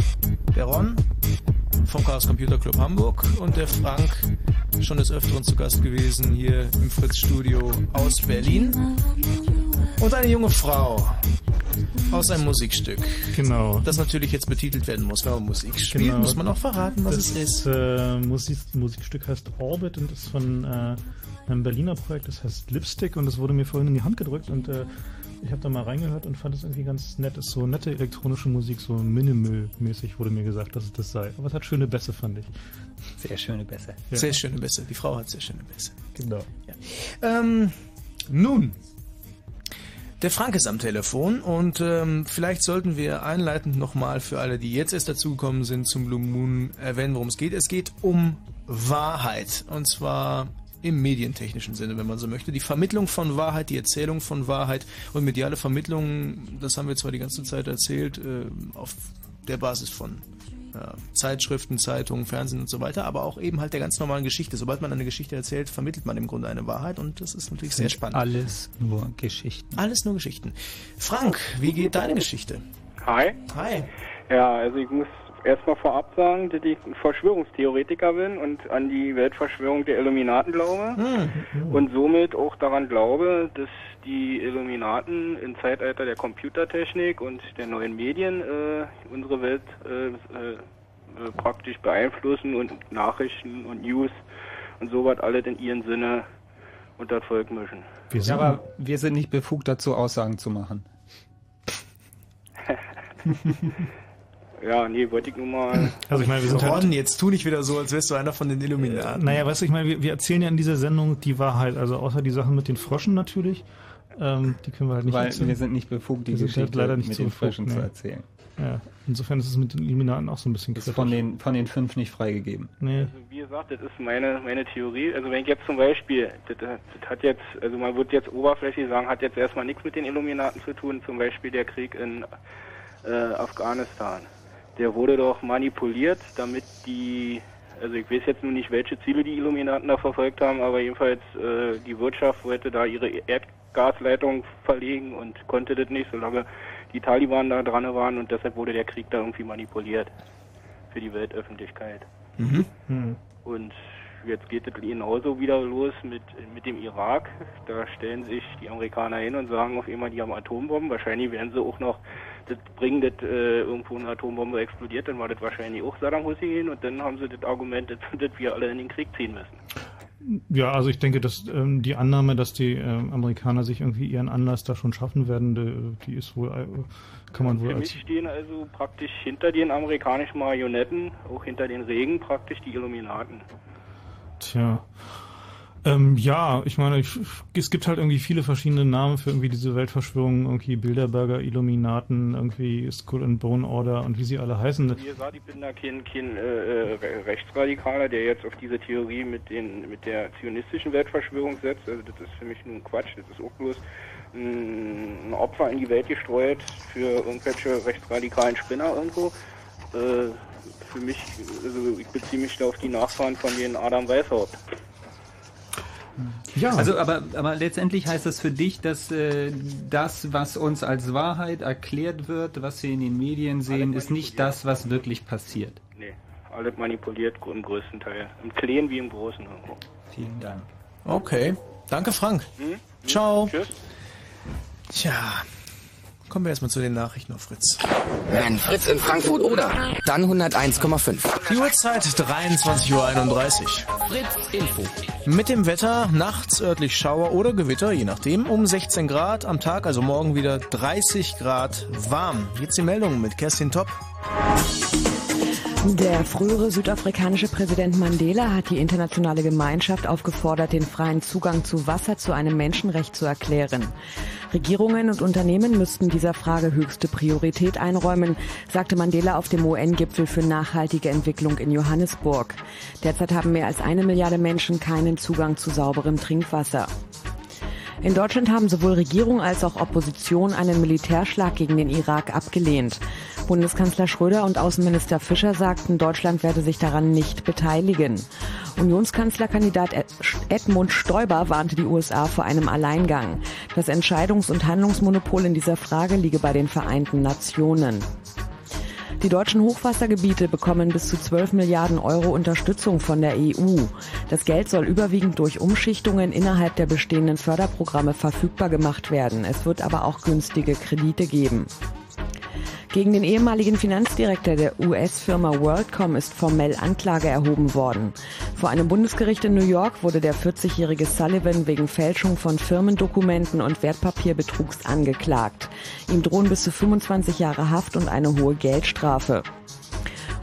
der Ron vom Chaos Computer Club Hamburg und der Frank, schon des Öfteren zu Gast gewesen, hier im Fritz Studio aus Berlin. Und eine junge Frau aus einem Musikstück. Genau. Das natürlich jetzt betitelt werden muss, wenn man Musik spielt. Genau. Muss man auch verraten, was das es ist. Äh, Musik, Musikstück heißt Orbit und ist von äh, einem Berliner Projekt, das heißt Lipstick und das wurde mir vorhin in die Hand gedrückt und äh, ich habe da mal reingehört und fand es irgendwie ganz nett. Ist so nette elektronische Musik, so Minimal-mäßig wurde mir gesagt, dass es das sei. Aber es hat schöne Bässe, fand ich. Sehr schöne Bässe. Ja. Sehr schöne Bässe. Die Frau hat sehr schöne Bässe. Genau. Ja. Ähm, nun, der Frank ist am Telefon und ähm, vielleicht sollten wir einleitend nochmal für alle, die jetzt erst dazugekommen sind, zum Blue Moon erwähnen, worum es geht. Es geht um Wahrheit. Und zwar im medientechnischen Sinne, wenn man so möchte. Die Vermittlung von Wahrheit, die Erzählung von Wahrheit und mediale Vermittlung, das haben wir zwar die ganze Zeit erzählt, äh, auf der Basis von ja, Zeitschriften, Zeitungen, Fernsehen und so weiter, aber auch eben halt der ganz normalen Geschichte. Sobald man eine Geschichte erzählt, vermittelt man im Grunde eine Wahrheit und das ist natürlich sehr spannend. Alles nur Geschichten. Alles nur Geschichten. Frank, wie geht deine Geschichte? Hi. Hi. Ja, also ich muss erstmal vorab sagen, dass ich ein Verschwörungstheoretiker bin und an die Weltverschwörung der Illuminaten glaube Hm. und somit auch daran glaube, dass die Illuminaten im Zeitalter der Computertechnik und der neuen Medien äh, unsere Welt äh, äh, äh, praktisch beeinflussen und Nachrichten und News und sowas alles in ihren Sinne unter das Volk mischen. Wir sind, ja, aber wir sind nicht befugt dazu, Aussagen zu machen. Ja, nee, wollte ich nur mal. Also ich meine, wir sind Ron, halt, jetzt tu nicht wieder so, als wärst du einer von den Illuminaten. Naja, weißt du, ich meine, wir, wir erzählen ja in dieser Sendung die Wahrheit, also außer die Sachen mit den Fröschen natürlich. Ähm, die können wir halt nicht Weil erzählen. wir sind nicht befugt, die sind Geschichte halt leider nicht mit so den Fröschen befugt, zu nee. erzählen. Ja, insofern ist es mit den Illuminaten auch so ein bisschen Ist kritisch. von den, von den fünf nicht freigegeben. Nee. Also wie gesagt, das ist meine meine Theorie. Also wenn ich jetzt zum Beispiel, das, das hat jetzt, also man wird jetzt oberflächlich sagen, hat jetzt erstmal nichts mit den Illuminaten zu tun. Zum Beispiel der Krieg in äh, Afghanistan. Der wurde doch manipuliert, damit die, also ich weiß jetzt nur nicht, welche Ziele die Illuminaten da verfolgt haben, aber jedenfalls äh, die Wirtschaft wollte da ihre Erdgasleitung verlegen und konnte das nicht, solange die Taliban da dran waren und deshalb wurde der Krieg da irgendwie manipuliert für die Weltöffentlichkeit. Mhm. Hm. Und jetzt geht es genauso wieder los mit, mit dem Irak. Da stellen sich die Amerikaner hin und sagen auf einmal, die haben Atombomben. Wahrscheinlich werden sie auch noch das bringen, dass äh, irgendwo eine Atombombe explodiert, dann war das wahrscheinlich auch Saddam Hussein und dann haben sie das Argument, dass, dass wir alle in den Krieg ziehen müssen. Ja, also ich denke, dass ähm, die Annahme, dass die ähm, Amerikaner sich irgendwie ihren Anlass da schon schaffen werden, die, die ist wohl, äh, kann man wohl Für als mich stehen also praktisch hinter den amerikanischen Marionetten, auch hinter den Regen praktisch die Illuminaten. Tja. Ähm, ja, ich meine, ich, es gibt halt irgendwie viele verschiedene Namen für irgendwie diese Weltverschwörungen, irgendwie Bilderberger, Illuminaten, irgendwie Skull and Bone Order und wie sie alle heißen. Wie gesagt, ich bin da kein, kein äh, äh, Rechtsradikaler, der jetzt auf diese Theorie mit, den, mit der zionistischen Weltverschwörung setzt. Also das ist für mich nur ein Quatsch, das ist auch bloß ein, ein Opfer in die Welt gestreut für irgendwelche rechtsradikalen Spinner irgendwo. Äh, für mich, also ich beziehe mich da auf die Nachfahren von den Adam Weishaupt. Ja. Also, aber, aber letztendlich heißt das für dich, dass äh, das, was uns als Wahrheit erklärt wird, was wir in den Medien sehen, ist nicht das, was wirklich passiert. Nee, alles manipuliert im größten Teil. Im Kleinen wie im Großen irgendwo. Vielen Dank. Okay. Danke, Frank. Hm? Ciao. Tschüss. Tja. Kommen wir erstmal zu den Nachrichten auf Fritz. Wenn Fritz in Frankfurt oder, dann 101,5. Die Uhrzeit 23.31 Uhr. Fritz Info. Mit dem Wetter, nachts örtlich Schauer oder Gewitter, je nachdem, um 16 Grad, am Tag, also morgen wieder 30 Grad warm. Jetzt die Meldung mit Kerstin Topp. Der frühere südafrikanische Präsident Mandela hat die internationale Gemeinschaft aufgefordert, den freien Zugang zu Wasser zu einem Menschenrecht zu erklären. Regierungen und Unternehmen müssten dieser Frage höchste Priorität einräumen, sagte Mandela auf dem UN-Gipfel für nachhaltige Entwicklung in Johannesburg. Derzeit haben mehr als eine Milliarde Menschen keinen Zugang zu sauberem Trinkwasser. In Deutschland haben sowohl Regierung als auch Opposition einen Militärschlag gegen den Irak abgelehnt. Bundeskanzler Schröder und Außenminister Fischer sagten, Deutschland werde sich daran nicht beteiligen. Unionskanzlerkandidat Edmund Stoiber warnte die USA vor einem Alleingang. Das Entscheidungs- und Handlungsmonopol in dieser Frage liege bei den Vereinten Nationen. Die deutschen Hochwassergebiete bekommen bis zu 12 Milliarden Euro Unterstützung von der EU. Das Geld soll überwiegend durch Umschichtungen innerhalb der bestehenden Förderprogramme verfügbar gemacht werden. Es wird aber auch günstige Kredite geben. Gegen den ehemaligen Finanzdirektor der US-Firma WorldCom ist formell Anklage erhoben worden. Vor einem Bundesgericht in New York wurde der 40-jährige Sullivan wegen Fälschung von Firmendokumenten und Wertpapierbetrugs angeklagt. Ihm drohen bis zu 25 Jahre Haft und eine hohe Geldstrafe.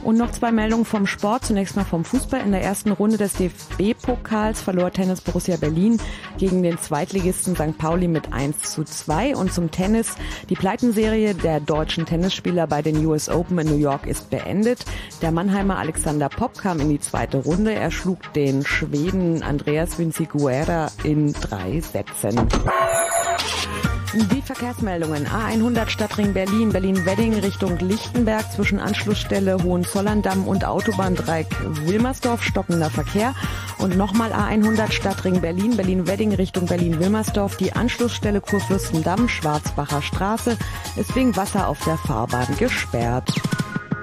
Und noch zwei Meldungen vom Sport. Zunächst mal vom Fußball. In der ersten Runde des DFB-Pokals verlor Tennis Borussia Berlin gegen den Zweitligisten St. Pauli mit 1 zu 2. Und zum Tennis. Die Pleitenserie der deutschen Tennisspieler bei den US Open in New York ist beendet. Der Mannheimer Alexander Popp kam in die zweite Runde. Er schlug den Schweden Andreas Vinciguerra in drei Sätzen. Die Verkehrsmeldungen. A100 Stadtring Berlin, Berlin-Wedding Richtung Lichtenberg zwischen Anschlussstelle Hohenzollern-Damm und Autobahndreieck Wilmersdorf stockender Verkehr. Und nochmal A100 Stadtring Berlin, Berlin-Wedding Richtung Berlin-Wilmersdorf. Die Anschlussstelle Kurfürstendamm, Schwarzbacher Straße ist wegen Wasser auf der Fahrbahn gesperrt.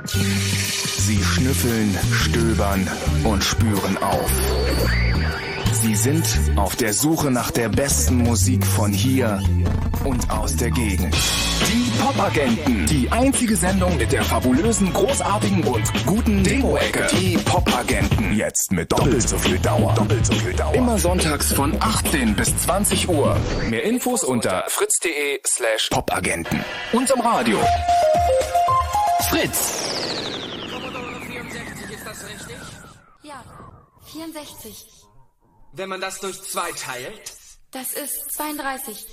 Sie schnüffeln, stöbern und spüren auf. Sie sind auf der Suche nach der besten Musik von hier und aus der Gegend. Die Popagenten. Die einzige Sendung mit der fabulösen, großartigen und guten Demo-Ecke. Die Popagenten. Jetzt mit doppelt so viel Dauer. Doppelt so viel Dauer. Immer sonntags von 18 bis 20 Uhr. Mehr Infos unter fritz.de slash popagenten. Und im Radio. Fritz. Ist das richtig? Ja, 64. Wenn man das durch zwei teilt? Das ist 32.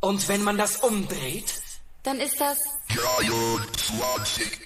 Und wenn man das umdreht? Dann ist das 23.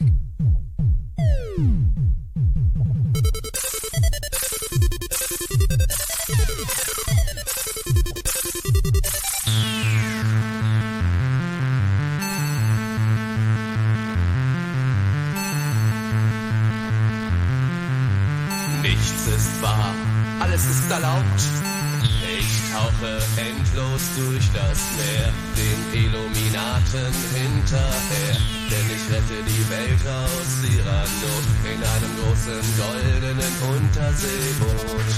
Illuminaten hinterher. Denn ich rette die Welt aus ihrer Not in einem großen goldenen Unterseeboot.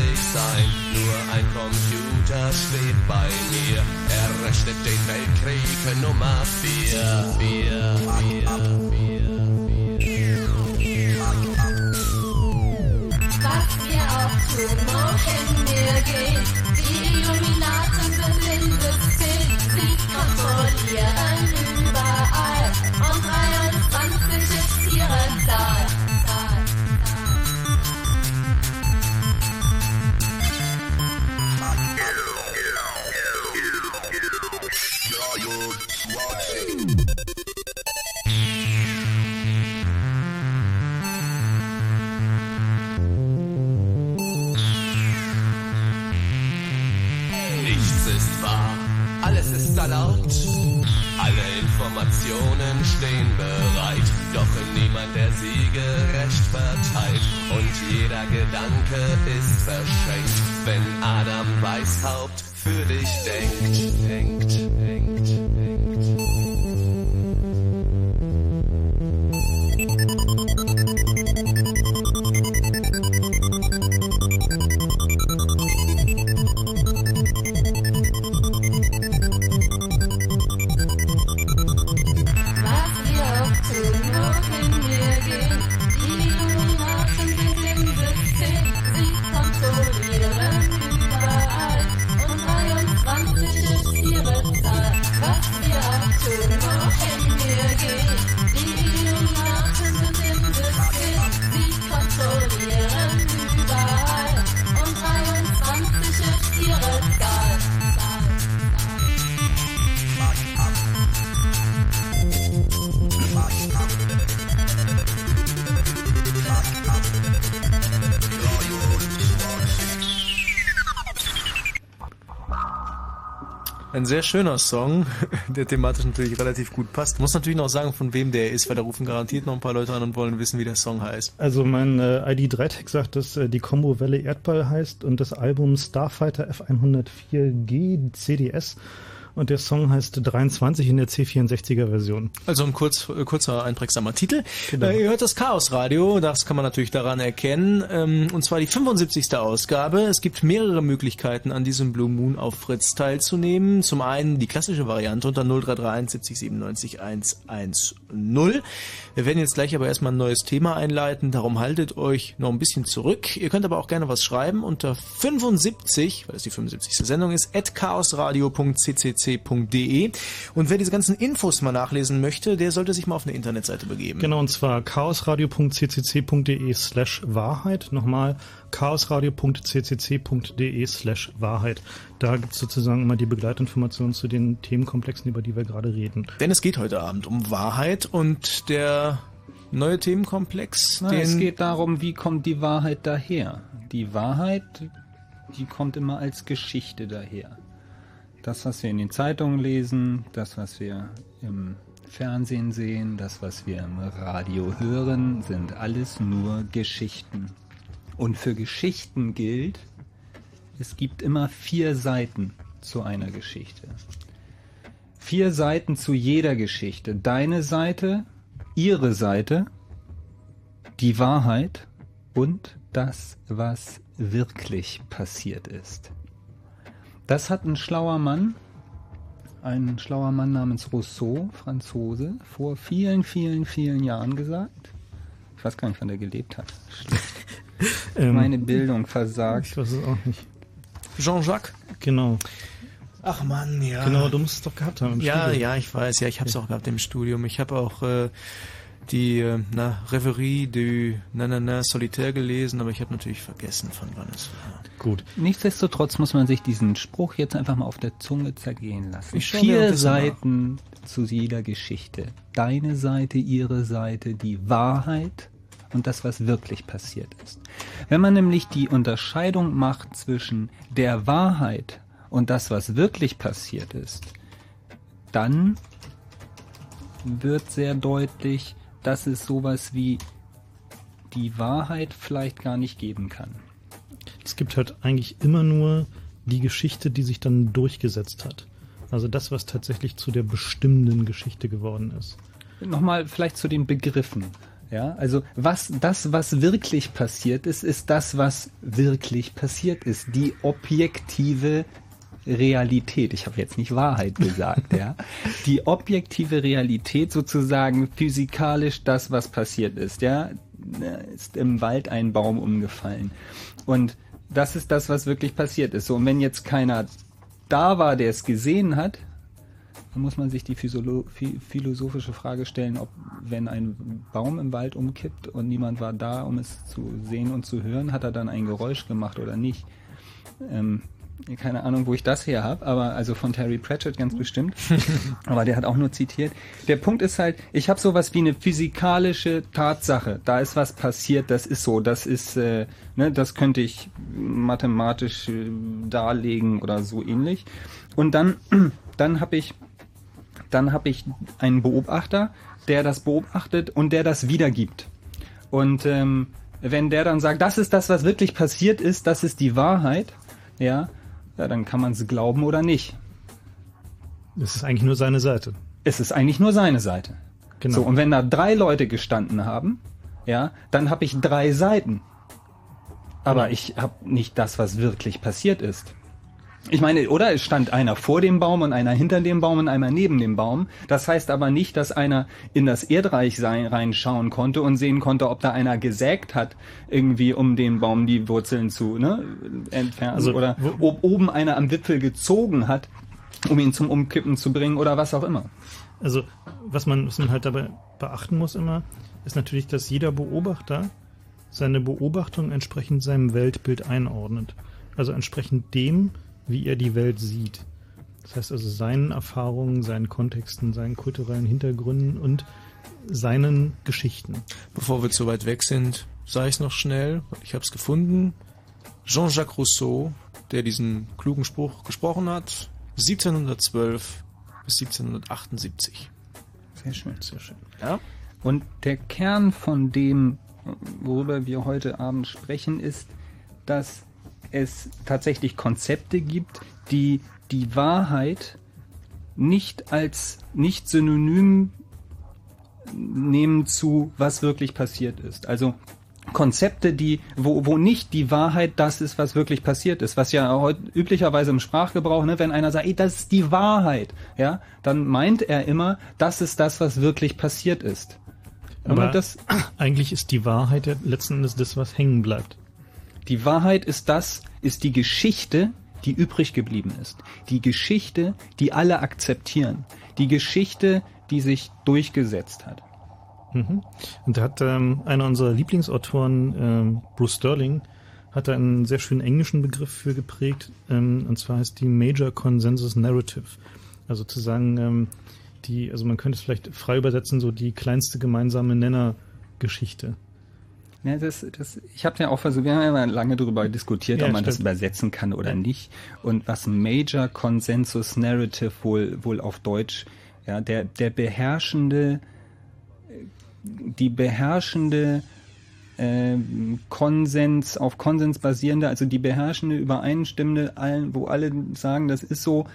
Unsterblich sein. Nur ein Computer schwebt bei mir, er rechnet den Weltkrieg Nummer 4. 4, 4, Weishaupt für dich denkt. denkt, denkt, Ein sehr schöner Song, der thematisch natürlich relativ gut passt. Muss natürlich noch sagen, von wem der ist, weil da rufen garantiert noch ein paar Leute an und wollen wissen, wie der Song heißt. Also mein äh, ID3-Tag sagt, dass äh, die Combo Welle Erdball heißt und das Album Starfighter F104G CDS und der Song heißt 23 in der C64er Version. Also ein kurz, äh, kurzer, einprägsamer Titel. Genau. Äh, ihr hört das Chaos Radio, das kann man natürlich daran erkennen. Ähm, und zwar die 75. Ausgabe. Es gibt mehrere Möglichkeiten, an diesem Blue Moon auf Fritz teilzunehmen. Zum einen die klassische Variante unter 0331 70 97 110. Wir werden jetzt gleich aber erstmal ein neues Thema einleiten, darum haltet euch noch ein bisschen zurück. Ihr könnt aber auch gerne was schreiben unter 75, weil es die 75. Sendung ist, at chaosradio.ccc.de. Und wer diese ganzen Infos mal nachlesen möchte, der sollte sich mal auf eine Internetseite begeben. Genau, und zwar chaosradio.ccc.de slash Wahrheit. Nochmal chaosradio.ccc.de slash Wahrheit. Da gibt es sozusagen immer die Begleitinformationen zu den Themenkomplexen, über die wir gerade reden. Denn es geht heute Abend um Wahrheit und der neue Themenkomplex, Na, den es geht darum, wie kommt die Wahrheit daher? Die Wahrheit, die kommt immer als Geschichte daher. Das, was wir in den Zeitungen lesen, das, was wir im Fernsehen sehen, das, was wir im Radio hören, sind alles nur Geschichten. Und für Geschichten gilt, es gibt immer vier Seiten zu einer Geschichte. Vier Seiten zu jeder Geschichte. Deine Seite, ihre Seite, die Wahrheit und das, was wirklich passiert ist. Das hat ein schlauer Mann, ein schlauer Mann namens Rousseau, Franzose, vor vielen, vielen, vielen Jahren gesagt. Ich weiß gar nicht, wann er gelebt hat. Ähm, Meine Bildung versagt. Ich weiß es auch nicht. Jean-Jacques? Genau. Ach Mann, ja. Genau, du musst es doch gehabt haben im Ja, Studium. ja, ich weiß, ja, ich habe es auch gehabt im Studium. Ich habe auch äh, die äh, na, Reverie du Nanana Solitaire gelesen, aber ich habe natürlich vergessen, von wann es war. Gut. Nichtsdestotrotz muss man sich diesen Spruch jetzt einfach mal auf der Zunge zergehen lassen. Ich Vier. Seiten zu jeder Geschichte. Deine Seite, ihre Seite, die Wahrheit und das, was wirklich passiert ist. Wenn man nämlich die Unterscheidung macht zwischen der Wahrheit und das, was wirklich passiert ist, dann wird sehr deutlich, dass es sowas wie die Wahrheit vielleicht gar nicht geben kann. Es gibt halt eigentlich immer nur die Geschichte, die sich dann durchgesetzt hat. Also das, was tatsächlich zu der bestimmenden Geschichte geworden ist. Nochmal vielleicht zu den Begriffen. Ja, also was, das, was wirklich passiert ist, ist das, was wirklich passiert ist. Die objektive Realität. Ich habe jetzt nicht Wahrheit gesagt, ja. Die objektive Realität sozusagen physikalisch das, was passiert ist, ja. Ist im Wald ein Baum umgefallen. Und das ist das, was wirklich passiert ist. So, und wenn jetzt keiner da war, der es gesehen hat, dann muss man sich die philosophische Frage stellen, ob wenn ein Baum im Wald umkippt und niemand war da, um es zu sehen und zu hören, hat er dann ein Geräusch gemacht oder nicht. Ähm, keine Ahnung, wo ich das her habe, aber also von Terry Pratchett ganz bestimmt. aber der hat auch nur zitiert. Der Punkt ist halt, ich habe sowas wie eine physikalische Tatsache. Da ist was passiert, das ist so, das ist, äh, ne, das könnte ich mathematisch äh, darlegen oder so ähnlich. Und dann, dann habe ich, dann habe ich einen Beobachter, der das beobachtet und der das wiedergibt. Und ähm, wenn der dann sagt, das ist das, was wirklich passiert ist, das ist die Wahrheit, ja, ja dann kann man es glauben oder nicht. Es ist eigentlich nur seine Seite. Es ist eigentlich nur seine Seite. Genau. So, und wenn da drei Leute gestanden haben, ja, dann habe ich drei Seiten. Aber ich habe nicht das, was wirklich passiert ist. Ich meine, oder es stand einer vor dem Baum und einer hinter dem Baum und einer neben dem Baum. Das heißt aber nicht, dass einer in das Erdreich sein, reinschauen konnte und sehen konnte, ob da einer gesägt hat, irgendwie um den Baum die Wurzeln zu ne, entfernen. Also, oder ob oben einer am Wipfel gezogen hat, um ihn zum Umkippen zu bringen oder was auch immer. Also, was man, was man halt dabei beachten muss immer, ist natürlich, dass jeder Beobachter seine Beobachtung entsprechend seinem Weltbild einordnet. Also entsprechend dem, wie er die Welt sieht. Das heißt also seinen Erfahrungen, seinen Kontexten, seinen kulturellen Hintergründen und seinen Geschichten. Bevor wir zu weit weg sind, sage ich es noch schnell, ich habe es gefunden. Jean-Jacques Rousseau, der diesen klugen Spruch gesprochen hat, 1712 bis 1778. Sehr schön. Sehr schön. Ja. Und der Kern von dem, worüber wir heute Abend sprechen, ist, dass es tatsächlich Konzepte gibt, die die Wahrheit nicht als nicht synonym nehmen zu, was wirklich passiert ist. Also Konzepte, die, wo, wo nicht die Wahrheit das ist, was wirklich passiert ist, was ja heute üblicherweise im Sprachgebrauch, ne, wenn einer sagt, ey, das ist die Wahrheit, ja, dann meint er immer, das ist das, was wirklich passiert ist. Aber das eigentlich ist die Wahrheit ja letzten Endes das, was hängen bleibt. Die Wahrheit ist das, ist die Geschichte, die übrig geblieben ist. Die Geschichte, die alle akzeptieren. Die Geschichte, die sich durchgesetzt hat. Mhm. Und da hat ähm, einer unserer Lieblingsautoren, ähm, Bruce Sterling, hat da einen sehr schönen englischen Begriff für geprägt, ähm, und zwar heißt die Major Consensus Narrative. Also zu sagen, ähm, die, also man könnte es vielleicht frei übersetzen, so die kleinste gemeinsame Nennergeschichte. Ja, das, das, ich habe ja auch versucht, wir haben ja lange darüber diskutiert, Ja, ob man stimmt. das übersetzen kann oder nicht. Und was Major Consensus Narrative wohl, wohl auf Deutsch, ja, der, der beherrschende, die beherrschende ähm, Konsens, auf Konsens basierende, also die beherrschende, übereinstimmende, allen, wo alle sagen, das ist so,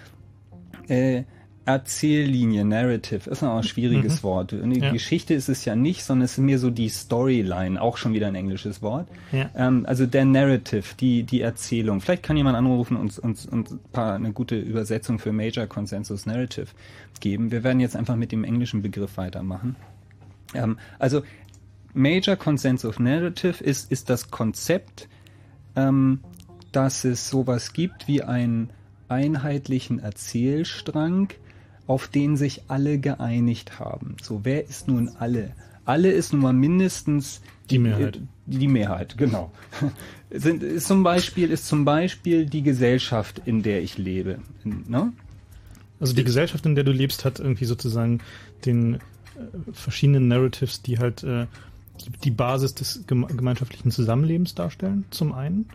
äh, Erzähllinie, Narrative, ist auch ein schwieriges Mhm. Wort. Die Ja. Geschichte ist es ja nicht, sondern es ist mehr so die Storyline, auch schon wieder ein englisches Wort. Ja. Ähm, also der Narrative, die, die Erzählung. Vielleicht kann jemand anrufen und uns ein paar, eine gute Übersetzung für Major Consensus Narrative geben. Wir werden jetzt einfach mit dem englischen Begriff weitermachen. Ähm, also Major Consensus Narrative ist, ist das Konzept, ähm, dass es sowas gibt wie einen einheitlichen Erzählstrang, auf den sich alle geeinigt haben. So, wer ist nun alle? Alle ist nun mal mindestens Die Mehrheit. Die, die Mehrheit, genau. Sind, ist zum Beispiel ist zum Beispiel die Gesellschaft, in der ich lebe. Ne? Also die Gesellschaft, in der du lebst, hat irgendwie sozusagen den äh, verschiedenen Narratives, die halt äh, die, die Basis des geme gemeinschaftlichen Zusammenlebens darstellen, zum einen.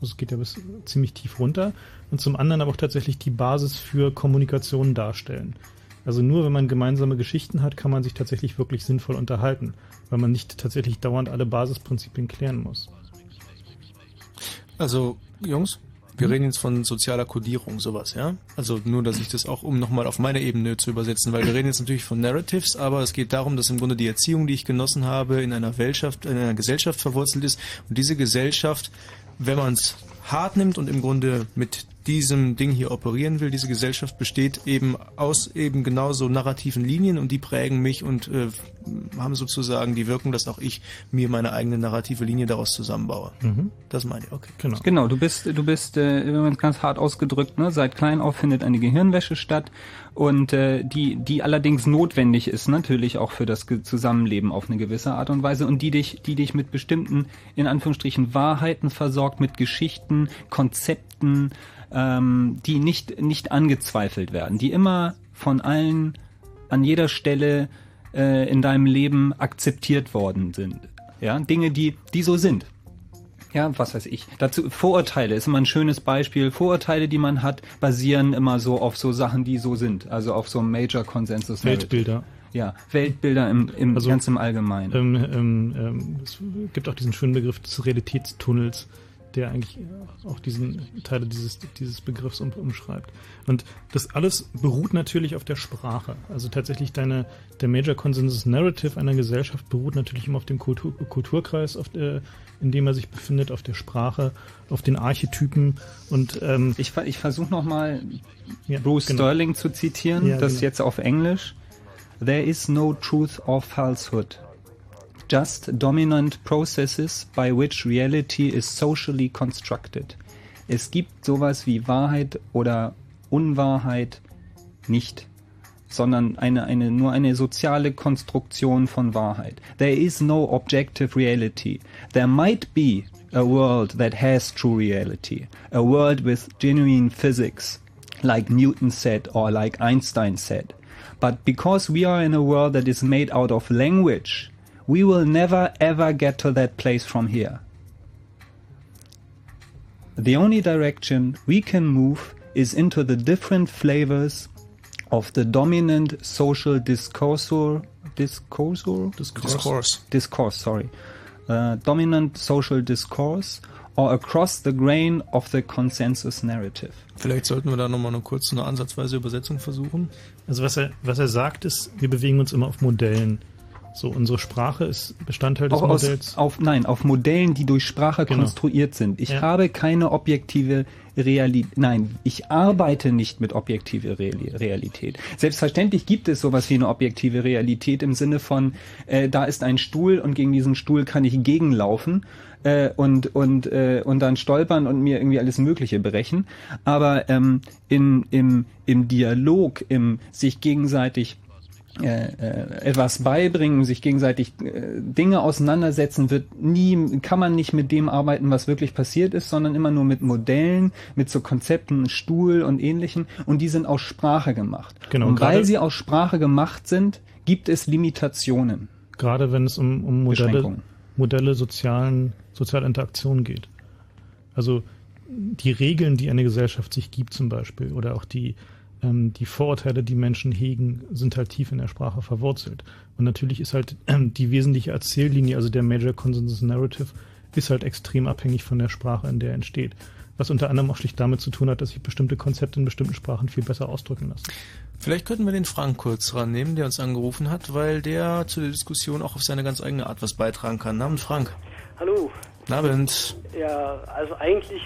Das geht ja bis ziemlich tief runter. Und zum anderen aber auch tatsächlich die Basis für Kommunikation darstellen. Also nur wenn man gemeinsame Geschichten hat, kann man sich tatsächlich wirklich sinnvoll unterhalten, weil man nicht tatsächlich dauernd alle Basisprinzipien klären muss. Also, Jungs, wir reden jetzt von sozialer Kodierung, sowas, ja? Also nur, dass ich das auch, um nochmal auf meine Ebene zu übersetzen, weil wir reden jetzt natürlich von Narratives, aber es geht darum, dass im Grunde die Erziehung, die ich genossen habe, in einer Gesellschaft, in einer Gesellschaft verwurzelt ist und diese Gesellschaft, wenn man es hart nimmt und im Grunde mit diesem Ding hier operieren will, diese Gesellschaft besteht eben aus eben genauso narrativen Linien und die prägen mich und äh, haben sozusagen die Wirkung, dass auch ich mir meine eigene narrative Linie daraus zusammenbaue. Mhm. Das meine ich, okay. Genau. Genau, du bist, du bist, äh, wenn man es ganz hart ausgedrückt, ne, seit klein auf findet eine Gehirnwäsche statt und äh, die, die allerdings notwendig ist, natürlich auch für das Ge- Zusammenleben auf eine gewisse Art und Weise und die dich, die dich mit bestimmten, in Anführungsstrichen, Wahrheiten versorgt, mit Geschichten, Konzepten, ähm, die nicht, nicht angezweifelt werden, die immer von allen an jeder Stelle äh, in deinem Leben akzeptiert worden sind. Ja, Dinge, die, die so sind. Ja, was weiß ich. Dazu Vorurteile ist immer ein schönes Beispiel. Vorurteile, die man hat, basieren immer so auf so Sachen, die so sind. Also auf so Major Consensus. Weltbilder. Ja, Weltbilder im, im Also, ganz im Allgemeinen. Ähm, ähm, ähm, es gibt auch diesen schönen Begriff des Realitätstunnels, der eigentlich auch diesen Teile dieses, dieses Begriffs um, umschreibt. Und das alles beruht natürlich auf der Sprache. Also tatsächlich deine, der Major Consensus Narrative einer Gesellschaft beruht natürlich immer auf dem Kultur, Kulturkreis, auf der, in dem er sich befindet, auf der Sprache, auf den Archetypen und ähm, ich, ich versuche nochmal Ja, Bruce genau. Sterling zu zitieren, Ja, das genau. jetzt auf Englisch. There is no truth or falsehood. Just dominant processes by which reality is socially constructed. Es gibt sowas wie Wahrheit oder Unwahrheit nicht, sondern eine, eine, nur eine soziale Konstruktion von Wahrheit. There is no objective reality. There might be a world that has true reality, a world with genuine physics, like Newton said or like Einstein said. But because we are in a world that is made out of language, we will never ever get to that place from here. The only direction we can move is into the different flavors of the dominant social discourse discourse Discourse. discourse sorry uh, dominant social discourse or across the grain of the consensus narrative. Vielleicht sollten wir da nochmal eine kurze, eine ansatzweise Übersetzung versuchen. Also was er, was er sagt ist, wir bewegen uns immer auf Modellen. So, unsere Sprache ist Bestandteil des Auch aus, Modells. auf, nein, auf Modellen, die durch Sprache Genau. konstruiert sind. Ich Ja. habe keine objektive Realität. Nein, ich arbeite nicht mit objektiver Reali Realität. Selbstverständlich gibt es sowas wie eine objektive Realität im Sinne von, äh, da ist ein Stuhl und gegen diesen Stuhl kann ich gegenlaufen äh, und und äh, und dann stolpern und mir irgendwie alles Mögliche brechen. Aber ähm, in, im im Dialog, im sich gegenseitig äh, äh, etwas beibringen, sich gegenseitig äh, Dinge auseinandersetzen, wird nie, kann man nicht mit dem arbeiten, was wirklich passiert ist, sondern immer nur mit Modellen, mit so Konzepten, Stuhl und ähnlichen. Und die sind aus Sprache gemacht. Genau, und weil sie aus Sprache gemacht sind, gibt es Limitationen. Gerade wenn es um, um Modelle. Modelle sozialen, sozialer Interaktion geht. Also die Regeln, die eine Gesellschaft sich gibt zum Beispiel, oder auch die, die Vorurteile, die Menschen hegen, sind halt tief in der Sprache verwurzelt. Und natürlich ist halt ähm, die wesentliche Erzähllinie, also der Major Consensus Narrative, ist halt extrem abhängig von der Sprache, in der er entsteht. Was unter anderem auch schlicht damit zu tun hat, dass sich bestimmte Konzepte in bestimmten Sprachen viel besser ausdrücken lassen. Vielleicht könnten wir den Frank kurz rannehmen, der uns angerufen hat, weil der zu der Diskussion auch auf seine ganz eigene Art was beitragen kann. Namen Frank. Hallo. Guten Abend. Ja, also eigentlich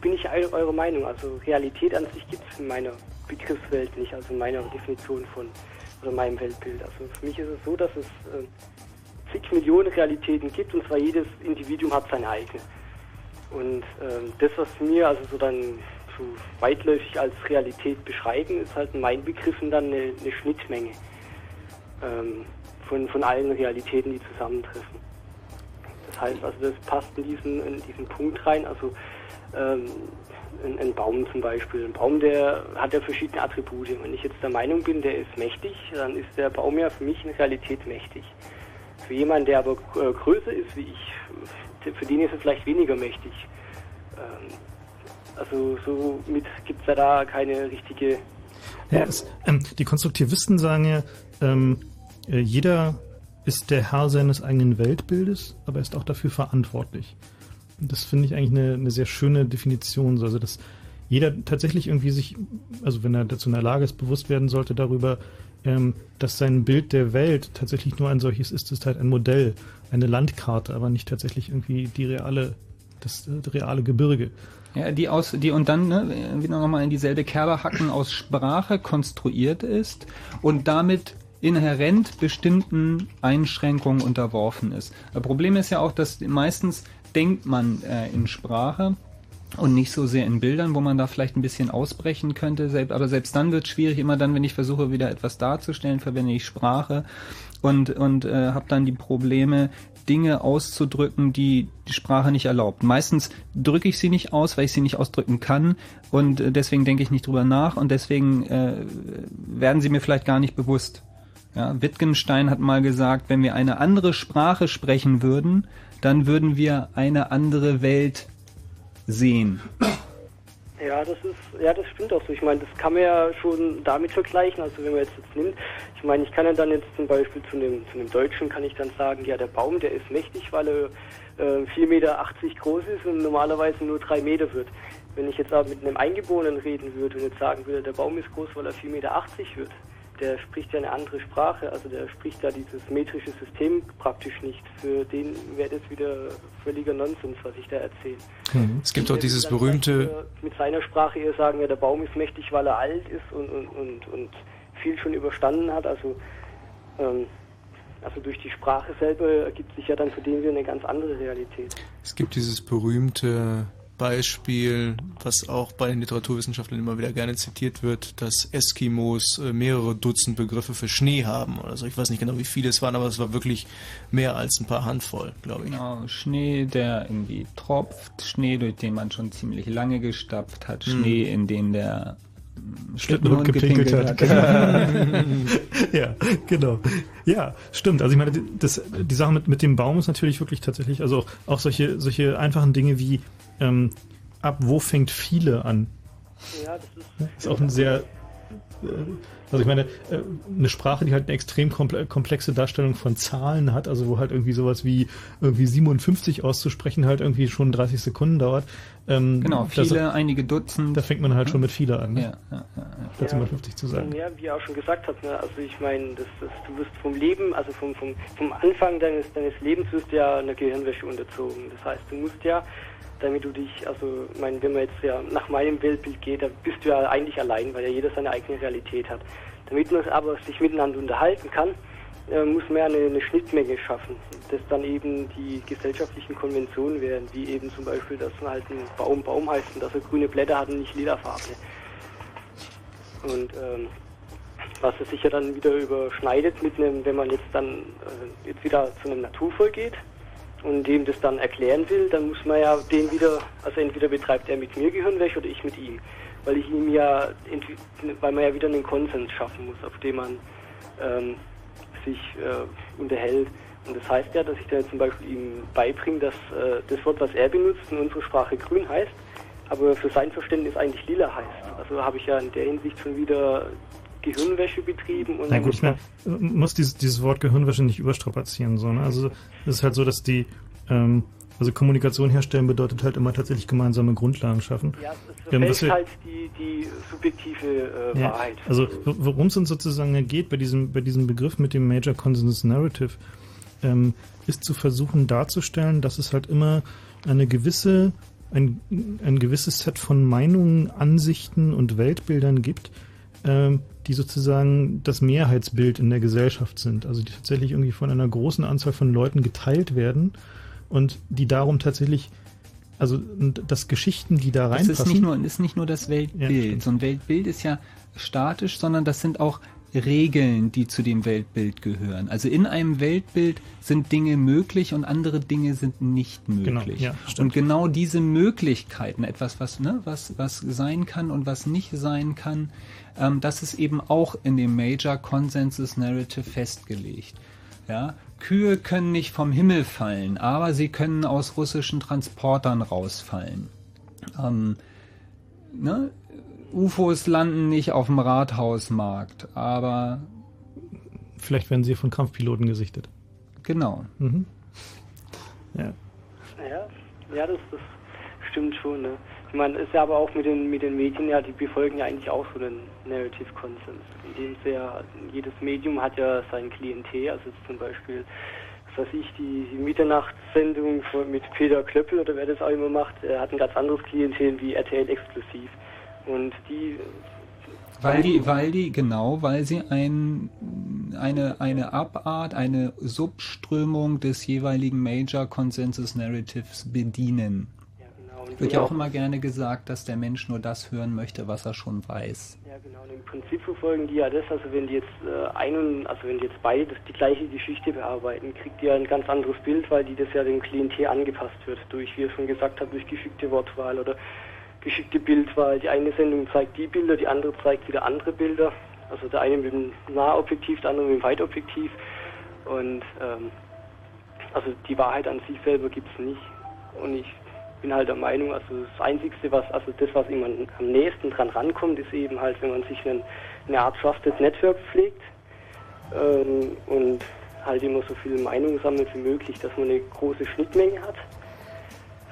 bin ich eu- eure Meinung. Also Realität an sich gibt es in meiner Begriffswelt nicht, also in meiner Definition von oder meinem Weltbild. Also für mich ist es so, dass es äh, zig Millionen Realitäten gibt und zwar jedes Individuum hat seine eigene. Und ähm, das, was mir also so dann so weitläufig als Realität beschreiben, ist halt in meinen Begriffen dann eine, eine Schnittmenge ähm, von, von allen Realitäten, die zusammentreffen. Das heißt also, das passt in diesen, in diesen Punkt rein. Also ähm, ein, Baum zum Beispiel. Ein Baum, der hat ja verschiedene Attribute. Wenn ich jetzt der Meinung bin, der ist mächtig, dann ist der Baum ja für mich in Realität mächtig. Für jemanden, der aber äh, größer ist wie ich, für den ist er vielleicht weniger mächtig. Ähm, also somit gibt es ja da keine richtige Ja, es, ähm, die Konstruktivisten sagen ja, ähm, äh, jeder ist der Herr seines eigenen Weltbildes, aber er ist auch dafür verantwortlich. Das finde ich eigentlich eine, eine sehr schöne Definition, so, also dass jeder tatsächlich irgendwie sich, also wenn er dazu in der Lage ist, bewusst werden sollte darüber, ähm, dass sein Bild der Welt tatsächlich nur ein solches ist, ist halt ein Modell, eine Landkarte, aber nicht tatsächlich irgendwie die reale, das äh, reale Gebirge. Ja, die aus, die und dann ne, wieder nochmal in dieselbe Kerbe hacken aus Sprache konstruiert ist und damit inhärent bestimmten Einschränkungen unterworfen ist. Das Problem ist ja auch, dass meistens denkt man äh, in Sprache und nicht so sehr in Bildern, wo man da vielleicht ein bisschen ausbrechen könnte. Selbst, aber selbst dann wird es schwierig. Immer dann, wenn ich versuche, wieder etwas darzustellen, verwende ich Sprache und, und äh, habe dann die Probleme, Dinge auszudrücken, die die Sprache nicht erlaubt. Meistens drücke ich sie nicht aus, weil ich sie nicht ausdrücken kann und äh, deswegen denke ich nicht drüber nach und deswegen äh, werden sie mir vielleicht gar nicht bewusst. Ja, Wittgenstein hat mal gesagt, wenn wir eine andere Sprache sprechen würden, dann würden wir eine andere Welt sehen. Ja, das ist, ja, das stimmt auch so. Ich meine, das kann man ja schon damit vergleichen. Also wenn man jetzt, jetzt nimmt, ich meine, ich kann ja dann jetzt zum Beispiel zu einem, zu einem Deutschen kann ich dann sagen, ja, der Baum, der ist mächtig, weil er äh, 4,80 Meter groß ist und normalerweise nur 3 Meter wird. Wenn ich jetzt aber mit einem Eingeborenen reden würde und jetzt sagen würde, der Baum ist groß, weil er 4,80 Meter wird, der spricht ja eine andere Sprache, also der spricht ja dieses metrische System praktisch nicht. Für den wäre das wieder völliger Nonsens, was ich da erzähle. Mhm. Es gibt auch dieses berühmte, äh, Mit seiner Sprache eher sagen, ja, der Baum ist mächtig, weil er alt ist und, und, und, und viel schon überstanden hat. Also, ähm, also durch die Sprache selber ergibt sich ja dann für den wieder eine ganz andere Realität. es gibt dieses berühmte Beispiel, was auch bei den Literaturwissenschaftlern immer wieder gerne zitiert wird, dass Eskimos äh, mehrere Dutzend Begriffe für Schnee haben oder so. Ich weiß nicht genau, wie viele es waren, aber es war wirklich mehr als ein paar Handvoll, glaube ich. Genau, Schnee, der irgendwie tropft, Schnee, durch den man schon ziemlich lange gestapft hat, Hm. Schnee, in den der mm, Schlittenhund gepinkelt hat. ja, genau. Ja, stimmt. Also ich meine, die- das, die Sache mit, mit dem Baum ist natürlich wirklich tatsächlich, also auch solche, solche einfachen Dinge wie, ähm, ab wo fängt viele an? Ja, das ist. Ist auch ein sehr äh, also ich meine, äh, eine Sprache, die halt eine extrem komplexe Darstellung von Zahlen hat, also wo halt irgendwie sowas wie irgendwie 57 auszusprechen halt irgendwie schon 30 Sekunden dauert. Ähm, genau, viele, das, einige Dutzend. Da fängt man halt schon mit viele an, ne? ja, ja, ja, statt 57 zu sagen. Ja, wie er auch schon gesagt hat, ne? also ich meine, das, das, du wirst vom Leben, also vom, vom, vom Anfang deines, deines Lebens wirst du ja einer Gehirnwäsche unterzogen. Das heißt, du musst ja damit du dich, also ich meine, wenn man jetzt ja nach meinem Weltbild geht, da bist du ja eigentlich allein, weil ja jeder seine eigene Realität hat. Damit man aber sich miteinander unterhalten kann, äh, muss man ja eine, eine, Schnittmenge schaffen, das dann eben die gesellschaftlichen Konventionen wären, wie eben zum Beispiel, dass man halt ein Baum Baum heißt und dass er grüne Blätter hat und nicht lilafarbene. Und ähm, was es sich ja dann wieder überschneidet mit einem, wenn man jetzt dann äh, jetzt wieder zu einem Naturvolk geht, und dem das dann erklären will, dann muss man ja den wieder, also entweder betreibt er mit mir Gehirnwäsche oder ich mit ihm. Weil ich ihm ja, weil man ja wieder einen Konsens schaffen muss, auf dem man ähm, sich äh, unterhält. Und das heißt ja, dass ich da zum Beispiel ihm beibringe, dass äh, das Wort, was er benutzt, in unserer Sprache grün heißt, aber für sein Verständnis eigentlich lila heißt. Also habe ich ja in der Hinsicht schon wieder Gehirnwäsche betrieben. Und Na gut, man muss dieses, dieses Wort Gehirnwäsche nicht überstrapazieren. So, ne? Also es ist halt so, dass die ähm, also Kommunikation herstellen bedeutet halt immer tatsächlich gemeinsame Grundlagen schaffen. Ja, es fällt halt die, die subjektive äh, ja, Wahrheit. Also worum es uns sozusagen geht bei diesem, bei diesem Begriff mit dem Major Consensus Narrative, ähm, ist zu versuchen darzustellen, dass es halt immer eine gewisse, ein, ein gewisses Set von Meinungen, Ansichten und Weltbildern gibt, ähm, die sozusagen das Mehrheitsbild in der Gesellschaft sind, also die tatsächlich irgendwie von einer großen Anzahl von Leuten geteilt werden und die darum tatsächlich, also das Geschichten, die da reinpassen. Das ist nicht nur, ist nicht nur das Weltbild. Ja, so ein Weltbild ist ja statisch, sondern das sind auch Regeln, die zu dem Weltbild gehören. Also in einem Weltbild sind Dinge möglich und andere Dinge sind nicht möglich. Genau, ja, und genau diese Möglichkeiten, etwas, was, ne, was, was sein kann und was nicht sein kann, ähm, das ist eben auch in dem Major Consensus Narrative festgelegt. Ja, Kühe können nicht vom Himmel fallen, aber sie können aus russischen Transportern rausfallen. Ähm, ne? UFOs landen nicht auf dem Rathausmarkt, aber. Vielleicht werden sie von Kampfpiloten gesichtet. Genau. Mhm. Ja. Ja, ja das, das stimmt schon. Ne? Ich meine, ist ja aber auch mit den, mit den Medien ja, die befolgen ja eigentlich auch so den Narrative Consens. Indem sie ja, jedes Medium hat ja sein Klientel, also zum Beispiel, was weiß ich, die, die Mitternachtssendung mit Peter Klöppel oder wer das auch immer macht, er hat ein ganz anderes Klientel wie RTL Exklusiv. Und die weil die, weil die, genau, weil sie ein, eine, eine Abart, eine Subströmung des jeweiligen Major Consensus Narratives bedienen. Ja, genau. Wird ja auch immer gerne gesagt, dass der Mensch nur das hören möchte, was er schon weiß. Ja, genau. Und im Prinzip verfolgen die ja das, also wenn die jetzt äh, einen, also wenn die jetzt beide die gleiche Geschichte bearbeiten, kriegt die ja ein ganz anderes Bild, weil die das ja dem Klientel angepasst wird, durch, wie er schon gesagt hat, durch geschickte Wortwahl oder geschickte Bildwahl. Die eine Sendung zeigt die Bilder, die andere zeigt wieder andere Bilder. Also der eine mit dem Nahobjektiv, der andere mit dem Weitobjektiv. Und ähm, also die Wahrheit an sich selber gibt es nicht. Und ich bin halt der Meinung, also das Einzige, was, also das, was immer am nächsten dran rankommt, ist eben halt, wenn man sich einen, eine Art Trusted Network pflegt ähm, und halt immer so viel Meinung sammelt wie möglich, dass man eine große Schnittmenge hat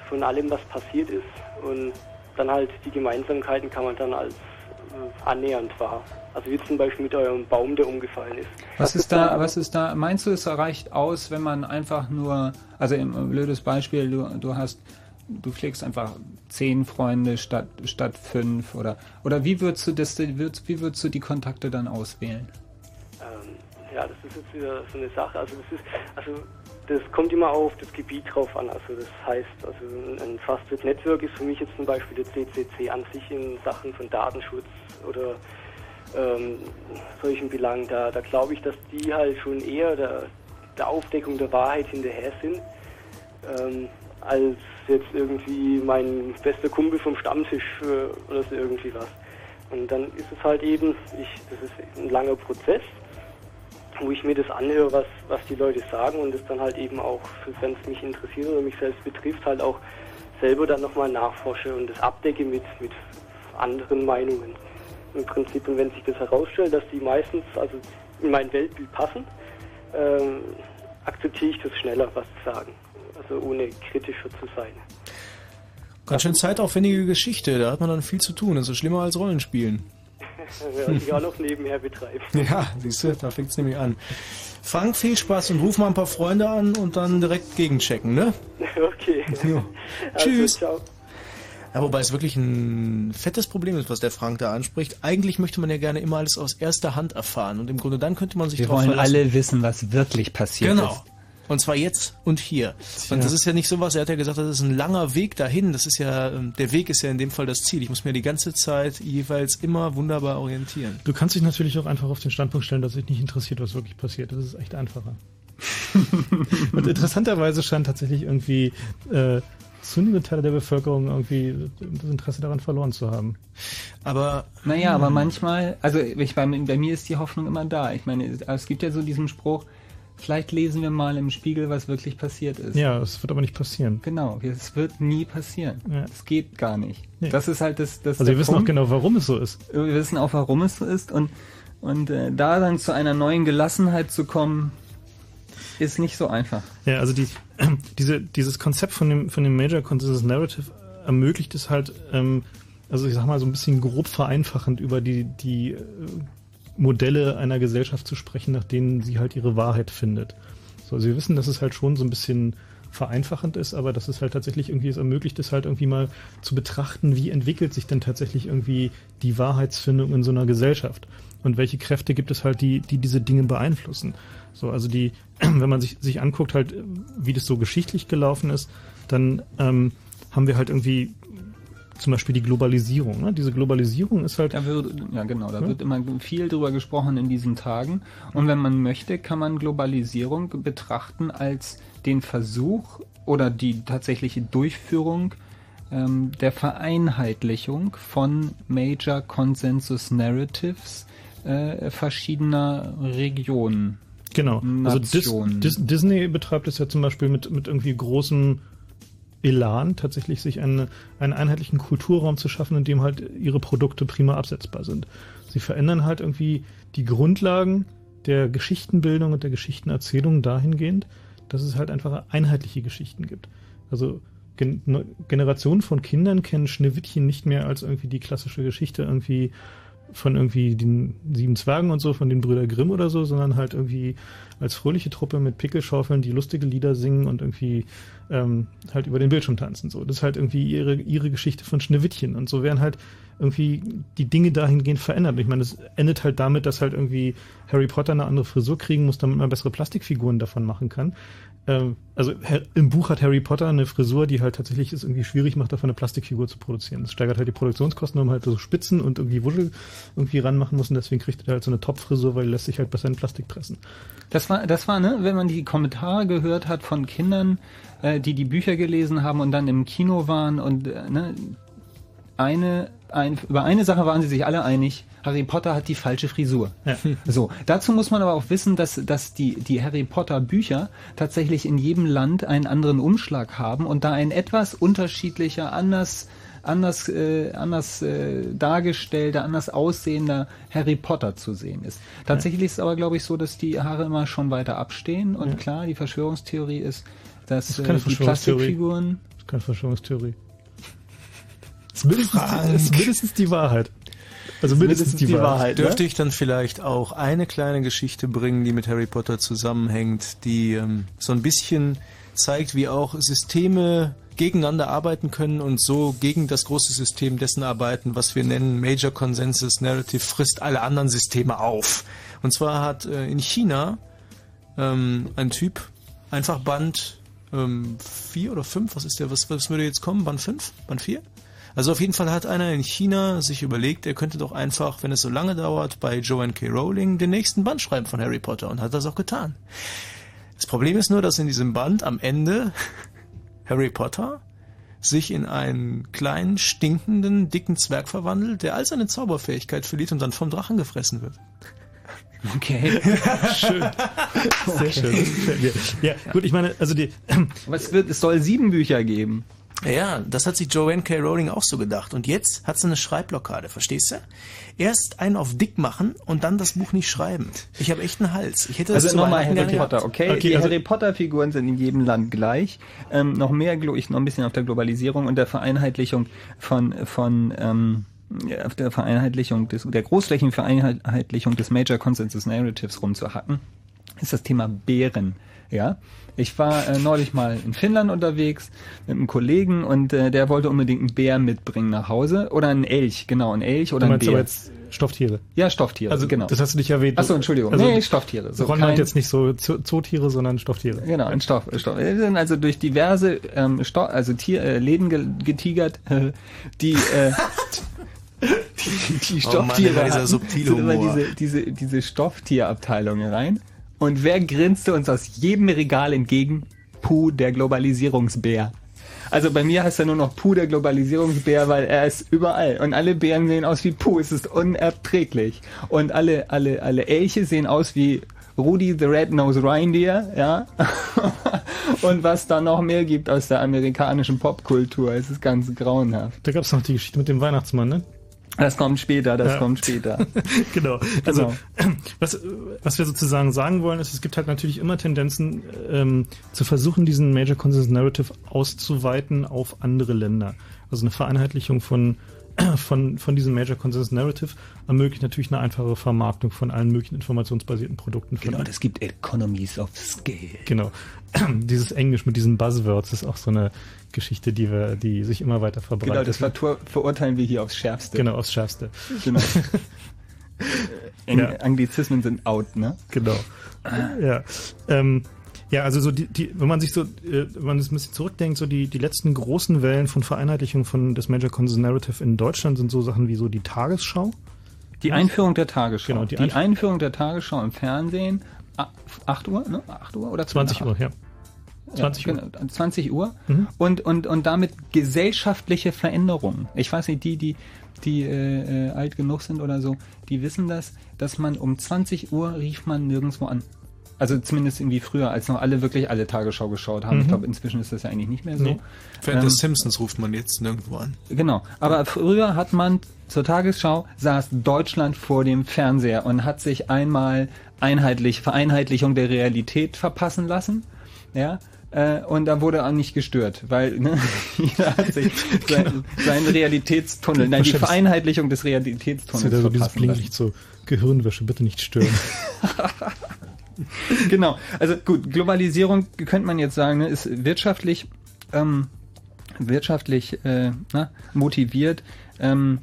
von allem, was passiert ist. Und dann halt die Gemeinsamkeiten kann man dann als äh, annähernd wahr. Also wie zum Beispiel mit eurem Baum, der umgefallen ist. Was ist da, was ist da, meinst du, es reicht aus, wenn man einfach nur, also ein blödes Beispiel, du, du hast, du pflegst einfach zehn Freunde statt, statt fünf oder, oder wie würdest du das, wie würdest du die Kontakte dann auswählen? Ähm, ja, das ist jetzt wieder so eine Sache, also das ist, also das kommt immer auf das Gebiet drauf an. Also das heißt, also ein Trusted Network ist für mich jetzt zum Beispiel der CCC an sich in Sachen von Datenschutz oder ähm, solchen Belangen. Da, da glaube ich, dass die halt schon eher der, der Aufdeckung der Wahrheit hinterher sind, ähm, als jetzt irgendwie mein bester Kumpel vom Stammtisch äh, oder so irgendwie was. Und dann ist es halt eben, ich, das ist ein langer Prozess wo ich mir das anhöre, was, was die Leute sagen und es dann halt eben auch, wenn es mich interessiert oder mich selbst betrifft, halt auch selber dann nochmal nachforsche und das abdecke mit, mit anderen Meinungen im Prinzip. Und wenn sich das herausstellt, dass die meistens also in mein Weltbild passen, ähm, akzeptiere ich das schneller, was zu sagen. Also ohne kritischer zu sein. Ganz schön zeitaufwendige Geschichte, da hat man dann viel zu tun. Das ist schlimmer als Rollenspielen. ja, die auch noch nebenher betreiben. Ja, siehst du, da fängt es nämlich an. Frank, viel Spaß und ruf mal ein paar Freunde an und dann direkt gegenchecken, ne? Okay. Ja. Also, Tschüss. ciao. Ja, wobei es wirklich ein fettes Problem ist, was der Frank da anspricht. Eigentlich möchte man ja gerne immer alles aus erster Hand erfahren und im Grunde dann könnte man sich Wir drauf wollen verlassen. alle wissen, was wirklich passiert Genau. ist. Und zwar jetzt und hier. Tja. Und das ist ja nicht sowas, er hat ja gesagt, das ist ein langer Weg dahin. Das ist ja, ähm, der Weg ist ja in dem Fall das Ziel. Ich muss mir die ganze Zeit jeweils immer wunderbar orientieren. Du kannst dich natürlich auch einfach auf den Standpunkt stellen, dass dich nicht interessiert, was wirklich passiert. Das ist echt einfacher. Und interessanterweise scheint tatsächlich irgendwie äh, zunehmende Teile der Bevölkerung irgendwie das Interesse daran verloren zu haben. Aber Naja, aber manchmal, also ich, bei, bei mir ist die Hoffnung immer da. Ich meine, es- es gibt ja so diesen Spruch, vielleicht lesen wir mal im Spiegel, was wirklich passiert ist. Ja, es wird aber nicht passieren. Genau, es wird nie passieren. Ja. Es geht gar nicht. Nee. Das ist halt das. das Also wir wissen auch Punkt. genau, warum es so ist. Wir wissen auch, warum es so ist und und äh, da dann zu einer neuen Gelassenheit zu kommen, ist nicht so einfach. Ja, also die, diese, dieses Konzept von dem, von dem Major Consensus Narrative ermöglicht es halt, ähm, also ich sag mal so ein bisschen grob vereinfachend über die, die äh, Modelle einer Gesellschaft zu sprechen, nach denen sie halt ihre Wahrheit findet. So, also wissen, dass es halt schon so ein bisschen vereinfachend ist, aber dass es halt tatsächlich irgendwie es ermöglicht, es halt irgendwie mal zu betrachten, wie entwickelt sich denn tatsächlich irgendwie die Wahrheitsfindung in so einer Gesellschaft und welche Kräfte gibt es halt, die, die diese Dinge beeinflussen. So, also die, wenn man sich, sich anguckt halt, wie das so geschichtlich gelaufen ist, dann ähm, haben wir halt irgendwie zum Beispiel die Globalisierung. Ne? Diese Globalisierung ist halt. Da wird, ja genau, da Ja. wird immer viel drüber gesprochen in diesen Tagen. Und wenn man möchte, kann man Globalisierung betrachten als den Versuch oder die tatsächliche Durchführung ähm, der Vereinheitlichung von Major Consensus Narratives äh, verschiedener Regionen. Genau. Also Dis Nationen. Dis Disney betreibt es ja zum Beispiel mit, mit irgendwie großem Elan, tatsächlich sich eine, einen einheitlichen Kulturraum zu schaffen, in dem halt ihre Produkte prima absetzbar sind. Sie verändern halt irgendwie die Grundlagen der Geschichtenbildung und der Geschichtenerzählung dahingehend, dass es halt einfach einheitliche Geschichten gibt. Also Gen ne- Generationen von Kindern kennen Schneewittchen nicht mehr als irgendwie die klassische Geschichte irgendwie von irgendwie den sieben Zwergen und so, von den Brüder Grimm oder so, sondern halt irgendwie als fröhliche Truppe mit Pickelschaufeln, die lustige Lieder singen und irgendwie ähm, halt über den Bildschirm tanzen. So, das ist halt irgendwie ihre, ihre Geschichte von Schneewittchen. Und so werden halt irgendwie die Dinge dahingehend verändert. Ich meine, es endet halt damit, dass halt irgendwie Harry Potter eine andere Frisur kriegen muss, damit man bessere Plastikfiguren davon machen kann. Ähm, also im Buch hat Harry Potter eine Frisur, die halt tatsächlich es irgendwie schwierig macht, davon eine Plastikfigur zu produzieren. Das steigert halt die Produktionskosten, man halt so Spitzen und irgendwie Wuschel irgendwie ranmachen muss und deswegen kriegt er halt so eine Topfrisur, weil lässt sich halt besser in Plastik pressen. Das war, das war, ne, wenn man die Kommentare gehört hat von Kindern, äh, die die Bücher gelesen haben und dann im Kino waren und äh, ne, eine, ein, über eine Sache waren sie sich alle einig. Harry Potter hat die falsche Frisur. Ja. So, dazu muss man aber auch wissen, dass, dass die, die Harry Potter Bücher tatsächlich in jedem Land einen anderen Umschlag haben und da ein etwas unterschiedlicher, anders, anders, äh, anders äh, dargestellter, anders aussehender Harry Potter zu sehen ist. Tatsächlich ist es aber, glaube ich, so, dass die Haare immer schon weiter abstehen und Ja. klar, die Verschwörungstheorie ist, dass Das äh, keine die. Plastikfiguren Das ist keine Verschwörungstheorie. Das ist mindestens, ist mindestens die Wahrheit. Also mindestens, die, Wahrheit. ne? Dürfte ich dann vielleicht auch eine kleine Geschichte bringen, die mit Harry Potter zusammenhängt, die ähm, so ein bisschen zeigt, wie auch Systeme gegeneinander arbeiten können und so gegen das große System dessen arbeiten, was wir nennen Major Consensus Narrative frisst alle anderen Systeme auf. Und zwar hat äh, in China ähm, ein Typ einfach Band ähm, 4 oder 5, was ist der, was, was würde jetzt kommen? Band 5? Band 4? Also auf jeden Fall hat einer in China sich überlegt, er könnte doch einfach, wenn es so lange dauert, bei Joanne K. Rowling den nächsten Band schreiben von Harry Potter und hat das auch getan. Das Problem ist nur, dass in diesem Band am Ende Harry Potter sich in einen kleinen, stinkenden, dicken Zwerg verwandelt, der all seine Zauberfähigkeit verliert und dann vom Drachen gefressen wird. Okay. Schön. Sehr schön. Gefällt mir. Ja, gut, ich meine, also die. Aber es, wird, es soll sieben Bücher geben. Ja, das hat sich Joanne K. Rowling auch so gedacht. Und jetzt hat sie eine Schreibblockade, verstehst du? Erst einen auf dick machen und dann das Buch nicht schreiben. Ich habe echt einen Hals. Ich hätte das Also nochmal Harry Potter, gehabt. okay? die Harry Potter-Figuren sind in jedem Land gleich. Ähm, noch mehr, ich noch ein bisschen auf der Globalisierung und der Vereinheitlichung von, von ähm, auf der Vereinheitlichung des, der großflächigen Vereinheitlichung des Major Consensus Narratives rumzuhacken, ist das Thema Bären. Ja, ich war äh, neulich mal in Finnland unterwegs mit einem Kollegen und äh, der wollte unbedingt einen Bär mitbringen nach Hause oder einen Elch, genau, einen Elch oder Du einen meinst aber Bär. jetzt Stofftiere. Ja, Stofftiere, Also, genau. das hast du nicht erwähnt. Achso, Entschuldigung. Also, nee, Stofftiere. So Ron kein- meint jetzt nicht so Zo- Zootiere, sondern Stofftiere. Genau, ein Stoff. Stoff. Wir sind also durch diverse ähm, Sto also Tier, äh, Läden ge getigert, äh, die, äh, die, die Oh Mann, Stofftiere immer dieser hatten, subtile sind immer Humor. diese, diese, diese Stofftierabteilung rein. Und wer grinste uns aus jedem Regal entgegen? Puh, der Globalisierungsbär. Also bei mir heißt er nur noch Puh, der Globalisierungsbär, weil er ist überall. Und alle Bären sehen aus wie Puh. Es ist unerträglich. Und alle, alle, alle Elche sehen aus wie Rudi the Red-Nosed Reindeer, ja. Und was da noch mehr gibt aus der amerikanischen Popkultur. Es ist ganz grauenhaft. Da gab es noch die Geschichte mit dem Weihnachtsmann, ne? Das kommt später, das Ja. kommt später. genau. Also Genau. was, was wir sozusagen sagen wollen, ist, es gibt halt natürlich immer Tendenzen ähm, zu versuchen, diesen Major Consensus Narrative auszuweiten auf andere Länder. Also eine Vereinheitlichung von von, von diesem Major Consensus Narrative ermöglicht natürlich eine einfache Vermarktung von allen möglichen informationsbasierten Produkten. Von Genau, das gibt Economies of Scale. Genau. Dieses Englisch mit diesen Buzzwords ist auch so eine Geschichte, die wir, die sich immer weiter verbreitet. Genau, das vertur- verurteilen wir hier aufs Schärfste. Genau, aufs Schärfste. Genau. Ja. Anglizismen sind out, ne? Genau. Ja. Ähm, ja, also so die, die, wenn man sich so, äh, wenn man das ein bisschen zurückdenkt, so die, die letzten großen Wellen von Vereinheitlichung von des Major Consensus Narrative in Deutschland sind so Sachen wie so die Tagesschau. Die Einführung der Tagesschau. Genau, die, die Einf- Einführung der Tagesschau im Fernsehen. a- 8 Uhr, ne? 8 Uhr oder 20 Uhr, ja. 20 ja, Uhr. Genau, 20 Uhr. Mhm. Und, und, und damit gesellschaftliche Veränderungen. Ich weiß nicht, die, die, die äh, äh, alt genug sind oder so, die wissen das, dass man um 20 Uhr rief man nirgendwo an. Also zumindest irgendwie früher, als noch alle wirklich alle Tagesschau geschaut haben. Mhm. Ich glaube, inzwischen ist das ja eigentlich nicht mehr so. Nee. Fan Ähm, des Simpsons ruft man jetzt nirgendwo an. Genau. Aber früher hat man zur Tagesschau saß Deutschland vor dem Fernseher und hat sich einmal einheitlich Vereinheitlichung der Realität verpassen lassen. Ja. Äh, und da wurde auch nicht gestört, weil ne, jeder hat sich sein, seinen Realitätstunnel, nein, die Vereinheitlichung des Das ist Realitätstunnels ja so dieses. Blinklicht so Gehirnwäsche, bitte nicht stören. genau. Also gut, Globalisierung könnte man jetzt sagen, ne, ist wirtschaftlich, ähm, wirtschaftlich äh, na, motiviert. Ähm,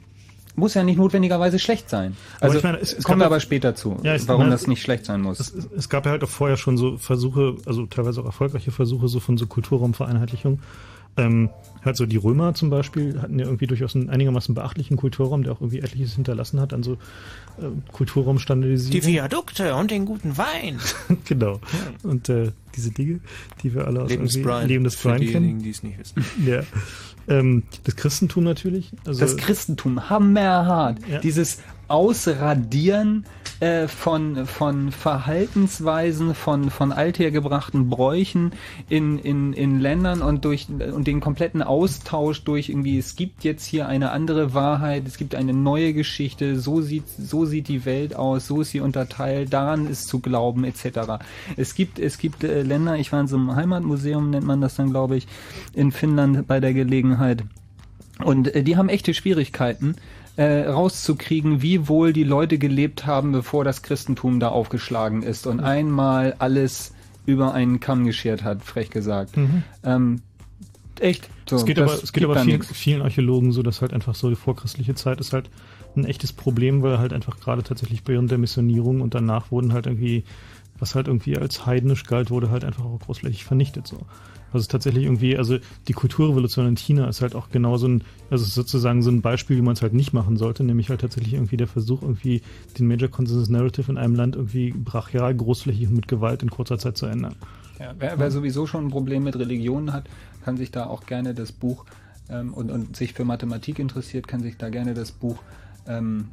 muss ja nicht notwendigerweise schlecht sein. Aber Also ich meine, es- es kommen wir ja- aber später zu, Ja, ich warum meine, das nicht schlecht sein muss. Es, es gab ja halt auch vorher schon so Versuche, also teilweise auch erfolgreiche Versuche so von so Kulturraumvereinheitlichung. Ähm, halt so die Römer zum Beispiel hatten ja irgendwie durchaus einen einigermaßen beachtlichen Kulturraum, der auch irgendwie etliches hinterlassen hat an so ähm, Kulturraumstandardisierung. Die Viadukte und den guten Wein. genau. Und äh, diese Dinge, die wir alle aus Lebens Brian, Leben des für Brian diejenigen, kennen. die es nicht wissen. Ja. Ähm, das Christentum natürlich. Also, das Christentum, hammerhart. Ja. Dieses Ausradieren äh, von, von Verhaltensweisen, von, von althergebrachten Bräuchen in, in, in Ländern und durch und den kompletten Austausch durch irgendwie, es gibt jetzt hier eine andere Wahrheit, es gibt eine neue Geschichte, so sieht, so sieht die Welt aus, so ist sie unterteilt, daran ist zu glauben, etc. Es gibt, es gibt äh, Länder, ich war in so einem Heimatmuseum, nennt man das dann, glaube ich, in Finnland bei der Gelegenheit. Und äh, die haben echte Schwierigkeiten, äh, rauszukriegen, wie wohl die Leute gelebt haben, bevor das Christentum da aufgeschlagen ist und einmal alles über einen Kamm geschert hat, frech gesagt. Mhm. Ähm, echt. So, es geht aber, es geht aber vielen, vielen Archäologen so, dass halt einfach so die vorchristliche Zeit ist halt ein echtes Problem, weil halt einfach gerade tatsächlich während der Missionierung und danach wurden halt irgendwie, was halt irgendwie als heidnisch galt, wurde halt einfach auch großflächig vernichtet so. Also tatsächlich irgendwie, also die Kulturrevolution in China ist halt auch genau so ein, also sozusagen so ein Beispiel, wie man es halt nicht machen sollte, nämlich halt tatsächlich irgendwie der Versuch, irgendwie den Major Consensus Narrative in einem Land irgendwie brachial, großflächig und mit Gewalt in kurzer Zeit zu ändern. Ja, wer, wer sowieso schon ein Problem mit Religionen hat, kann sich da auch gerne das Buch ähm, und, und sich für Mathematik interessiert, kann sich da gerne das Buch ähm,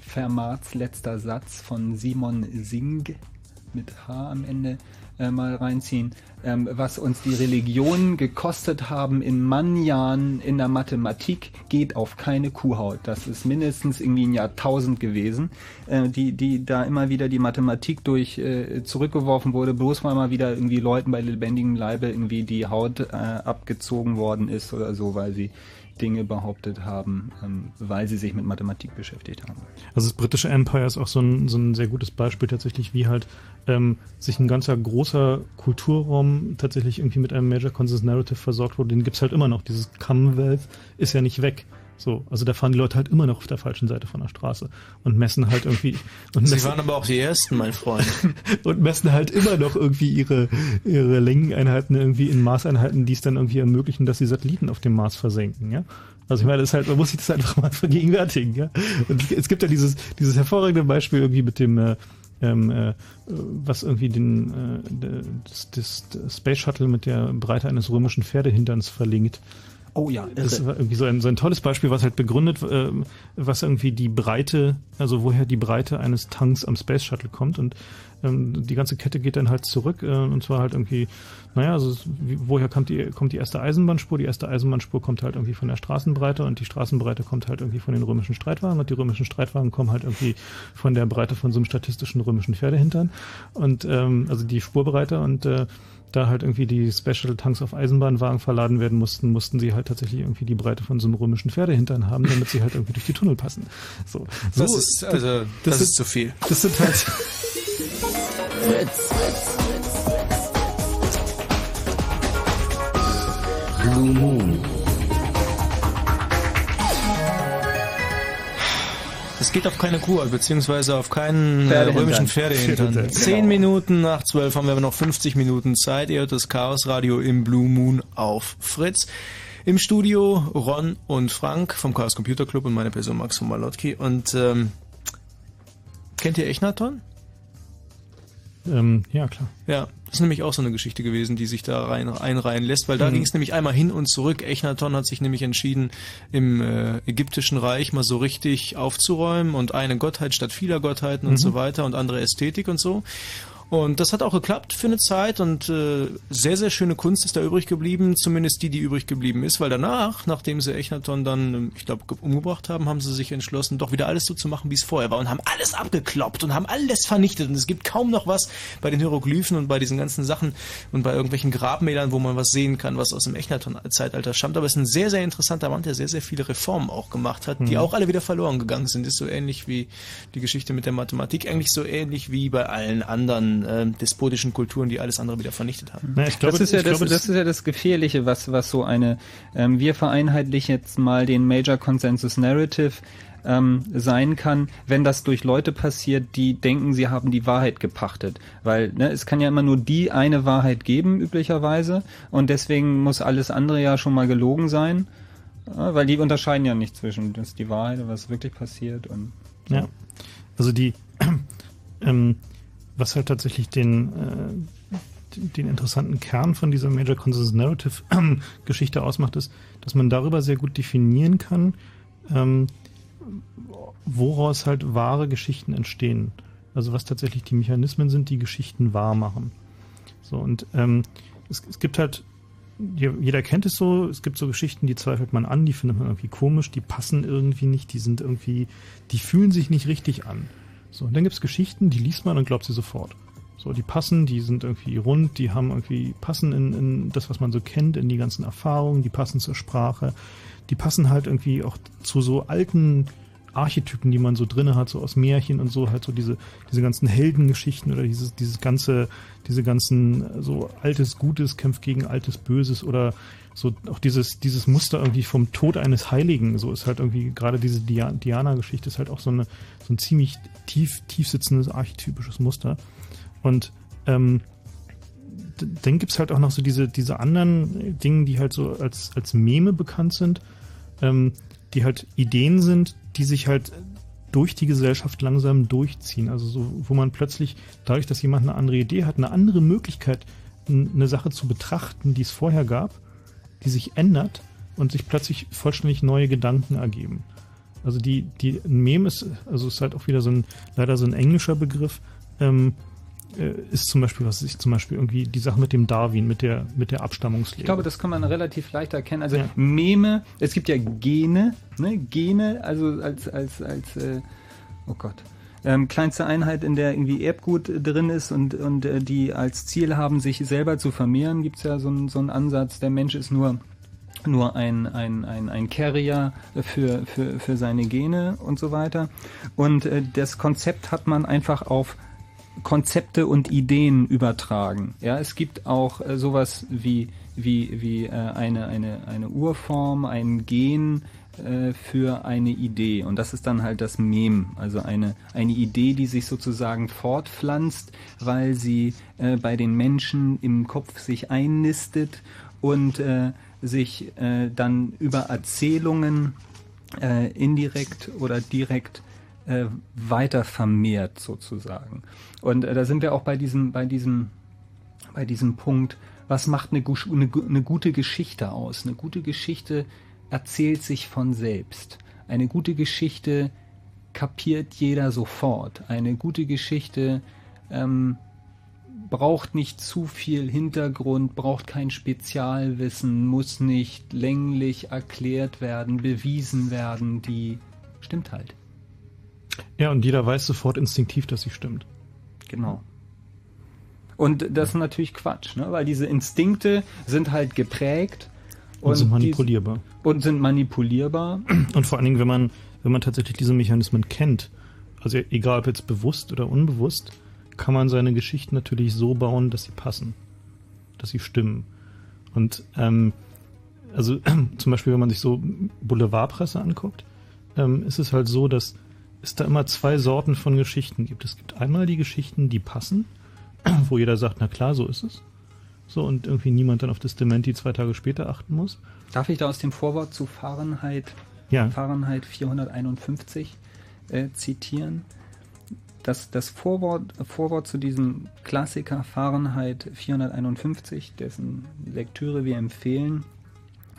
Fermats letzter Satz von Simon Singh mit H am Ende äh, mal reinziehen, ähm, was uns die Religionen gekostet haben in Mannjahren in der Mathematik, geht auf keine Kuhhaut. Das ist mindestens irgendwie ein Jahrtausend gewesen, äh, die, die da immer wieder die Mathematik durch äh, zurückgeworfen wurde, bloß weil mal wieder irgendwie Leuten bei lebendigem Leibe irgendwie die Haut äh, abgezogen worden ist oder so, weil sie Dinge behauptet haben, ähm, weil sie sich mit Mathematik beschäftigt haben. Also das britische Empire ist auch so ein, so ein sehr gutes Beispiel tatsächlich, wie halt ähm, sich ein ganzer großer Kulturraum tatsächlich irgendwie mit einem Major Consensus Narrative versorgt wurde. Den gibt's halt immer noch. Dieses Commonwealth ist ja nicht weg. So, also da fahren die Leute halt immer noch auf der falschen Seite von der Straße und messen halt irgendwie. Und Sie messen, waren aber auch die Ersten, mein Freund. und messen halt immer noch irgendwie ihre, ihre Längeneinheiten irgendwie in Maßeinheiten, die es dann irgendwie ermöglichen, dass sie Satelliten auf dem Mars versenken, ja. Also ich meine, das ist halt, man muss sich das einfach mal vergegenwärtigen, ja. Und es gibt ja dieses, dieses hervorragende Beispiel irgendwie mit dem, äh, ähm, äh, was irgendwie den äh, das, das Space Shuttle mit der Breite eines römischen Pferdehinterns verlinkt. Oh ja, das war irgendwie so ein, so ein tolles Beispiel, was halt begründet, äh, was irgendwie die Breite, also woher die Breite eines Tanks am Space Shuttle kommt. Und ähm, die ganze Kette geht dann halt zurück äh, und zwar halt irgendwie, naja, also wie, woher kommt die, kommt die erste Eisenbahnspur? Die erste Eisenbahnspur kommt halt irgendwie von der Straßenbreite und die Straßenbreite kommt halt irgendwie von den römischen Streitwagen und die römischen Streitwagen kommen halt irgendwie von der Breite von so einem statistischen römischen Pferdehintern. Und ähm, also die Spurbreite und äh, da halt irgendwie die Special Tanks auf Eisenbahnwagen verladen werden mussten, mussten sie halt tatsächlich irgendwie die Breite von so einem römischen Pferdehintern haben, damit sie halt irgendwie durch die Tunnel passen. So, Das so, ist, also, das, sind- ist zu viel. Das sind halt. Blue Moon. Es geht auf keine Kuh, beziehungsweise auf keinen äh, Pferdehintern. römischen Pferdehintern. Pferdehintern, Zehn genau. Minuten nach zwölf haben wir aber noch 50 Minuten Zeit. Ihr hört das Chaos Radio im Blue Moon auf Fritz. Im Studio Ron und Frank vom Chaos Computer Club und meine Person Max von Malotki. Und ähm, kennt ihr Echnaton? Ähm, ja, klar. Ja, das ist nämlich auch so eine Geschichte gewesen, die sich da rein einreihen lässt, weil da Mhm. ging es nämlich einmal hin und zurück. Echnaton hat sich nämlich entschieden, im äh, ägyptischen Reich mal so richtig aufzuräumen und eine Gottheit statt vieler Gottheiten und Mhm. so weiter und andere Ästhetik und so. Und das hat auch geklappt für eine Zeit und äh, sehr, sehr schöne Kunst ist da übrig geblieben, zumindest die, die übrig geblieben ist, weil danach, nachdem sie Echnaton dann, ähm, ich glaube, umgebracht haben, haben sie sich entschlossen, doch wieder alles so zu machen, wie es vorher war und haben alles abgekloppt und haben alles vernichtet und es gibt kaum noch was bei den Hieroglyphen und bei diesen ganzen Sachen und bei irgendwelchen Grabmälern, wo man was sehen kann, was aus dem Echnaton-Zeitalter stammt. Aber es ist ein sehr, sehr interessanter Mann, der sehr, sehr viele Reformen auch gemacht hat, die Mhm. auch alle wieder verloren gegangen sind. Ist so ähnlich wie die Geschichte mit der Mathematik, eigentlich so ähnlich wie bei allen anderen ähm, despotischen Kulturen, die alles andere wieder vernichtet haben. Na, ich glaube, das ist ja ich das, glaube, das ist ja das Gefährliche, was was so eine ähm, wir vereinheitlichen jetzt mal den Major Consensus Narrative ähm, sein kann, wenn das durch Leute passiert, die denken, sie haben die Wahrheit gepachtet. Weil ne, es kann ja immer nur die eine Wahrheit geben, üblicherweise, und deswegen muss alles andere ja schon mal gelogen sein, ja, weil die unterscheiden ja nicht zwischen das ist die Wahrheit und was wirklich passiert und so. Ja. Also die, ähm, was halt tatsächlich den, äh, den- interessanten Kern von dieser Major Consensus Narrative Geschichte ausmacht, ist, dass man darüber sehr gut definieren kann, ähm, woraus halt wahre Geschichten entstehen. Also was tatsächlich die Mechanismen sind, die Geschichten wahr machen. So, und ähm, es, es gibt halt, je- jeder kennt es so, es gibt so Geschichten, die zweifelt man an, die findet man irgendwie komisch, die passen irgendwie nicht, die sind irgendwie, die fühlen sich nicht richtig an. So, und dann gibt es Geschichten, die liest man und glaubt sie sofort. So, die passen, die sind irgendwie rund, die haben irgendwie, passen in, in das, was man so kennt, in die ganzen Erfahrungen, die passen zur Sprache, die passen halt irgendwie auch zu so alten Archetypen, die man so drinne hat, so aus Märchen und so, halt so diese, diese ganzen Heldengeschichten oder dieses, dieses ganze, diese ganzen, äh, so altes Gutes kämpft gegen altes Böses oder so auch dieses, dieses Muster irgendwie vom Tod eines Heiligen, so ist halt irgendwie, gerade diese Dia- Diana-Geschichte ist halt auch so eine, so ein ziemlich tief, tief sitzendes archetypisches Muster. Und ähm, dann gibt's halt auch noch so diese, diese anderen Dinge, die halt so als, als Meme bekannt sind, ähm, die halt Ideen sind, die sich halt durch die Gesellschaft langsam durchziehen. Also so, wo man plötzlich, dadurch, dass jemand eine andere Idee hat, eine andere Möglichkeit, eine Sache zu betrachten, die es vorher gab, die sich ändert und sich plötzlich vollständig neue Gedanken ergeben. Also die, die ein Meme ist, also ist halt auch wieder so ein, leider so ein englischer Begriff, ähm, äh, ist zum Beispiel, was ich zum Beispiel irgendwie die Sache mit dem Darwin, mit der, mit der Abstammungslehre. Ich glaube, das kann man relativ leicht erkennen. Also Ja. Meme, es gibt ja Gene, ne? Gene, also als, als, als, äh, oh Gott. Ähm, kleinste Einheit, in der irgendwie Erbgut äh, drin ist und, und äh, die als Ziel haben, sich selber zu vermehren, gibt's ja so einen so einen Ansatz, der Mensch ist nur nur ein, ein, ein, ein Carrier für, für, für seine Gene und so weiter. Und äh, das Konzept hat man einfach auf Konzepte und Ideen übertragen. Ja, es gibt auch äh, sowas wie, wie, wie äh, eine, eine, eine Urform, ein Gen äh, für eine Idee. Und das ist dann halt das Mem, also eine, eine Idee, die sich sozusagen fortpflanzt, weil sie äh, bei den Menschen im Kopf sich einnistet und äh, sich dann über Erzählungen äh, indirekt oder direkt äh, weiter vermehrt sozusagen. Und äh, da sind wir auch bei diesem, bei diesem, bei diesem Punkt, was macht eine, eine, eine gute Geschichte aus? Eine gute Geschichte erzählt sich von selbst. Eine gute Geschichte kapiert jeder sofort. Eine gute Geschichte ähm, braucht nicht zu viel Hintergrund, braucht kein Spezialwissen, muss nicht länglich erklärt werden, bewiesen werden, die stimmt halt. Ja, und jeder weiß sofort instinktiv, dass sie stimmt. Genau. Und das ist natürlich Quatsch, ne? weil diese Instinkte sind halt geprägt Und sind die- manipulierbar. und sind manipulierbar. Und vor allen Dingen, wenn man, wenn man tatsächlich diese Mechanismen kennt, also egal ob jetzt bewusst oder unbewusst, kann man seine Geschichten natürlich so bauen, dass sie passen, dass sie stimmen. Und ähm, also zum Beispiel, wenn man sich so Boulevardpresse anguckt, ähm, ist es halt so, dass es da immer zwei Sorten von Geschichten gibt. Es gibt einmal die Geschichten, die passen, wo jeder sagt, na klar, so ist es. So, und irgendwie niemand dann auf das Dementi zwei Tage später achten muss. Darf ich da aus dem Vorwort zu Fahrenheit, Ja. Fahrenheit 451 äh, zitieren? Das, das Vorwort, Vorwort zu diesem Klassiker Fahrenheit 451, dessen Lektüre wir empfehlen,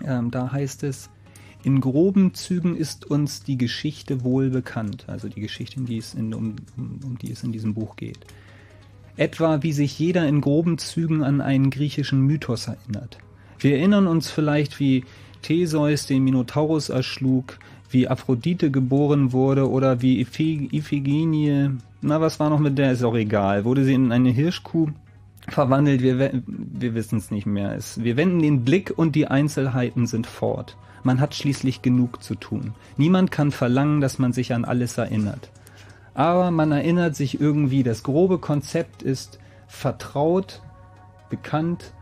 ähm, da heißt es, in groben Zügen ist uns die Geschichte wohl bekannt, also die Geschichte, in die es in, um, um, um die es in diesem Buch geht. Etwa wie sich jeder in groben Zügen an einen griechischen Mythos erinnert. Wir erinnern uns vielleicht, wie Theseus den Minotaurus erschlug, wie Aphrodite geboren wurde oder wie Iphi- Iphigenie, na was war noch mit der, ist auch egal, wurde sie in eine Hirschkuh verwandelt, wir, wir wissen es nicht mehr. Es, wir wenden den Blick und die Einzelheiten sind fort. Man hat schließlich genug zu tun. Niemand kann verlangen, dass man sich an alles erinnert. Aber man erinnert sich irgendwie, das grobe Konzept ist vertraut, bekannt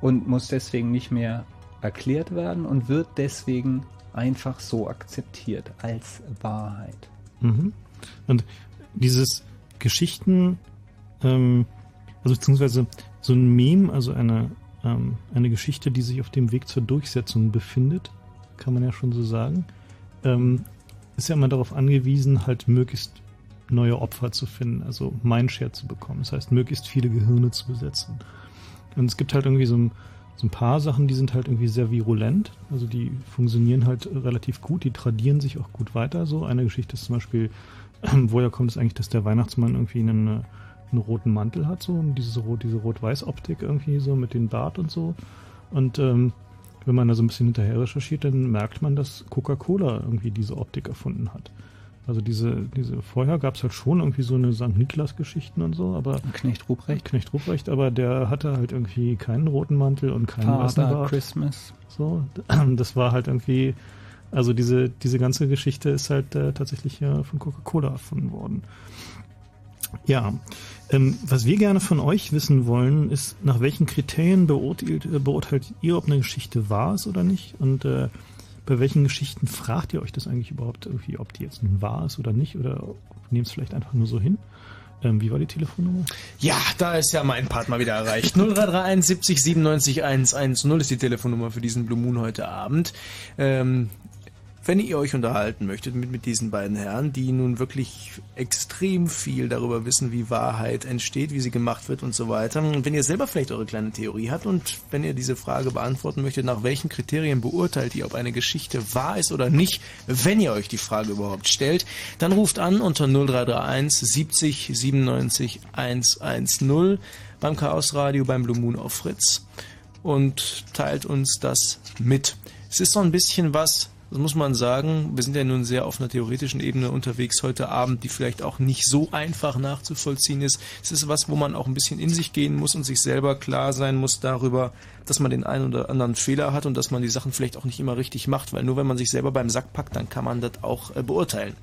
und muss deswegen nicht mehr erklärt werden und wird deswegen einfach so akzeptiert als Wahrheit. Mhm. Und dieses Geschichten, ähm, also beziehungsweise so ein Meme, also eine, ähm, eine Geschichte, die sich auf dem Weg zur Durchsetzung befindet, kann man ja schon so sagen, ähm, ist ja immer darauf angewiesen, halt möglichst neue Opfer zu finden, also Mindshare zu bekommen. Das heißt, möglichst viele Gehirne zu besetzen. Und es gibt halt irgendwie so ein, so ein paar Sachen, die sind halt irgendwie sehr virulent. Also die funktionieren halt relativ gut, die tradieren sich auch gut weiter. So eine Geschichte ist zum Beispiel, woher kommt es eigentlich, dass der Weihnachtsmann irgendwie einen, einen roten Mantel hat, so und diese, diese Rot-Weiß-Optik irgendwie so mit dem Bart und so. Und ähm, wenn man da so ein bisschen hinterher recherchiert, dann merkt man, dass Coca-Cola irgendwie diese Optik erfunden hat. Also diese, diese vorher gab es halt schon irgendwie so eine St. Niklas-Geschichten und so, aber Knecht Ruprecht. Knecht Ruprecht, aber der hatte halt irgendwie keinen roten Mantel und keinen weißen Father Bart. Christmas. So, das war halt irgendwie, also diese, diese ganze Geschichte ist halt äh, tatsächlich äh, von Coca-Cola erfunden worden. Ja, ähm, was wir gerne von euch wissen wollen, ist, nach welchen Kriterien beurteilt, äh, beurteilt ihr, ob eine Geschichte wahr ist oder nicht? Und äh, bei welchen Geschichten fragt ihr euch das eigentlich überhaupt irgendwie, ob die jetzt wahr ist oder nicht? Oder nehmt es vielleicht einfach nur so hin? Ähm, wie war die Telefonnummer? Ja, da ist ja mein Part mal wieder erreicht. 0331 70 97 110 ist die Telefonnummer für diesen Blue Moon heute Abend. Ähm, wenn ihr euch unterhalten möchtet mit, mit diesen beiden Herren, die nun wirklich extrem viel darüber wissen, wie Wahrheit entsteht, wie sie gemacht wird und so weiter. Und wenn ihr selber vielleicht eure kleine Theorie habt und wenn ihr diese Frage beantworten möchtet, nach welchen Kriterien beurteilt ihr, ob eine Geschichte wahr ist oder nicht, wenn ihr euch die Frage überhaupt stellt, dann ruft an unter 0331 70 97 110 beim Chaos Radio beim Blue Moon auf Fritz und teilt uns das mit. Es ist so ein bisschen was, das muss man sagen. Wir sind ja nun sehr auf einer theoretischen Ebene unterwegs heute Abend, die vielleicht auch nicht so einfach nachzuvollziehen ist. Es ist was, wo man auch ein bisschen in sich gehen muss und sich selber klar sein muss darüber, dass man den einen oder anderen Fehler hat und dass man die Sachen vielleicht auch nicht immer richtig macht, weil nur wenn man sich selber beim Sack packt, dann kann man das auch äh, beurteilen.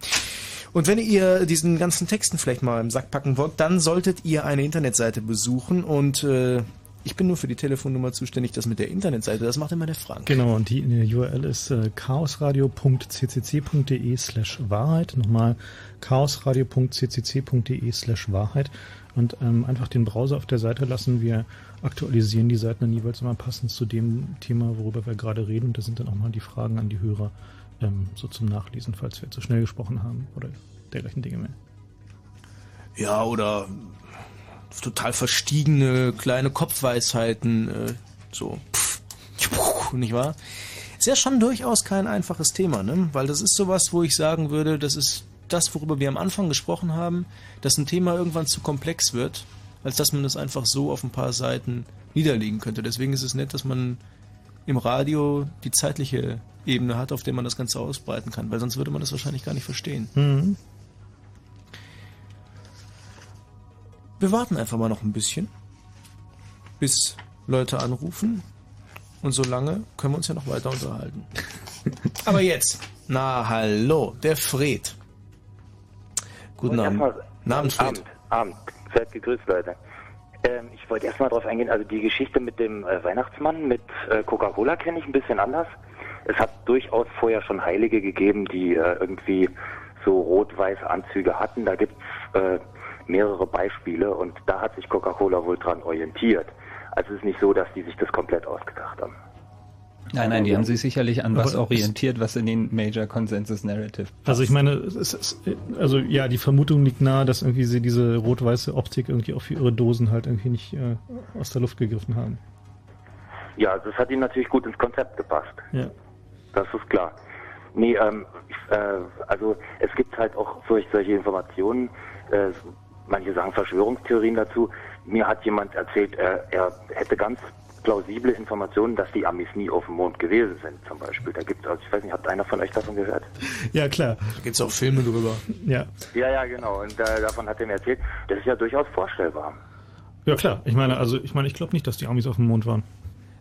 Und wenn ihr diesen ganzen Texten vielleicht mal im Sack packen wollt, dann solltet ihr eine Internetseite besuchen und äh, ich bin nur für die Telefonnummer zuständig, das mit der Internetseite, das macht immer der Frank. Genau, und die, die URL ist äh, chaosradio.ccc.de slash Wahrheit. Nochmal chaosradio.ccc.de slash Wahrheit. Und ähm, einfach den Browser auf der Seite lassen. Wir aktualisieren die Seiten dann jeweils immer passend zu dem Thema, worüber wir gerade reden. Und da sind dann auch mal die Fragen an die Hörer ähm, so zum Nachlesen, falls wir zu schnell gesprochen haben oder dergleichen Dinge mehr. Ja, oder total verstiegene kleine Kopfweisheiten, äh, so, pff, nicht wahr? Ist ja schon durchaus kein einfaches Thema, ne? Weil das ist sowas, wo ich sagen würde, das ist das, worüber wir am Anfang gesprochen haben, dass ein Thema irgendwann zu komplex wird, als dass man das einfach so auf ein paar Seiten niederlegen könnte. Deswegen ist es nett, dass man im Radio die zeitliche Ebene hat, auf der man das Ganze ausbreiten kann, weil sonst würde man das wahrscheinlich gar nicht verstehen. Mhm. Wir warten einfach mal noch ein bisschen, bis Leute anrufen. Und solange können wir uns ja noch weiter unterhalten. Aber jetzt, na hallo, der Fred. Guten Abend. Abend, Fred. Abend, Seid gegrüßt, Leute. Ähm, ich wollte erstmal darauf eingehen, also die Geschichte mit dem äh, Weihnachtsmann mit äh, Coca-Cola kenne ich ein bisschen anders. Es hat durchaus vorher schon Heilige gegeben, die äh, irgendwie so rot-weiße Anzüge hatten. Da gibt's äh, mehrere Beispiele und da hat sich Coca-Cola wohl dran orientiert. Also es ist nicht so, dass die sich das komplett ausgedacht haben. Nein, nein, die haben sich sicherlich an was orientiert, was in den Major Consensus Narrative passt. Also ich meine, es ist, also ja, die Vermutung liegt nahe, dass irgendwie sie diese rot-weiße Optik irgendwie auch für ihre Dosen halt irgendwie nicht äh, aus der Luft gegriffen haben. Ja, das hat ihnen natürlich gut ins Konzept gepasst. Ja. Das ist klar. Nee, ähm, äh, also es gibt halt auch solch, solche Informationen, äh, manche sagen Verschwörungstheorien dazu. Mir hat jemand erzählt, er, er hätte ganz plausible Informationen, dass die Amis nie auf dem Mond gewesen sind, zum Beispiel. Da gibt es, also ich weiß nicht, hat einer von euch davon gehört? Ja, klar. Da gibt es auch Filme drüber. Ja. Ja, ja, genau. Und äh, davon hat er mir erzählt. Das ist ja durchaus vorstellbar. Ja, klar. Ich meine, also ich meine, ich glaube nicht, dass die Amis auf dem Mond waren.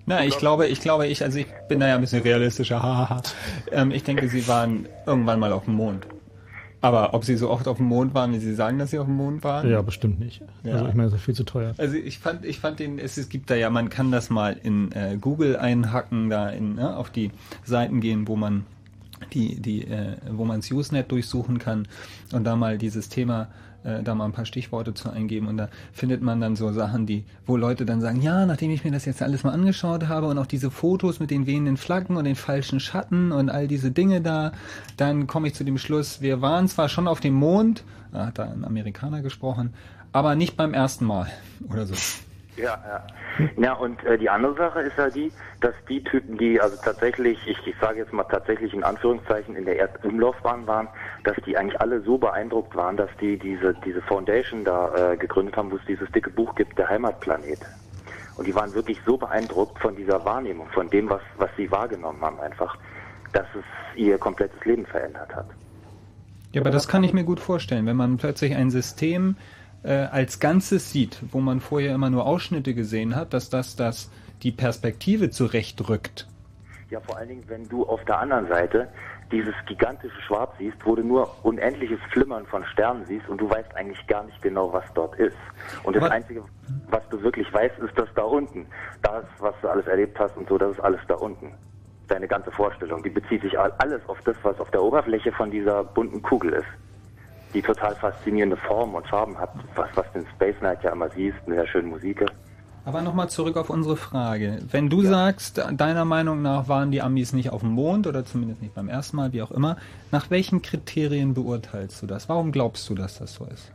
Na, ich glaube, ich glaube, ich, also ich bin da ja ein bisschen realistischer, hahaha. ähm, ich denke, sie waren irgendwann mal auf dem Mond. Aber ob sie so oft auf dem Mond waren, wie sie sagen, dass sie auf dem Mond waren? Ja, bestimmt nicht. Ja. Also ich meine, das ist viel zu teuer. Also ich fand, ich fand den, es, es gibt da ja, man kann das mal in äh, Google einhacken, da in, ne, auf die Seiten gehen, wo man die, die, äh, wo man das Usenet durchsuchen kann und da mal dieses Thema äh, da mal ein paar Stichworte zu eingeben und da findet man dann so Sachen, die, wo Leute dann sagen, ja, nachdem ich mir das jetzt alles mal angeschaut habe und auch diese Fotos mit den wehenden Flaggen und den falschen Schatten und all diese Dinge da, dann komme ich zu dem Schluss, wir waren zwar schon auf dem Mond, da hat da ein Amerikaner gesprochen, aber nicht beim ersten Mal oder so. Ja, ja. Ja, und äh, die andere Sache ist ja die, dass die Typen, die also tatsächlich, ich, ich sage jetzt mal tatsächlich in Anführungszeichen in der Erdumlaufbahn waren, dass die eigentlich alle so beeindruckt waren, dass die diese diese Foundation da äh, gegründet haben, wo es dieses dicke Buch gibt, der Heimatplanet. Und die waren wirklich so beeindruckt von dieser Wahrnehmung, von dem, was was sie wahrgenommen haben, einfach, dass es ihr komplettes Leben verändert hat. Ja, aber das kann ich mir gut vorstellen, wenn man plötzlich ein System als Ganzes sieht, wo man vorher immer nur Ausschnitte gesehen hat, dass das, das die Perspektive zurechtrückt. Ja, vor allen Dingen, wenn du auf der anderen Seite dieses gigantische Schwarz siehst, wo du nur unendliches Flimmern von Sternen siehst und du weißt eigentlich gar nicht genau, was dort ist. Und das Aber- Einzige, was du wirklich weißt, ist das da unten. Das, was du alles erlebt hast und so, das ist alles da unten. Deine ganze Vorstellung, die bezieht sich all- alles auf das, was auf der Oberfläche von dieser bunten Kugel ist. Die total faszinierende Form und Farben hat, was, was den Space Knight ja immer siehst, mit der schönen Musik. Aber nochmal zurück auf unsere Frage. Wenn du sagst, deiner Meinung nach waren die Amis nicht auf dem Mond oder zumindest nicht beim ersten Mal, wie auch immer, nach welchen Kriterien beurteilst du das? Warum glaubst du, dass das so ist?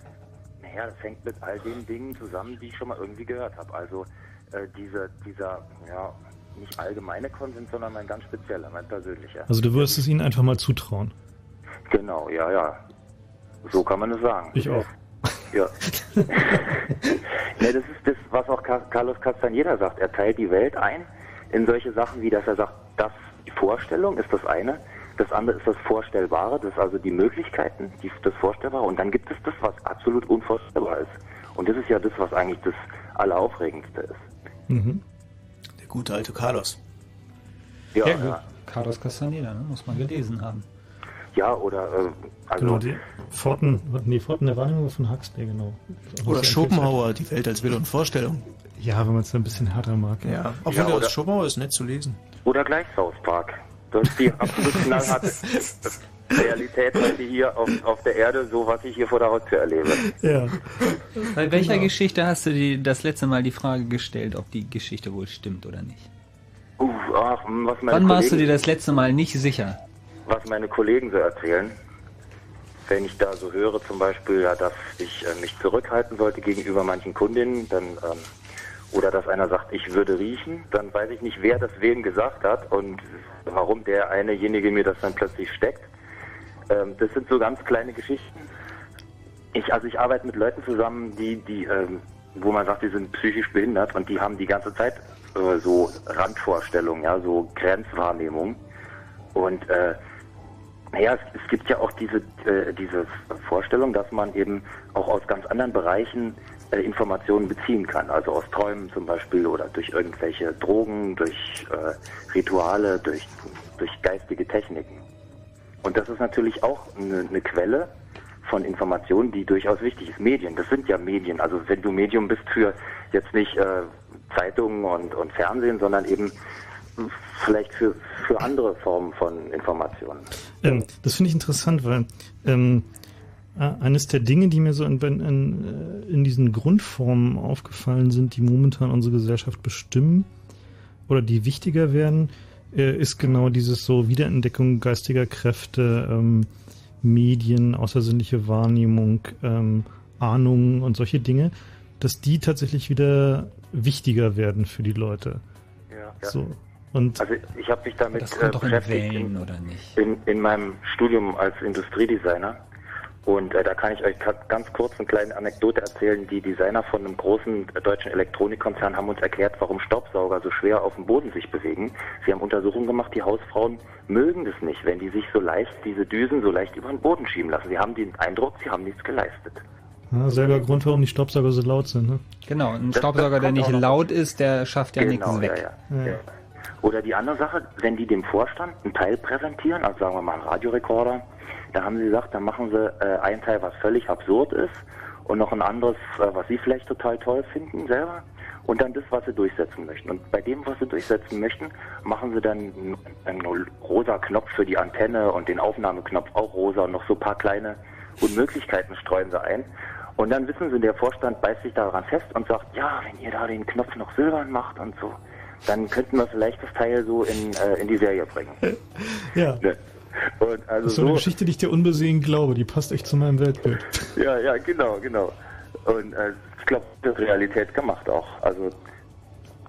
Naja, das hängt mit all den Dingen zusammen, die ich schon mal irgendwie gehört habe. Also äh, diese, dieser, ja, nicht allgemeine Konsens, sondern mein ganz spezieller, mein persönlicher. Also du würdest es ihnen einfach mal zutrauen. Genau, ja, ja. So kann man es sagen. Ich auch. Ja. ne, das ist das, was auch Ca- Carlos Castaneda sagt. Er teilt die Welt ein in solche Sachen, wie dass er sagt, das die Vorstellung ist das eine, das andere ist das Vorstellbare, das ist also die Möglichkeiten, die, das Vorstellbare und dann gibt es das, was absolut unvorstellbar ist. Und das ist ja das, was eigentlich das Alleraufregendste ist. Mhm. Der gute alte Carlos. Ja, Ja, ja. Carlos Castaneda, ne? muss man gelesen haben. Ja oder äh, also Genau, die Forten, nee, Forten der Wahrnehmung von Huxley, genau. Oder Schopenhauer, die Welt als Wille und Vorstellung. Ja, wenn man es ein bisschen härter mag. Ja, obwohl Ja, der oder- Schopenhauer ist nett zu lesen. Oder gleich South Park. Das ist die absolut knallharte Realität heute hier auf, auf der Erde, so was ich hier vor der Haustür erlebe. Ja. Bei welcher Genau. Geschichte hast du die, das letzte Mal die Frage gestellt, ob die Geschichte wohl stimmt oder nicht? Uh, ach, was meine Wann warst du Kollegen, dir das letzte Mal nicht sicher? Was meine Kollegen so erzählen, wenn ich da so höre, zum Beispiel, ja, dass ich äh, mich zurückhalten sollte gegenüber manchen Kundinnen, dann ähm, oder dass einer sagt, ich würde riechen, dann weiß ich nicht, wer das wem gesagt hat und warum der einejenige mir das dann plötzlich steckt. Ähm, das sind so ganz kleine Geschichten. Ich, also ich arbeite mit Leuten zusammen, die, die, ähm, wo man sagt, die sind psychisch behindert und die haben die ganze Zeit äh, so Randvorstellungen, ja, so Grenzwahrnehmung. Und äh, naja, es, es gibt ja auch diese, äh, diese Vorstellung, dass man eben auch aus ganz anderen Bereichen äh, Informationen beziehen kann. Also aus Träumen zum Beispiel oder durch irgendwelche Drogen, durch äh, Rituale, durch, durch geistige Techniken. Und das ist natürlich auch eine, eine Quelle von Informationen, die durchaus wichtig ist. Medien, das sind ja Medien. Also wenn du Medium bist für jetzt nicht äh, Zeitungen und, und Fernsehen, sondern eben vielleicht für, für andere Formen von Informationen. Ähm, das finde ich interessant, weil ähm, äh, eines der Dinge, die mir so in, in, in, in diesen Grundformen aufgefallen sind, die momentan unsere Gesellschaft bestimmen oder die wichtiger werden, äh, ist genau dieses so Wiederentdeckung geistiger Kräfte, ähm, Medien, außersinnliche Wahrnehmung, ähm, Ahnungen und solche Dinge, dass die tatsächlich wieder wichtiger werden für die Leute. Ja, ja. So. Und Also ich habe mich damit Das kommt äh, doch in beschäftigt nicht? in, in meinem Studium als Industriedesigner. Und äh, da kann ich euch ganz kurz eine kleine Anekdote erzählen. Die Designer von einem großen äh, deutschen Elektronikkonzern haben uns erklärt, warum Staubsauger so schwer auf dem Boden sich bewegen. Sie haben Untersuchungen gemacht, die Hausfrauen mögen das nicht, wenn die sich so leicht, diese Düsen so leicht über den Boden schieben lassen. Sie haben den Eindruck, sie haben nichts geleistet. ja, selber Grund, warum die Staubsauger so laut sind. Ne? Genau, ein Das- Staubsauger, das der nicht laut ist, der schafft ja Genau, nichts weg. Ja, ja. Oder die andere Sache, wenn die dem Vorstand einen Teil präsentieren, also sagen wir mal einen Radiorekorder, da haben sie gesagt, dann machen sie äh, einen Teil, was völlig absurd ist und noch ein anderes, äh, was sie vielleicht total toll finden selber und dann das, was sie durchsetzen möchten. Und bei dem, was sie durchsetzen möchten, machen sie dann einen, einen rosa Knopf für die Antenne und den Aufnahmeknopf auch rosa und noch so ein paar kleine Unmöglichkeiten streuen sie ein. Und dann wissen sie, der Vorstand beißt sich daran fest und sagt, ja, wenn ihr da den Knopf noch silbern macht und so, dann könnten wir vielleicht das Teil so in, äh, in die Serie bringen. Ja. Ne? Und also Das ist so eine so, Geschichte, die ich dir unbesehen glaube. Die passt echt zu meinem Weltbild. ja, ja, genau, genau. Und äh, ich glaube, das ist Realität gemacht auch. Also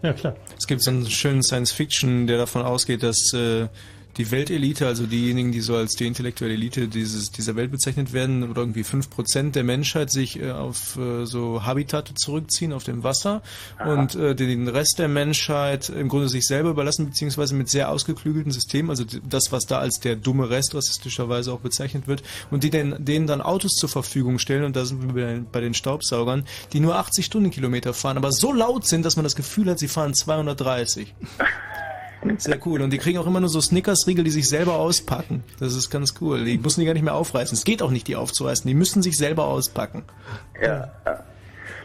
Ja, klar. Es gibt so einen schönen Science-Fiction, der davon ausgeht, dass äh, die Weltelite, also diejenigen, die so als die intellektuelle Elite dieses, dieser Welt bezeichnet werden, oder irgendwie 5% der Menschheit sich äh, auf äh, so Habitate zurückziehen, auf dem Wasser und äh, den Rest der Menschheit im Grunde sich selber überlassen, beziehungsweise mit sehr ausgeklügelten Systemen, also das, was da als der dumme Rest rassistischerweise auch bezeichnet wird, und die den, denen dann Autos zur Verfügung stellen, und da sind wir bei den Staubsaugern, die nur 80 Stundenkilometer fahren, aber so laut sind, dass man das Gefühl hat, sie fahren 230. Sehr cool. Und die kriegen auch immer nur so Snickers-Riegel, die sich selber auspacken. Das ist ganz cool. Die müssen die gar nicht mehr aufreißen. Es geht auch nicht, die aufzureißen. Die müssen sich selber auspacken. Ja,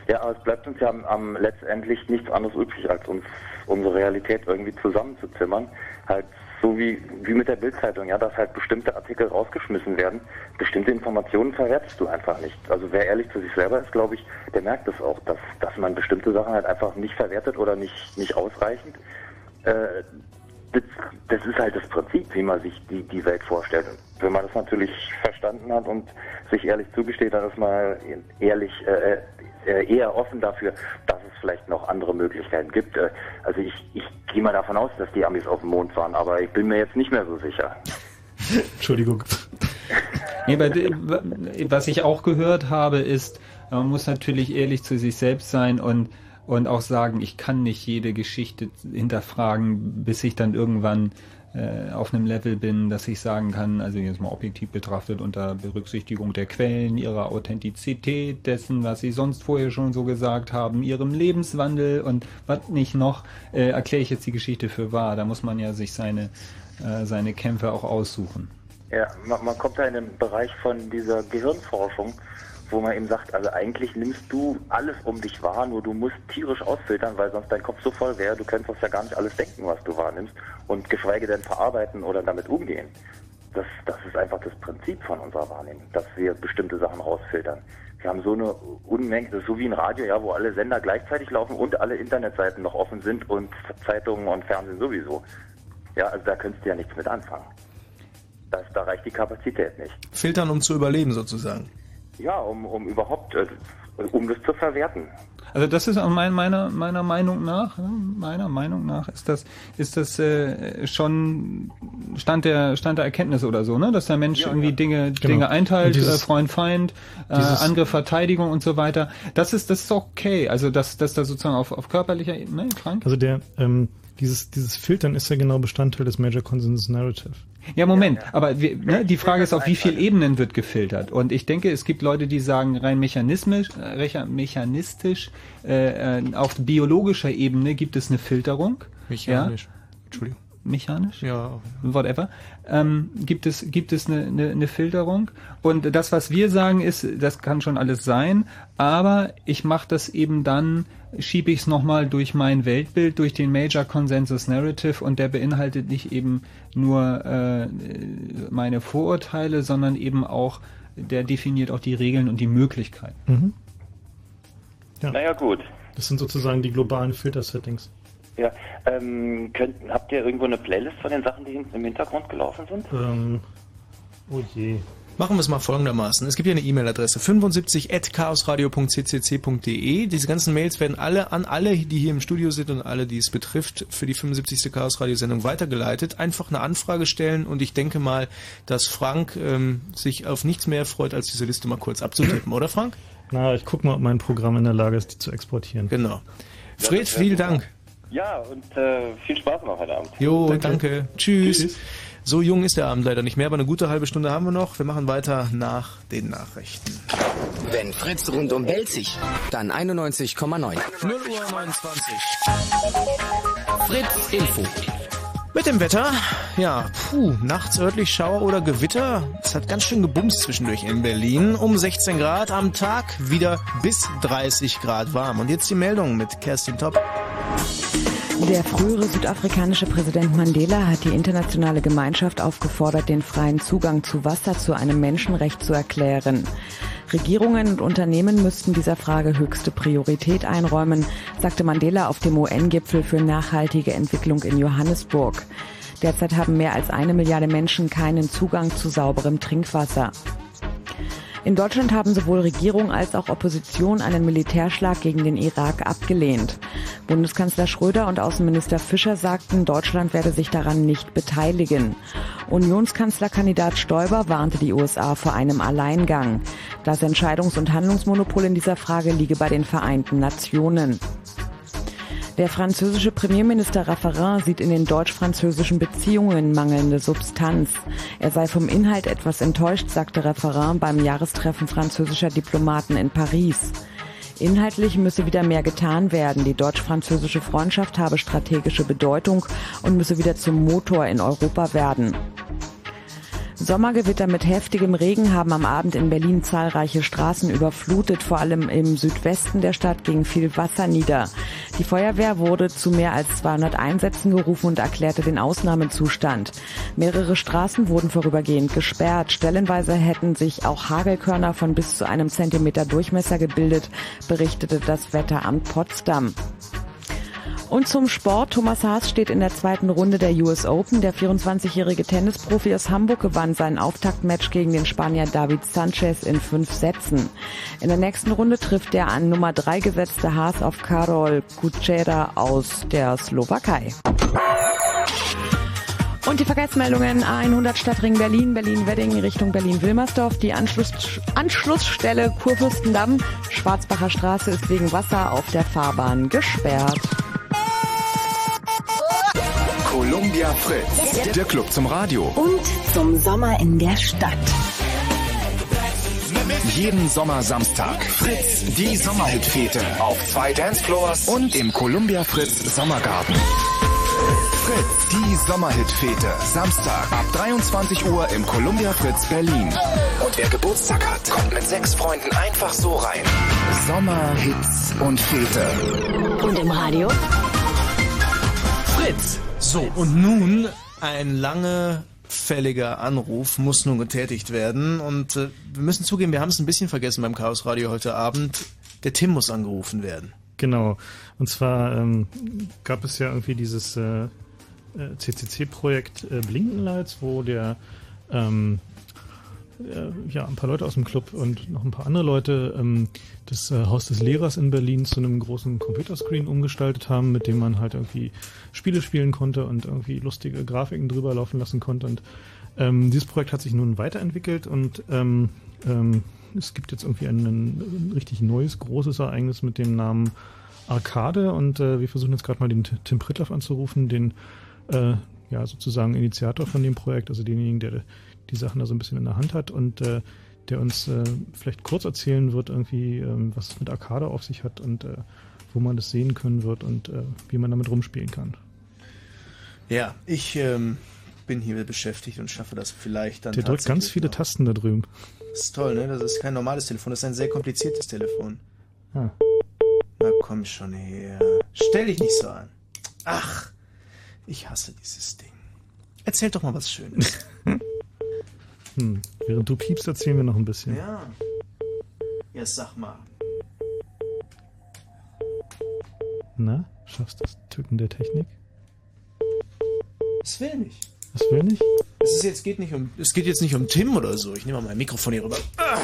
ja. Aber es bleibt uns ja am, am letztendlich nichts anderes übrig, als uns unsere Realität irgendwie zusammenzuzimmern. Halt so wie, wie mit der Bildzeitung, ja, dass halt bestimmte Artikel rausgeschmissen werden. Bestimmte Informationen verwertest du einfach nicht. Also wer ehrlich zu sich selber ist, glaube ich, der merkt es auch, dass, dass man bestimmte Sachen halt einfach nicht verwertet oder nicht, nicht ausreichend. Äh, das, das ist halt das Prinzip, wie man sich die, die Welt vorstellt. Wenn man das natürlich verstanden hat und sich ehrlich zugesteht, dann ist man ehrlich, äh, äh, eher offen dafür, dass es vielleicht noch andere Möglichkeiten gibt. Äh, also ich, ich gehe mal davon aus, dass die Amis auf dem Mond waren, aber ich bin mir jetzt nicht mehr so sicher. Entschuldigung. Nee, was ich auch gehört habe, ist, man muss natürlich ehrlich zu sich selbst sein und und auch sagen, ich kann nicht jede Geschichte hinterfragen, bis ich dann irgendwann äh, auf einem Level bin, dass ich sagen kann, also jetzt mal objektiv betrachtet unter Berücksichtigung der Quellen, ihrer Authentizität, dessen, was sie sonst vorher schon so gesagt haben, ihrem Lebenswandel und was nicht noch, äh, erkläre ich jetzt die Geschichte für wahr. Da muss man ja sich seine, äh, seine Kämpfe auch aussuchen. Ja, man, kommt da in den Bereich von dieser Gehirnforschung, wo man eben sagt, also eigentlich nimmst du alles um dich wahr, nur du musst tierisch ausfiltern, weil sonst dein Kopf so voll wäre, du könntest ja gar nicht alles denken, was du wahrnimmst und geschweige denn verarbeiten oder damit umgehen. Das, das ist einfach das Prinzip von unserer Wahrnehmung, dass wir bestimmte Sachen rausfiltern. Wir haben so eine Unmenge, das ist so wie ein Radio, ja, wo alle Sender gleichzeitig laufen und alle Internetseiten noch offen sind und Zeitungen und Fernsehen sowieso. Ja, also da könntest du ja nichts mit anfangen. Das, da reicht die Kapazität nicht. Filtern, um zu überleben sozusagen. Ja, um, um überhaupt, äh, um das zu verwerten. Also das ist mein, meiner meiner Meinung nach, meiner Meinung nach ist das ist das äh, schon Stand der Stand der Erkenntnis oder so, ne, dass der Mensch ja, irgendwie ja. Dinge genau. Dinge einteilt, dieses, äh, Freund Feind, äh, Angriff Verteidigung und so weiter. Das ist das ist okay. Also dass dass da sozusagen auf auf körperlicher Ebene, Frank? Also der ähm, dieses, dieses Filtern ist ja genau Bestandteil des Major Consensus Narrative. Ja, Moment, ja, ja. aber wir, ne, die Frage ist, auf wie viel Ebenen wird gefiltert? Und ich denke, es gibt Leute, die sagen, rein mechanismisch, äh, mechanistisch, äh, äh, auf biologischer Ebene gibt es eine Filterung. Mechanisch. Ja? Entschuldigung mechanisch, ja, whatever, ähm, gibt es gibt es eine, eine, eine Filterung und das, was wir sagen, ist, das kann schon alles sein, aber ich mache das eben dann, schiebe ich es nochmal durch mein Weltbild, durch den Major Consensus Narrative und der beinhaltet nicht eben nur äh, meine Vorurteile, sondern eben auch, der definiert auch die Regeln und die Möglichkeiten. Mhm. Ja. Naja, gut. Das sind sozusagen die globalen Filter-Settings. Ja, ähm, könnt, habt ihr irgendwo eine Playlist von den Sachen, die hinten im Hintergrund gelaufen sind? Ähm, oh je. Machen wir es mal folgendermaßen. Es gibt hier eine E-Mail-Adresse 75.chaosradio.ccc.de. Diese ganzen Mails werden alle an alle, die hier im Studio sind und alle, die es betrifft, für die 75. Chaos Radio Sendung weitergeleitet. Einfach eine Anfrage stellen und ich denke mal, dass Frank ähm, sich auf nichts mehr freut, als diese Liste mal kurz abzutippen, oder Frank? Na, ich gucke mal, ob mein Programm in der Lage ist, die zu exportieren. Genau. Fred, vielen Dank. Ja, und äh, viel Spaß noch heute Abend. Jo, danke. danke. Tschüss. Tschüss. So jung ist der Abend leider nicht mehr, aber eine gute halbe Stunde haben wir noch. Wir machen weiter nach den Nachrichten. Wenn Fritz rundum sich, dann 91,9. 0 Uhr 29. Fritz Info. Mit dem Wetter, ja, puh, nachts örtlich Schauer oder Gewitter. Es hat ganz schön gebumst zwischendurch in Berlin. Um 16 Grad am Tag, wieder bis 30 Grad warm. Und jetzt die Meldung mit Kerstin Topp. Der frühere südafrikanische Präsident Mandela hat die internationale Gemeinschaft aufgefordert, den freien Zugang zu Wasser zu einem Menschenrecht zu erklären. Regierungen und Unternehmen müssten dieser Frage höchste Priorität einräumen, sagte Mandela auf dem UN-Gipfel für nachhaltige Entwicklung in Johannesburg. Derzeit haben mehr als eine Milliarde Menschen keinen Zugang zu sauberem Trinkwasser. In Deutschland haben sowohl Regierung als auch Opposition einen Militärschlag gegen den Irak abgelehnt. Bundeskanzler Schröder und Außenminister Fischer sagten, Deutschland werde sich daran nicht beteiligen. Unionskanzlerkandidat Stoiber warnte die USA vor einem Alleingang. Das Entscheidungs- und Handlungsmonopol in dieser Frage liege bei den Vereinten Nationen. Der französische Premierminister Raffarin sieht in den deutsch-französischen Beziehungen mangelnde Substanz. Er sei vom Inhalt etwas enttäuscht, sagte Raffarin beim Jahrestreffen französischer Diplomaten in Paris. Inhaltlich müsse wieder mehr getan werden. Die deutsch-französische Freundschaft habe strategische Bedeutung und müsse wieder zum Motor in Europa werden. Sommergewitter mit heftigem Regen haben am Abend in Berlin zahlreiche Straßen überflutet. Vor allem im Südwesten der Stadt ging viel Wasser nieder. Die Feuerwehr wurde zu mehr als 200 Einsätzen gerufen und erklärte den Ausnahmezustand. Mehrere Straßen wurden vorübergehend gesperrt. Stellenweise hätten sich auch Hagelkörner von bis zu einem Zentimeter Durchmesser gebildet, berichtete das Wetteramt Potsdam. Und zum Sport. Thomas Haas steht in der zweiten Runde der US Open. Der 24-jährige Tennisprofi aus Hamburg gewann sein Auftaktmatch gegen den Spanier David Sanchez in fünf Sätzen. In der nächsten Runde trifft der an Nummer drei gesetzte Haas auf Karol Kučera aus der Slowakei. Und die Verkehrsmeldungen A100 Stadtring Berlin, Berlin-Wedding Richtung Berlin-Wilmersdorf. Die Anschluss, Anschlussstelle Kurfürstendamm, Schwarzbacher Straße ist wegen Wasser auf der Fahrbahn gesperrt. Columbia Fritz, der Club zum Radio. Und zum Sommer in der Stadt. Jeden Sommersamstag Fritz, die Sommerhitfete auf zwei Dancefloors und im Columbia Fritz Sommergarten. Fritz, die Sommerhitfete. Samstag ab 23 Uhr im Columbia Fritz Berlin. Und wer Geburtstag hat, kommt mit sechs Freunden einfach so rein. Sommerhits und Fete. Und im Radio? Fritz. So, und nun ein lange fälliger Anruf muss nun getätigt werden und äh, wir müssen zugeben, wir haben es ein bisschen vergessen beim Chaos Radio heute Abend. Der Tim muss angerufen werden. Genau. Und zwar ähm, gab es ja irgendwie dieses äh, CCC-Projekt äh, Blinkenlights, wo der ähm, äh, ja, ein paar Leute aus dem Club und noch ein paar andere Leute ähm, das äh, Haus des Lehrers in Berlin zu einem großen Computerscreen umgestaltet haben, mit dem man halt irgendwie Spiele spielen konnte und irgendwie lustige Grafiken drüber laufen lassen konnte. Und ähm, dieses Projekt hat sich nun weiterentwickelt und ähm, ähm, es gibt jetzt irgendwie ein, ein richtig neues, großes Ereignis mit dem Namen Arcade und äh, wir versuchen jetzt gerade mal den Tim Pritloff anzurufen, den äh, ja sozusagen Initiator von dem Projekt, also denjenigen, der die Sachen da so ein bisschen in der Hand hat und äh, der uns äh, vielleicht kurz erzählen wird, irgendwie, ähm, was es mit Arcade auf sich hat und äh, wo man das sehen können wird und äh, wie man damit rumspielen kann. Ja, ich ähm, bin hier beschäftigt und schaffe das vielleicht dann. Der drückt ganz viele Tasten da drüben. Das ist toll, ne? Das ist kein normales Telefon, das ist ein sehr kompliziertes Telefon. Ah. Na komm schon her. Stell dich nicht so an. Ach, ich hasse dieses Ding. Erzähl doch mal was Schönes. Hm. Während du piepst, erzählen wir noch ein bisschen. ja. Ja, sag mal. Na, schaffst du das Tücken der Technik? Es will nicht. Das will nicht? Es ist jetzt geht nicht um es geht jetzt nicht um Tim oder so. Ich nehme mal mein Mikrofon hier rüber. Ah.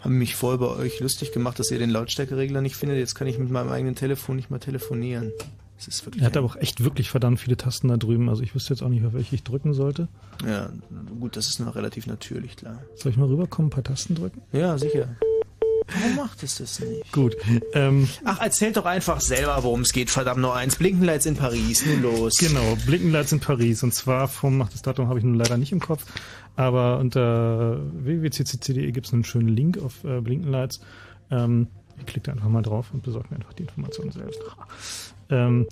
Haben mich voll bei euch lustig gemacht, dass ihr den Lautstärkeregler nicht findet. Jetzt kann ich mit meinem eigenen Telefon nicht mal telefonieren. Es ist wirklich Er hat aber auch echt wirklich verdammt viele Tasten da drüben. Also ich wüsste jetzt auch nicht, auf welche ich drücken sollte. Ja, gut, das ist noch relativ natürlich, klar. Soll ich mal rüberkommen, ein paar Tasten drücken? Ja, sicher. Warum macht es das nicht? Gut. Ähm, Ach, erzählt doch einfach selber, worum es geht. Verdammt nur eins. Blinkenlights in Paris. Nun los. Genau, Blinkenlights in Paris. Und zwar vom, ach, das Datum habe ich nun leider nicht im Kopf, aber unter www.ccc.de gibt es einen schönen Link auf äh, Blinkenlights. Ähm, ich klicke da einfach mal drauf und besorge mir einfach die Informationen selbst. Ähm,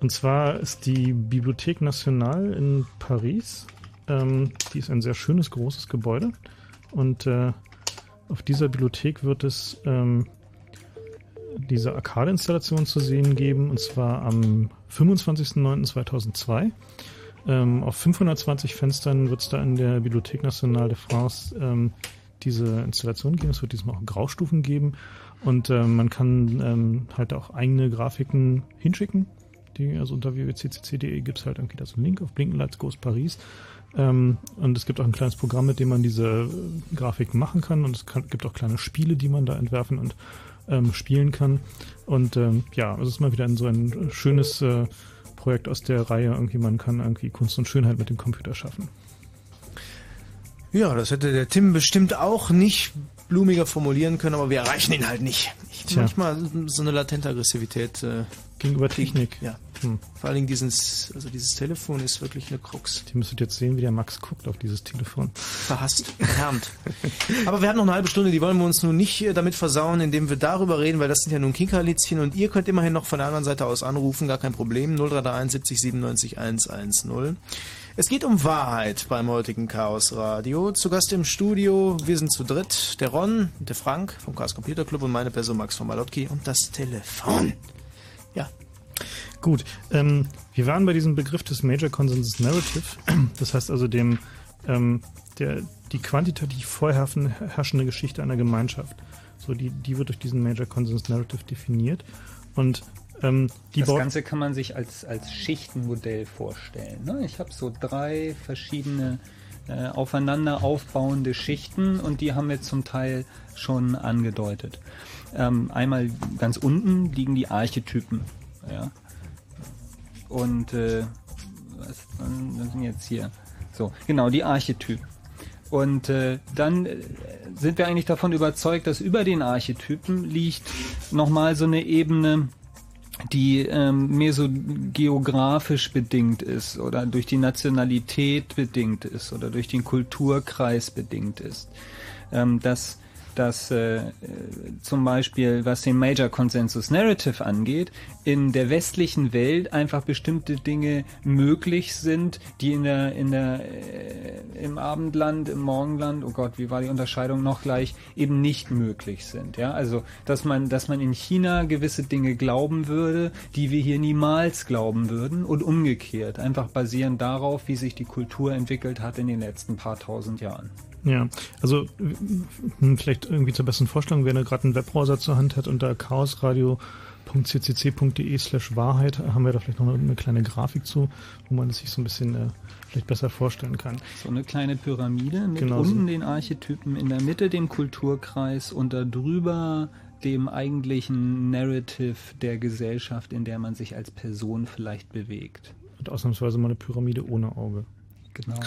und zwar ist die Bibliothèque Nationale in Paris. Ähm, die ist ein sehr schönes, großes Gebäude. Und äh, auf dieser Bibliothek wird es ähm, diese Arcade-Installation zu sehen geben, und zwar am 25.09.2002. Ähm, auf 520 Fenstern wird es da in der Bibliothèque Nationale de France ähm, diese Installation geben. Es wird diesmal auch Graustufen geben und ähm, man kann ähm, halt auch eigene Grafiken hinschicken. Die, also unter www.ccc.de gibt es halt irgendwie das Link auf Blinkenlights Goes Paris. Ähm, und es gibt auch ein kleines Programm, mit dem man diese äh, Grafiken machen kann. Und es kann, gibt auch kleine Spiele, die man da entwerfen und ähm, spielen kann. Und ähm, ja, es ist mal wieder ein, so ein schönes äh, Projekt aus der Reihe. Irgendwie, man kann irgendwie Kunst und Schönheit mit dem Computer schaffen. Ja, das hätte der Tim bestimmt auch nicht blumiger formulieren können, aber wir erreichen ihn halt nicht. Ich, Tja. manchmal so eine latente Aggressivität. Äh, Gegenüber Technik. Ja. Hm. Vor allen Dingen dieses, also dieses Telefon ist wirklich eine Krux. Die müsstet jetzt sehen, wie der Max guckt auf dieses Telefon. Verhasst, erhärmt. Aber wir hatten noch eine halbe Stunde, die wollen wir uns nun nicht äh, damit versauen, indem wir darüber reden, weil das sind ja nun Kinkerlitzchen und ihr könnt immerhin noch von der anderen Seite aus anrufen, gar kein Problem. 0331 70 97 110. Es geht um Wahrheit beim heutigen Chaos Radio. Zu Gast im Studio, wir sind zu dritt, der Ron, der Frank vom Chaos Computer Club und meine Person Max von Malotki und das Telefon. Ja. Gut, ähm, wir waren bei diesem Begriff des Major Consensus Narrative, das heißt also dem, ähm, der, die quantitativ vorherrschende Geschichte einer Gemeinschaft. So, die, die wird durch diesen Major Consensus Narrative definiert und ähm, das Ganze kann man sich als, als Schichtenmodell vorstellen. Ne? Ich habe so drei verschiedene äh, aufeinander aufbauende Schichten und die haben wir zum Teil schon angedeutet. Ähm, einmal ganz unten liegen die Archetypen. Ja? Und äh, was, was sind jetzt hier? So, genau, die Archetypen. Und äh, dann äh, sind wir eigentlich davon überzeugt, dass über den Archetypen liegt nochmal so eine Ebene, die ähm, mehr so geografisch bedingt ist oder durch die Nationalität bedingt ist oder durch den Kulturkreis bedingt ist. Ähm, dass dass äh, zum Beispiel, was den Major Consensus Narrative angeht, in der westlichen Welt einfach bestimmte Dinge möglich sind, die in der, in der, äh, im Abendland, im Morgenland, oh Gott, wie war die Unterscheidung noch gleich, eben nicht möglich sind. Ja, also, dass man, dass man in China gewisse Dinge glauben würde, die wir hier niemals glauben würden und umgekehrt, einfach basierend darauf, wie sich die Kultur entwickelt hat in den letzten paar tausend Jahren. Ja, also vielleicht irgendwie zur besten Vorstellung, wer gerade einen Webbrowser zur Hand hat unter chaosradio.ccc.de slash Wahrheit haben wir da vielleicht noch eine kleine Grafik zu, wo man es sich so ein bisschen äh, vielleicht besser vorstellen kann. So eine kleine Pyramide mit genau unten so. den Archetypen, in der Mitte den Kulturkreis und da drüber dem eigentlichen Narrative der Gesellschaft, in der man sich als Person vielleicht bewegt. Und ausnahmsweise mal eine Pyramide ohne Auge. Genau.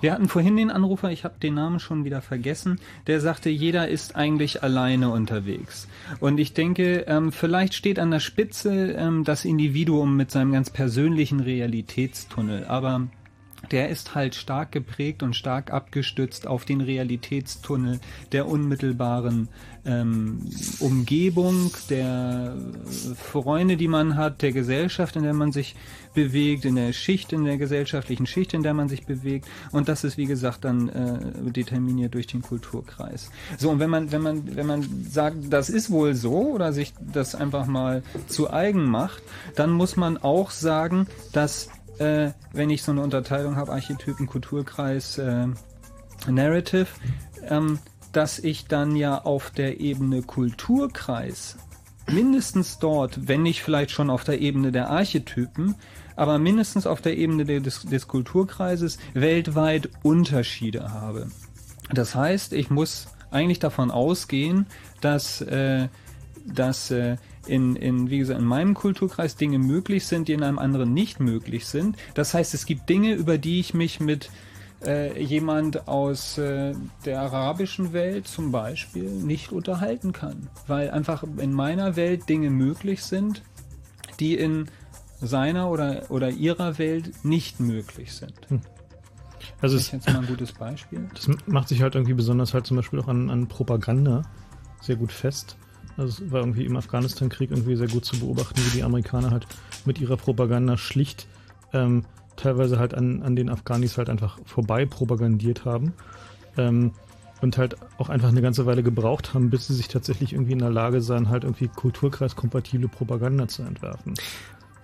Wir hatten vorhin den Anrufer, ich habe den Namen schon wieder vergessen, der sagte, jeder ist eigentlich alleine unterwegs. Und ich denke, ähm, vielleicht steht an der Spitze ähm, das Individuum mit seinem ganz persönlichen Realitätstunnel. Aber der ist halt stark geprägt und stark abgestützt auf den Realitätstunnel der unmittelbaren ähm, Umgebung, der Freunde, die man hat, der Gesellschaft, in der man sich bewegt, in der Schicht, in der gesellschaftlichen Schicht, in der man sich bewegt. Und das ist, wie gesagt, dann äh, determiniert durch den Kulturkreis. So, und wenn man, wenn man, wenn man sagt, das ist wohl so oder sich das einfach mal zu eigen macht, dann muss man auch sagen, dass äh, wenn ich so eine Unterteilung habe, Archetypen, Kulturkreis, äh, Narrative, ähm, dass ich dann ja auf der Ebene Kulturkreis mindestens dort, wenn nicht vielleicht schon auf der Ebene der Archetypen, aber mindestens auf der Ebene des, des Kulturkreises weltweit Unterschiede habe. Das heißt, ich muss eigentlich davon ausgehen, dass, äh, dass äh, in, in, wie gesagt, in meinem Kulturkreis Dinge möglich sind, die in einem anderen nicht möglich sind. Das heißt, es gibt Dinge, über die ich mich mit äh, jemand aus äh, der arabischen Welt zum Beispiel nicht unterhalten kann, weil einfach in meiner Welt Dinge möglich sind, die in seiner oder, oder ihrer Welt nicht möglich sind. Hm. Also das ist jetzt mal ein gutes Beispiel. Das macht sich halt irgendwie besonders halt zum Beispiel auch an, an Propaganda sehr gut fest. Also es war irgendwie im Afghanistan-Krieg irgendwie sehr gut zu beobachten, wie die Amerikaner halt mit ihrer Propaganda schlicht ähm, teilweise halt an, an den Afghanis halt einfach vorbei propagandiert haben. Ähm, und halt auch einfach eine ganze Weile gebraucht haben, bis sie sich tatsächlich irgendwie in der Lage sahen, halt irgendwie kulturkreiskompatible Propaganda zu entwerfen.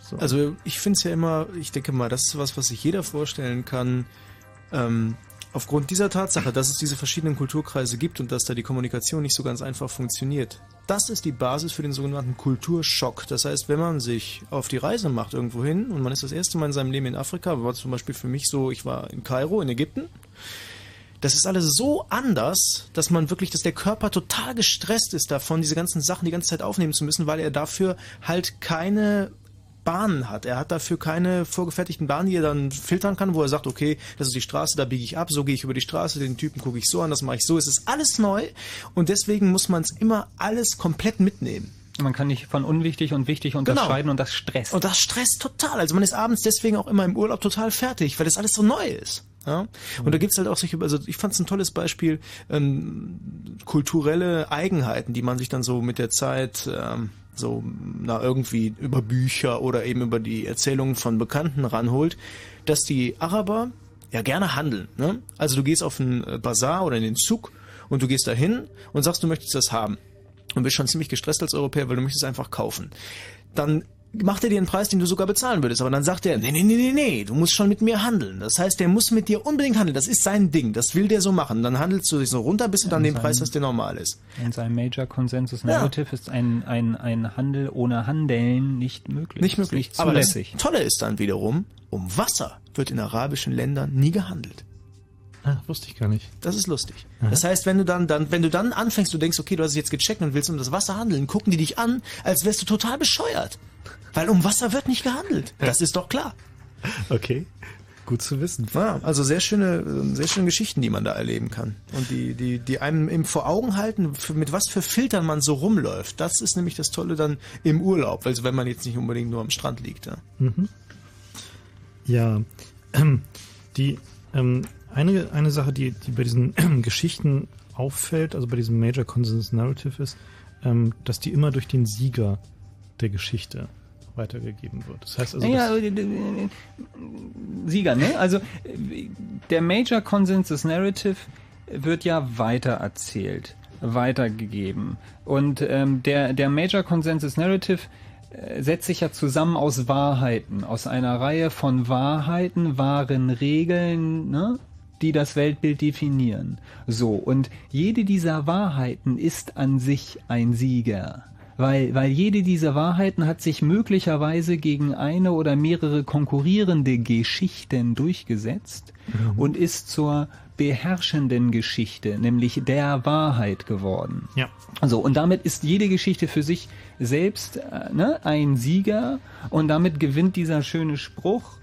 So. Also ich finde es ja immer, ich denke mal, das ist was, was sich jeder vorstellen kann. Ähm, aufgrund dieser Tatsache, dass es diese verschiedenen Kulturkreise gibt und dass da die Kommunikation nicht so ganz einfach funktioniert, das ist die Basis für den sogenannten Kulturschock. Das heißt, wenn man sich auf die Reise macht irgendwo hin und man ist das erste Mal in seinem Leben in Afrika, war zum Beispiel für mich so, ich war in Kairo, in Ägypten. Das ist alles so anders, dass man wirklich, dass der Körper total gestresst ist davon, diese ganzen Sachen die ganze Zeit aufnehmen zu müssen, weil er dafür halt keine Bahnen hat. Er hat dafür keine vorgefertigten Bahnen, die er dann filtern kann, wo er sagt, okay, das ist die Straße, da biege ich ab, so gehe ich über die Straße, den Typen gucke ich so an, das mache ich so. Es ist alles neu und deswegen muss man es immer alles komplett mitnehmen. Man kann nicht von unwichtig und wichtig genau. unterscheiden genau. und das stresst. Und das stresst total. Also man ist abends deswegen auch immer im Urlaub total fertig, weil das alles so neu ist. Ja? Und da gibt's halt auch solche, also ich fand es ein tolles Beispiel, ähm, kulturelle Eigenheiten, die man sich dann so mit der Zeit ähm, so na irgendwie über Bücher oder eben über die Erzählungen von Bekannten ranholt, dass die Araber ja gerne handeln. Ne? Also du gehst auf einen äh, Bazar oder in den Zug und du gehst dahin und sagst, du möchtest das haben. Und bist schon ziemlich gestresst als Europäer, weil du möchtest es einfach kaufen. Dann macht er dir einen Preis, den du sogar bezahlen würdest. Aber dann sagt er, nee, nee, nee, nee, nee, du musst schon mit mir handeln. Das heißt, der muss mit dir unbedingt handeln. Das ist sein Ding. Das will der so machen. Dann handelst du dich so runter, bis du dann den Preis hast, der normal ist. In seinem Major Consensus Narrative ja. ist ein, ein, ein Handel ohne Handeln nicht möglich. Nicht möglich. Nicht Aber das Tolle ist dann wiederum, um Wasser wird in arabischen Ländern nie gehandelt. Ah, wusste ich gar nicht. Das ist lustig. Aha. Das heißt, wenn du dann, dann, wenn du dann anfängst, du denkst, okay, du hast es jetzt gecheckt und willst um das Wasser handeln, gucken die dich an, als wärst du total bescheuert. Weil um Wasser wird nicht gehandelt. Das ist doch klar. Okay. Gut zu wissen. Ja, also sehr schöne, sehr schöne Geschichten, die man da erleben kann. Und die, die, die einem eben vor Augen halten, mit was für Filtern man so rumläuft. Das ist nämlich das Tolle dann im Urlaub, also wenn man jetzt nicht unbedingt nur am Strand liegt. Ja, mhm. ja ähm, die, ähm, eine, eine Sache, die, die bei diesen äh, Geschichten auffällt, also bei diesem Major Consensus Narrative ist, ähm, dass die immer durch den Sieger der Geschichte weitergegeben wird. Das heißt also. Ja, Sieger, ne? Also der Major Consensus Narrative wird ja weitererzählt, weitergegeben. Und ähm, der, der Major Consensus Narrative äh, setzt sich ja zusammen aus Wahrheiten, aus einer Reihe von Wahrheiten, wahren Regeln, ne? die das Weltbild definieren. So, und jede dieser Wahrheiten ist an sich ein Sieger weil, weil jede dieser Wahrheiten hat sich möglicherweise gegen eine oder mehrere konkurrierende Geschichten durchgesetzt mhm. und ist zur beherrschenden Geschichte, nämlich der Wahrheit geworden. Ja. Also und damit ist jede Geschichte für sich selbst äh, ne, ein Sieger und damit gewinnt dieser schöne Spruch,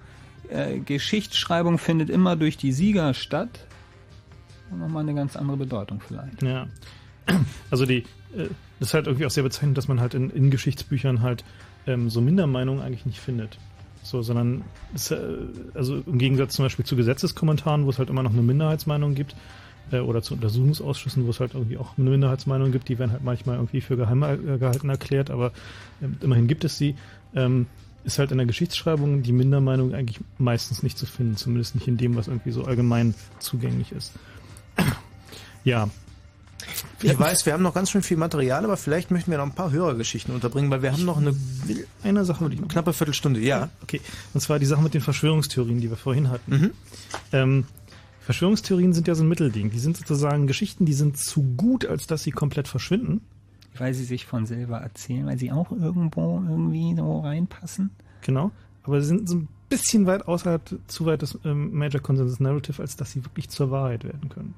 äh, Geschichtsschreibung findet immer durch die Sieger statt. Nochmal eine ganz andere Bedeutung vielleicht. Ja. Also die, äh, das ist halt irgendwie auch sehr bezeichnend, dass man halt in, in Geschichtsbüchern halt ähm, so Mindermeinungen eigentlich nicht findet. So, sondern es, äh, also im Gegensatz zum Beispiel zu Gesetzeskommentaren, wo es halt immer noch eine Minderheitsmeinung gibt, äh, oder zu Untersuchungsausschüssen, wo es halt irgendwie auch eine Minderheitsmeinung gibt, die werden halt manchmal irgendwie für geheim äh, gehalten erklärt, aber ähm, immerhin gibt es sie. Ähm, ist halt in der Geschichtsschreibung die Mindermeinung eigentlich meistens nicht zu finden, zumindest nicht in dem, was irgendwie so allgemein zugänglich ist. ja, ich weiß, wir haben noch ganz schön viel Material, aber vielleicht möchten wir noch ein paar Hörergeschichten unterbringen, weil wir haben noch eine, eine Sache, eine knappe Viertelstunde, ja. Okay, und zwar die Sache mit den Verschwörungstheorien, die wir vorhin hatten. Mhm. Ähm, Verschwörungstheorien sind ja so ein Mittelding. Die sind sozusagen Geschichten, die sind zu gut, als dass sie komplett verschwinden. Weil sie sich von selber erzählen, weil sie auch irgendwo irgendwie so reinpassen. Genau. Aber sie sind so ein bisschen weit außerhalb, zu weit des ähm, Major Consensus Narrative, als dass sie wirklich zur Wahrheit werden können.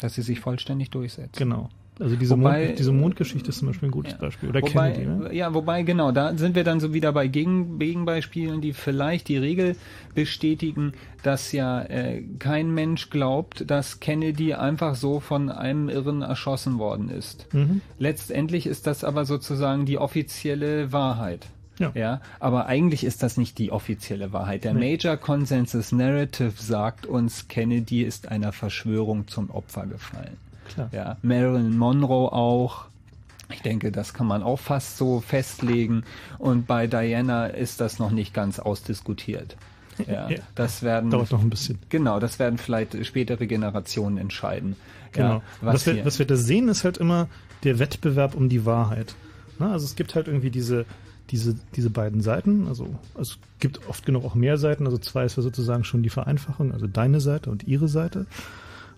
Dass sie sich vollständig durchsetzt. Genau. Also diese, wobei, Mond, diese Mondgeschichte ist zum Beispiel ein gutes ja. Beispiel. Oder wobei, Kennedy, ne? Ja, wobei, genau, da sind wir dann so wieder bei Gegen, Gegenbeispielen, die vielleicht die Regel bestätigen, dass ja äh, kein Mensch glaubt, dass Kennedy einfach so von einem Irren erschossen worden ist. Mhm. Letztendlich ist das aber sozusagen die offizielle Wahrheit. Ja. ja. Aber eigentlich ist das nicht die offizielle Wahrheit. Der nee. Major Consensus Narrative sagt uns, Kennedy ist einer Verschwörung zum Opfer gefallen. Klar. Ja. Marilyn Monroe auch. Ich denke, das kann man auch fast so festlegen. Und bei Diana ist das noch nicht ganz ausdiskutiert. Ja, ja. das werden dauert noch ein bisschen. Genau, das werden vielleicht spätere Generationen entscheiden. Genau. Ja, was, was, wir, was wir da sehen, ist halt immer der Wettbewerb um die Wahrheit. Na, also es gibt halt irgendwie diese diese, diese beiden Seiten. Also es gibt oft genug auch mehr Seiten. Also zwei ist ja sozusagen schon die Vereinfachung, also deine Seite und ihre Seite.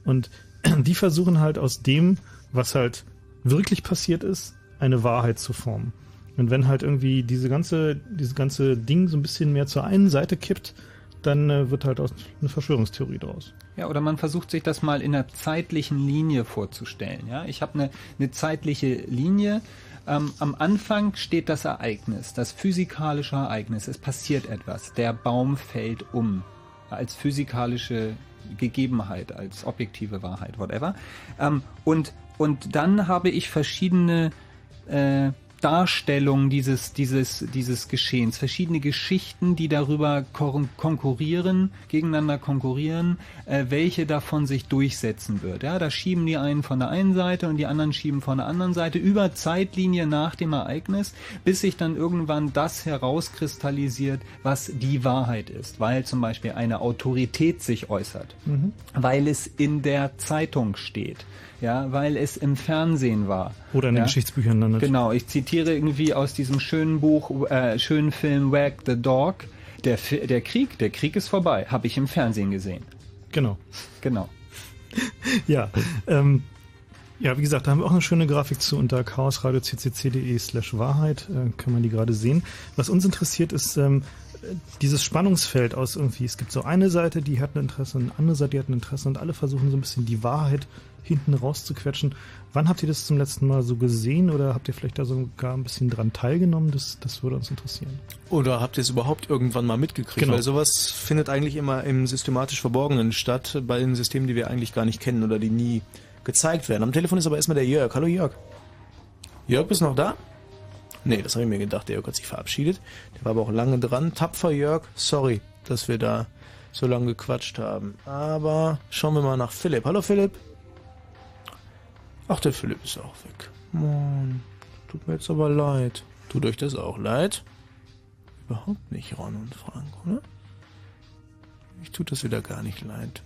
Und die versuchen halt aus dem, was halt wirklich passiert ist, eine Wahrheit zu formen. Und wenn halt irgendwie diese ganze, diese ganze Ding so ein bisschen mehr zur einen Seite kippt, dann äh, wird halt aus eine Verschwörungstheorie draus. Ja, oder man versucht sich das mal in einer zeitlichen Linie vorzustellen. Ja, ich habe eine, eine zeitliche Linie, ähm, am Anfang steht das Ereignis, das physikalische Ereignis. Es passiert etwas. Der Baum fällt um. Als physikalische Gegebenheit, als objektive Wahrheit, whatever. Ähm, und, und dann habe ich verschiedene äh, Darstellungen dieses, dieses, dieses Geschehens, verschiedene Geschichten, die darüber kon konkurrieren, gegeneinander konkurrieren, äh, welche davon sich durchsetzen wird. Ja, da schieben die einen von der einen Seite und die anderen schieben von der anderen Seite über Zeitlinie nach dem Ereignis, bis sich dann irgendwann das herauskristallisiert, was die Wahrheit ist, weil zum Beispiel eine Autorität sich äußert, Mhm. weil es in der Zeitung steht, ja, weil es im Fernsehen war. Oder in den ja. Geschichtsbüchern landet. Genau, ich zitiere irgendwie aus diesem schönen Buch, äh, schönen Film Wag the Dog. Der, der Krieg, der Krieg ist vorbei, habe ich im Fernsehen gesehen. Genau. Genau. Ja, ähm, ja, wie gesagt, da haben wir auch eine schöne Grafik zu unter chaosradio.ccc.de slash Wahrheit, äh, kann man die gerade sehen. Was uns interessiert ist ähm, dieses Spannungsfeld aus irgendwie, es gibt so eine Seite, die hat ein Interesse, und eine andere Seite, die hat ein Interesse und alle versuchen so ein bisschen die Wahrheit hinten rauszuquetschen. Wann habt ihr das zum letzten Mal so gesehen oder habt ihr vielleicht da sogar ein bisschen dran teilgenommen? Das, das würde uns interessieren. Oder habt ihr es überhaupt irgendwann mal mitgekriegt? Genau. Weil sowas findet eigentlich immer im systematisch Verborgenen statt, bei den Systemen, die wir eigentlich gar nicht kennen oder die nie gezeigt werden. Am Telefon ist aber erstmal der Jörg. Hallo Jörg. Jörg, bist noch da? Nee, das habe ich mir gedacht. Der Jörg hat sich verabschiedet. Der war aber auch lange dran. Tapfer Jörg, sorry, dass wir da so lange gequatscht haben. Aber schauen wir mal nach Philipp. Hallo Philipp. Ach, der Philipp ist auch weg. Mann, tut mir jetzt aber leid. Tut euch das auch leid? Überhaupt nicht, Ron und Frank, oder? Ich tut das wieder gar nicht leid.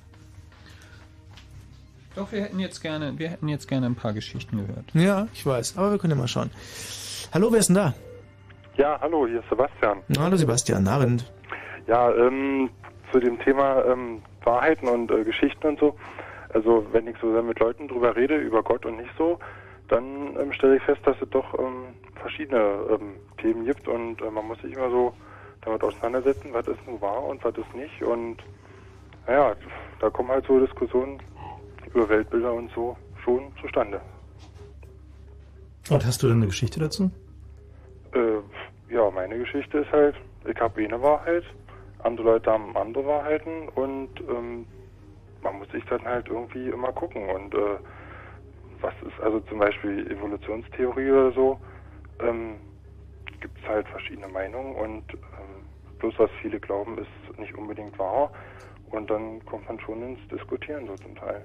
Doch, wir hätten jetzt gerne, wir hätten jetzt gerne ein paar Geschichten gehört. Ja, ich weiß, aber wir können ja mal schauen. Hallo, wer ist denn da? Ja, hallo, hier ist Sebastian. Na, hallo Sebastian, Abend. Ja, ähm, zu dem Thema ähm, Wahrheiten und äh, Geschichten und so. Also wenn ich so sehr mit Leuten drüber rede, über Gott und nicht so, dann ähm, stelle ich fest, dass es doch ähm, verschiedene ähm, Themen gibt und äh, man muss sich immer so damit auseinandersetzen, was ist nun wahr und was ist nicht. Und naja, da kommen halt so Diskussionen über Weltbilder und so schon zustande. Und hast du denn eine Geschichte dazu? Äh, ja, meine Geschichte ist halt, ich habe eine Wahrheit, andere Leute haben andere Wahrheiten und ähm, man muss sich dann halt irgendwie immer gucken und äh, was ist also zum Beispiel Evolutionstheorie oder so, ähm, gibt es halt verschiedene Meinungen und ähm, bloß was viele glauben ist nicht unbedingt wahr und dann kommt man schon ins Diskutieren so zum Teil.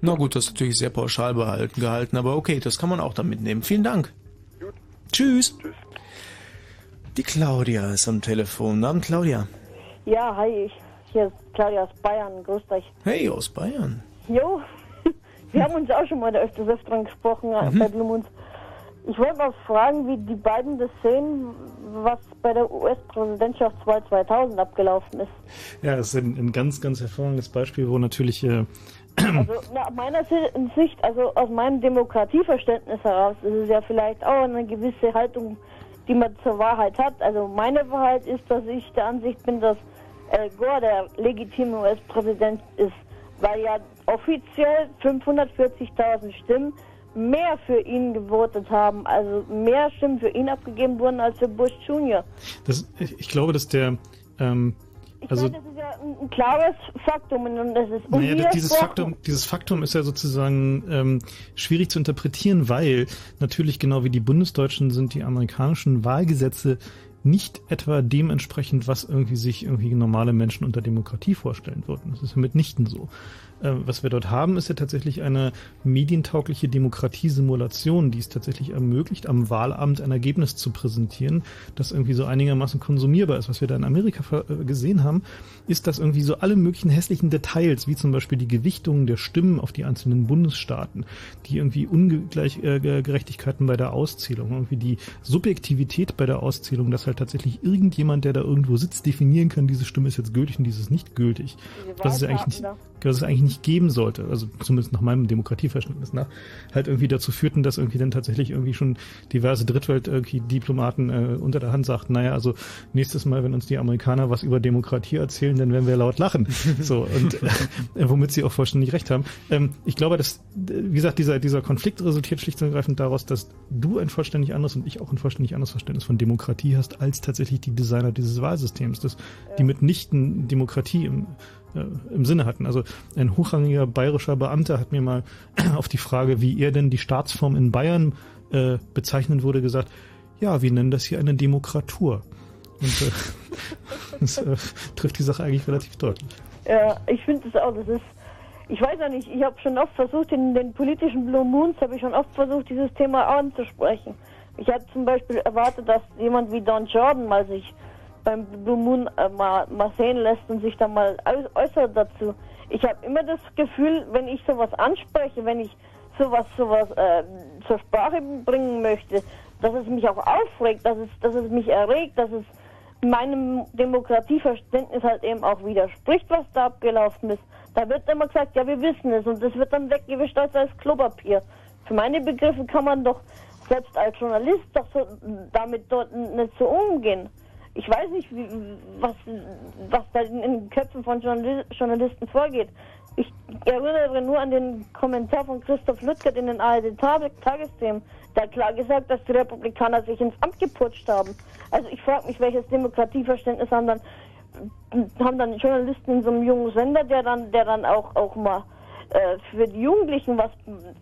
Na gut, das ist natürlich sehr pauschal behalten, gehalten, aber okay, das kann man auch dann mitnehmen. Vielen Dank. Tschüss. Tschüss. Die Claudia ist am Telefon. Guten Abend, Claudia. Ja, hi, ich, hier ist Claudia aus Bayern, grüßt euch. Hey, aus Bayern. Jo, wir haben uns auch schon mal da öfters öfter gesprochen äh, Mhm. bei Blumunds. Ich wollte mal fragen, wie die beiden das sehen, was bei der US-Präsidentschaftswahl 2000 abgelaufen ist. Ja, das ist ein, ein ganz, ganz hervorragendes Beispiel, wo natürlich äh, Also nach meiner Si- Sicht, also aus meinem Demokratieverständnis heraus, ist es ja vielleicht auch eine gewisse Haltung, die man zur Wahrheit hat. Also meine Wahrheit ist, dass ich der Ansicht bin, dass Al Gore der legitime US-Präsident ist, weil ja offiziell 540.000 Stimmen mehr für ihn gewotet haben, also mehr Stimmen für ihn abgegeben wurden als für Bush Jr. das, ich, ich glaube, dass der ähm, Ich also meine, das ist ja ein, ein klares Faktum und das ist Naja, das, dieses. Faktum, dieses Faktum ist ja sozusagen ähm, schwierig zu interpretieren, weil natürlich genau wie die bundesdeutschen sind die amerikanischen Wahlgesetze nicht etwa dementsprechend, was irgendwie sich irgendwie normale Menschen unter Demokratie vorstellen würden. Das ist mitnichten so. Äh, was wir dort haben, ist ja tatsächlich eine medientaugliche Demokratiesimulation, die es tatsächlich ermöglicht, am Wahlamt ein Ergebnis zu präsentieren, das irgendwie so einigermaßen konsumierbar ist. Was wir da in Amerika äh, gesehen haben, ist, dass irgendwie so alle möglichen hässlichen Details, wie zum Beispiel die Gewichtung der Stimmen auf die einzelnen Bundesstaaten, die irgendwie Ungleichgerechtigkeiten bei der Auszählung, irgendwie die Subjektivität bei der Auszählung, dass halt tatsächlich irgendjemand, der da irgendwo sitzt, definieren kann, diese Stimme ist jetzt gültig und diese ist nicht gültig. Was es ja eigentlich nicht, was es eigentlich nicht geben sollte, also zumindest nach meinem Demokratieverständnis nach, halt irgendwie dazu führten, dass irgendwie dann tatsächlich irgendwie schon diverse Drittwelt-Diplomaten äh, unter der Hand sagten, naja, also nächstes Mal, wenn uns die Amerikaner was über Demokratie erzählen, dann werden wir laut lachen. so, und äh, womit sie auch vollständig recht haben. Ähm, ich glaube, dass, wie gesagt, dieser, dieser Konflikt resultiert schlicht und ergreifend daraus, dass du ein vollständig anderes und ich auch ein vollständig anderes Verständnis von Demokratie hast, als tatsächlich die Designer dieses Wahlsystems, das, die mitnichten Demokratie im, im Sinne hatten. Also ein hochrangiger bayerischer Beamter hat mir mal auf die Frage, wie er denn die Staatsform in Bayern äh, bezeichnen, wurde gesagt, ja, wir nennen das hier eine Demokratur. Und äh, das äh, trifft die Sache eigentlich relativ deutlich. Ja, ich finde es auch, das ist, ich weiß ja nicht, ich habe schon oft versucht, in den politischen Blue Moons habe ich schon oft versucht, dieses Thema anzusprechen. Ich hatte zum Beispiel erwartet, dass jemand wie Don Jordan mal sich beim Blue Moon äh, mal, mal sehen lässt und sich da mal äußert dazu. Ich habe immer das Gefühl, wenn ich sowas anspreche, wenn ich sowas sowas äh, zur Sprache bringen möchte, dass es mich auch aufregt, dass es, dass es mich erregt, dass es meinem Demokratieverständnis halt eben auch widerspricht, was da abgelaufen ist. Da wird immer gesagt, ja, wir wissen es und das wird dann weggewischt als, als Klopapier. Für meine Begriffe kann man doch selbst als Journalist doch so, damit dort nicht so umgehen. Ich weiß nicht, wie, was, was da in den Köpfen von Journalisten vorgeht. Ich erinnere nur an den Kommentar von Christoph Lüttgert in den ARD-Tagesthemen. Der klar gesagt, dass die Republikaner sich ins Amt geputscht haben. Also ich frage mich, welches Demokratieverständnis haben dann, haben dann Journalisten in so einem jungen Sender, der dann, der dann auch, auch mal äh, für die Jugendlichen was,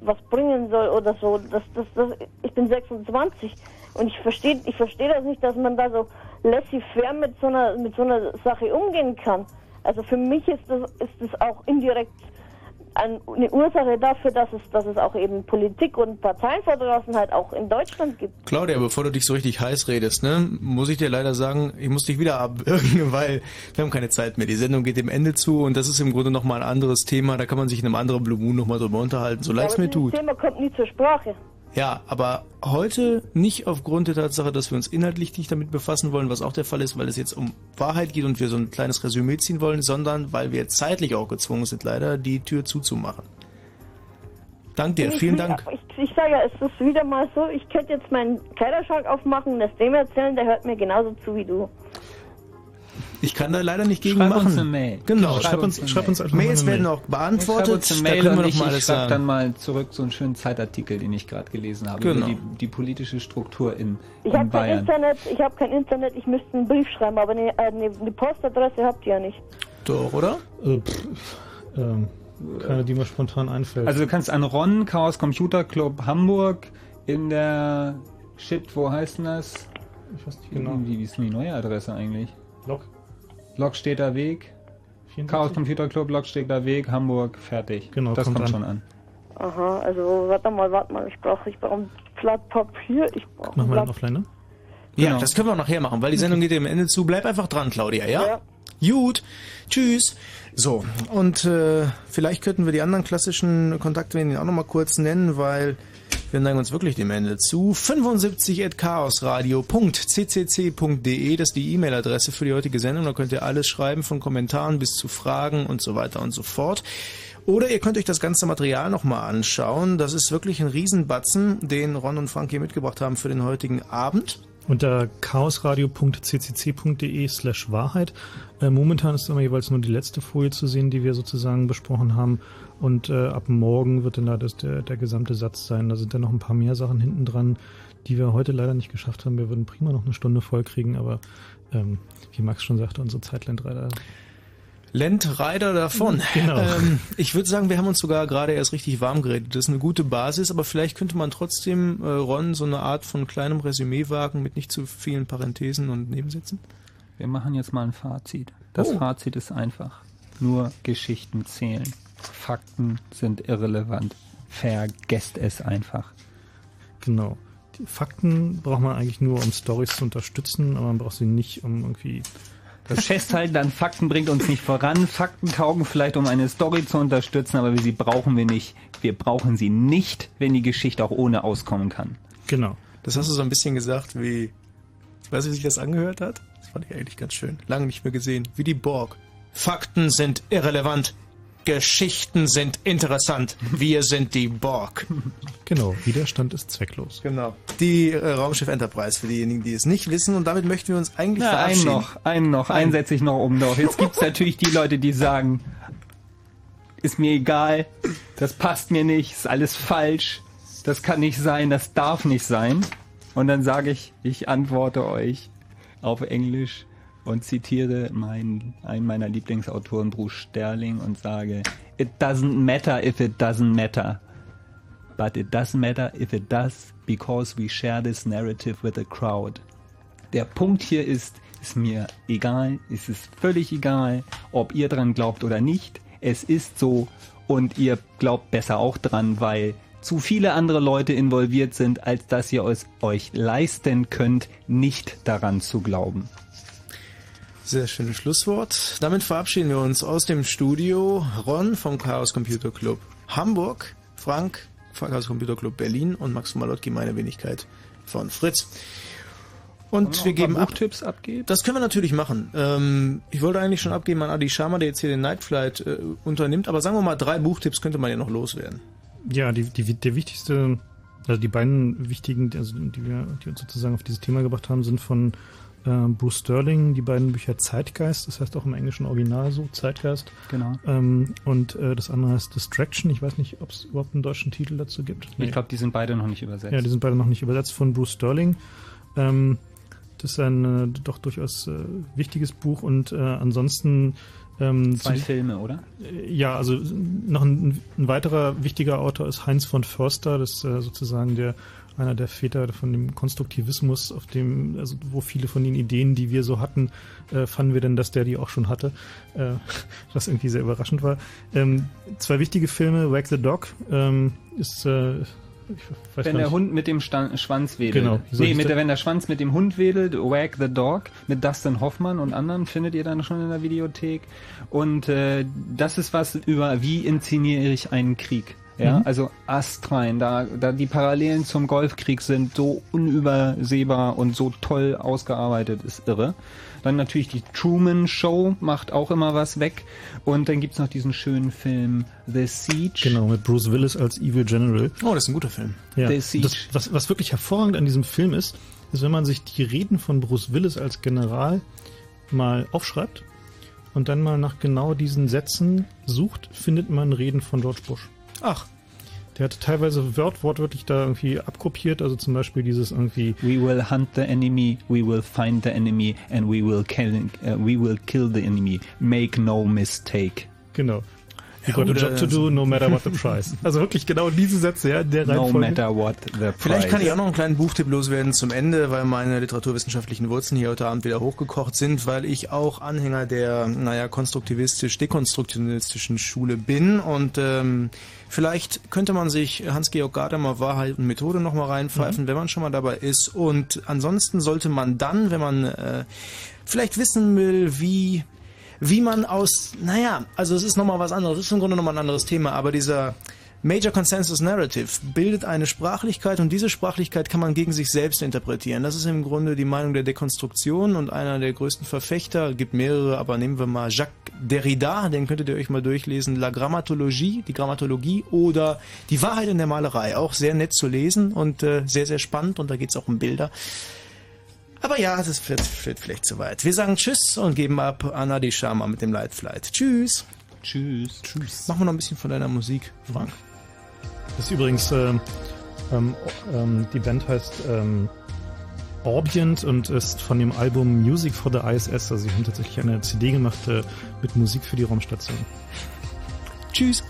was bringen soll oder so. Das, das, das, ich bin 26 und ich verstehe ich versteh das nicht, dass man da so laissez-faire mit so einer, mit so einer Sache umgehen kann. Also für mich ist das, ist das auch indirekt eine Ursache dafür, dass es, dass es auch eben Politik und Parteienverdrossenheit auch in Deutschland gibt. Claudia, bevor du dich so richtig heiß redest, ne, muss ich dir leider sagen, ich muss dich wieder abwürgen, weil wir haben keine Zeit mehr. Die Sendung geht dem Ende zu und das ist im Grunde nochmal ein anderes Thema. Da kann man sich in einem anderen Blue Moon nochmal drüber unterhalten, so leid es mir tut. Das Thema kommt nie zur Sprache. Ja, aber heute nicht aufgrund der Tatsache, dass wir uns inhaltlich nicht damit befassen wollen, was auch der Fall ist, weil es jetzt um Wahrheit geht und wir so ein kleines Resümee ziehen wollen, sondern weil wir zeitlich auch gezwungen sind, leider die Tür zuzumachen. Dank dir, ich, vielen Dank. Ich, ich sage ja, es ist wieder mal so, ich könnte jetzt meinen Kleiderschrank aufmachen und das dem erzählen, der hört mir genauso zu wie du. Ich kann da leider nicht gegen schreib machen. Uns eine Mail. Genau, schreib, uns, schreib uns einfach Mails werden Mail. auch beantwortet. Schreib uns eine da Mail können wir und noch ich, mal ich schreib sagen. dann mal zurück so einen schönen Zeitartikel, den ich gerade gelesen habe, Genau. über die, die politische Struktur in, Ich in habe kein Bayern. Internet, ich habe kein Internet, ich müsste einen Brief schreiben, aber eine, äh, eine, eine Postadresse habt ihr ja nicht. Doch, oder? Äh, pff, ähm, keine, die mir spontan einfällt. Also du kannst an Ron, Chaos Computer Club Hamburg, in der Shit, wo heißt denn das? Ich weiß nicht genau. Wie, wie ist denn die neue Adresse eigentlich? Log. Lokstädter Weg. 74? Chaos Computer Club, Lokstädter Weg, Hamburg, fertig. Genau, das kommt kommt, an. schon an. Aha, also warte mal, warte mal, ich brauche ich brauche ein Blatt Papier, ich brauche Machen wir dann offline, ne? Ja, Genau. das können wir auch nachher machen, weil die Sendung geht dem Ende zu. Bleib einfach dran, Claudia, ja? Ja. Gut. Tschüss. So, und äh, vielleicht könnten wir die anderen klassischen Kontakte auch nochmal kurz nennen, weil wir neigen uns wirklich dem Ende zu. 75.chaosradio.ccc.de, das ist die E-Mail-Adresse für die heutige Sendung. Da könnt ihr alles schreiben, von Kommentaren bis zu Fragen und so weiter und so fort. Oder ihr könnt euch das ganze Material nochmal anschauen. Das ist wirklich ein Riesenbatzen, den Ron und Frank hier mitgebracht haben für den heutigen Abend. Unter chaosradio.ccc.de slash Wahrheit. Äh, momentan ist immer jeweils nur die letzte Folie zu sehen, die wir sozusagen besprochen haben. Und äh, ab morgen wird dann da das, der, der gesamte Satz sein. Da sind dann noch ein paar mehr Sachen hinten dran, die wir heute leider nicht geschafft haben. Wir würden prima noch eine Stunde voll kriegen, aber ähm, wie Max schon sagte, unsere Zeit lernt leider Lent Rider davon. Genau. Ähm, ich würde sagen, wir haben uns sogar gerade erst richtig warm geredet. Das ist eine gute Basis, aber vielleicht könnte man trotzdem, äh, Ron, so eine Art von kleinem Resümee wagen mit nicht zu vielen Parenthesen und Nebensätzen. Wir machen jetzt mal ein Fazit. Das Oh. Fazit ist einfach. Nur Geschichten zählen. Fakten sind irrelevant. Vergesst es einfach. Genau. Die Fakten braucht man eigentlich nur, um Stories zu unterstützen, aber man braucht sie nicht, um irgendwie. Das Festhalten an Fakten bringt uns nicht voran. Fakten taugen vielleicht, um eine Story zu unterstützen, aber sie brauchen wir nicht. Wir brauchen sie nicht, wenn die Geschichte auch ohne auskommen kann. Genau. Das hast du so ein bisschen gesagt wie, weißt du, wie sich das angehört hat? Das fand ich eigentlich ganz schön. Lange nicht mehr gesehen. Wie die Borg. Fakten sind irrelevant. Geschichten sind interessant. Wir sind die Borg. Genau, Widerstand ist zwecklos. Genau. Die äh, Raumschiff Enterprise für diejenigen, die es nicht wissen. Und damit möchten wir uns eigentlich Na, einen verabschieden. noch, einen noch, einen Einen. setze ich noch um noch. Jetzt gibt's natürlich die Leute, die sagen, ist mir egal, das passt mir nicht, ist alles falsch, das kann nicht sein, das darf nicht sein. Und dann sage ich, ich antworte euch auf Englisch und zitiere meinen, einen meiner Lieblingsautoren, Bruce Sterling, und sage, It doesn't matter if it doesn't matter. but it doesn't matter if it does, because we share this narrative with the crowd. Der Punkt hier ist, ist mir egal, es ist völlig egal, ob ihr dran glaubt oder nicht. Es ist so und ihr glaubt besser auch dran, weil zu viele andere Leute involviert sind, als dass ihr es euch leisten könnt, nicht daran zu glauben. Sehr schönes Schlusswort. Damit verabschieden wir uns aus dem Studio. Ron vom Chaos Computer Club Hamburg, Frank vom Chaos Computer Club Berlin und Max Malotki, meine Wenigkeit von Fritz. Und wir, geben Buchtipps ab, abgeben. Das können wir natürlich machen. Ähm, ich wollte eigentlich schon abgeben an Adi Sharma, der jetzt hier den Night Flight äh, unternimmt. Aber sagen wir mal, drei Buchtipps könnte man ja noch loswerden. Ja, die, die, der wichtigste, also die beiden wichtigen, also die wir die uns sozusagen auf dieses Thema gebracht haben, sind von äh, Bruce Sterling, die beiden Bücher Zeitgeist, das heißt auch im englischen Original so, Zeitgeist. Genau. Ähm, und äh, das andere heißt Distraction. Ich weiß nicht, ob es überhaupt einen deutschen Titel dazu gibt. Nee. Ich glaube, die sind beide noch nicht übersetzt. Ja, die sind beide noch nicht übersetzt von Bruce Sterling. Ähm, das ist ein äh, doch durchaus äh, wichtiges Buch und äh, ansonsten ähm, Zwei Filme, oder? Ja, also noch ein, ein, weiterer wichtiger Autor ist Heinz von Förster, das ist äh, sozusagen der einer der Väter von dem Konstruktivismus, auf dem, also wo viele von den Ideen, die wir so hatten, äh, fanden wir denn, dass der die auch schon hatte, äh, was irgendwie sehr überraschend war. Ähm, zwei wichtige Filme, Wag the Dog ähm, ist äh, wenn der Hund mit dem Sta Schwanz wedelt. Genau. Nee, mit der, wenn der Schwanz mit dem Hund wedelt, Wag the Dog mit Dustin Hoffmann und anderen findet ihr dann schon in der Videothek. Und äh, das ist was über, wie inszeniere ich einen Krieg. Ja, mhm. also astrein, da, da die Parallelen zum Golfkrieg sind so unübersehbar und so toll ausgearbeitet, ist irre. Dann natürlich die Truman Show macht auch immer was weg. Und dann gibt's noch diesen schönen Film The Siege. Genau, mit Bruce Willis als Evil General. Oh, das ist ein guter Film. Ja, The Siege. Das, was, was wirklich hervorragend an diesem Film ist, ist, wenn man sich die Reden von Bruce Willis als General mal aufschreibt und dann mal nach genau diesen Sätzen sucht, findet man Reden von George Bush. Ach. Der hat teilweise wort wortwörtlich da irgendwie abkopiert, also zum Beispiel dieses irgendwie We will hunt the enemy, we will find the enemy and we will kill, uh, we will kill the enemy. Make no mistake. Genau. You got a job to do, no matter what the price. Also wirklich genau diese Sätze, ja, der No matter what the price. Vielleicht kann ich auch noch einen kleinen Buchtipp loswerden zum Ende, weil meine literaturwissenschaftlichen Wurzeln hier heute Abend wieder hochgekocht sind, weil ich auch Anhänger der, naja, konstruktivistisch-dekonstruktionistischen Schule bin und ähm, vielleicht könnte man sich Hans-Georg Gadamer Wahrheit und Methode nochmal reinpfeifen, mhm. wenn man schon mal dabei ist und ansonsten sollte man dann, wenn man äh, vielleicht wissen will, wie wie man aus, naja, also es ist nochmal was anderes, es ist im Grunde nochmal ein anderes Thema, aber dieser Major Consensus Narrative bildet eine Sprachlichkeit und diese Sprachlichkeit kann man gegen sich selbst interpretieren. Das ist im Grunde die Meinung der Dekonstruktion und einer der größten Verfechter, gibt mehrere, aber nehmen wir mal Jacques Derrida, den könntet ihr euch mal durchlesen, La Grammatologie, die Grammatologie oder Die Wahrheit in der Malerei, auch sehr nett zu lesen und äh, sehr, sehr spannend und da geht es auch um Bilder. Aber ja, das wird, wird vielleicht zu weit. Wir sagen Tschüss und geben ab an Adi Sharma mit dem Light Flight. Tschüss. Tschüss. Tschüss. Machen wir noch ein bisschen von deiner Musik, Frank. Das ist übrigens, ähm, ähm, ähm, die Band heißt ähm, Orbient und ist von dem Album Music for the ISS. Also sie haben tatsächlich eine CD gemacht äh, mit Musik für die Raumstation. Tschüss.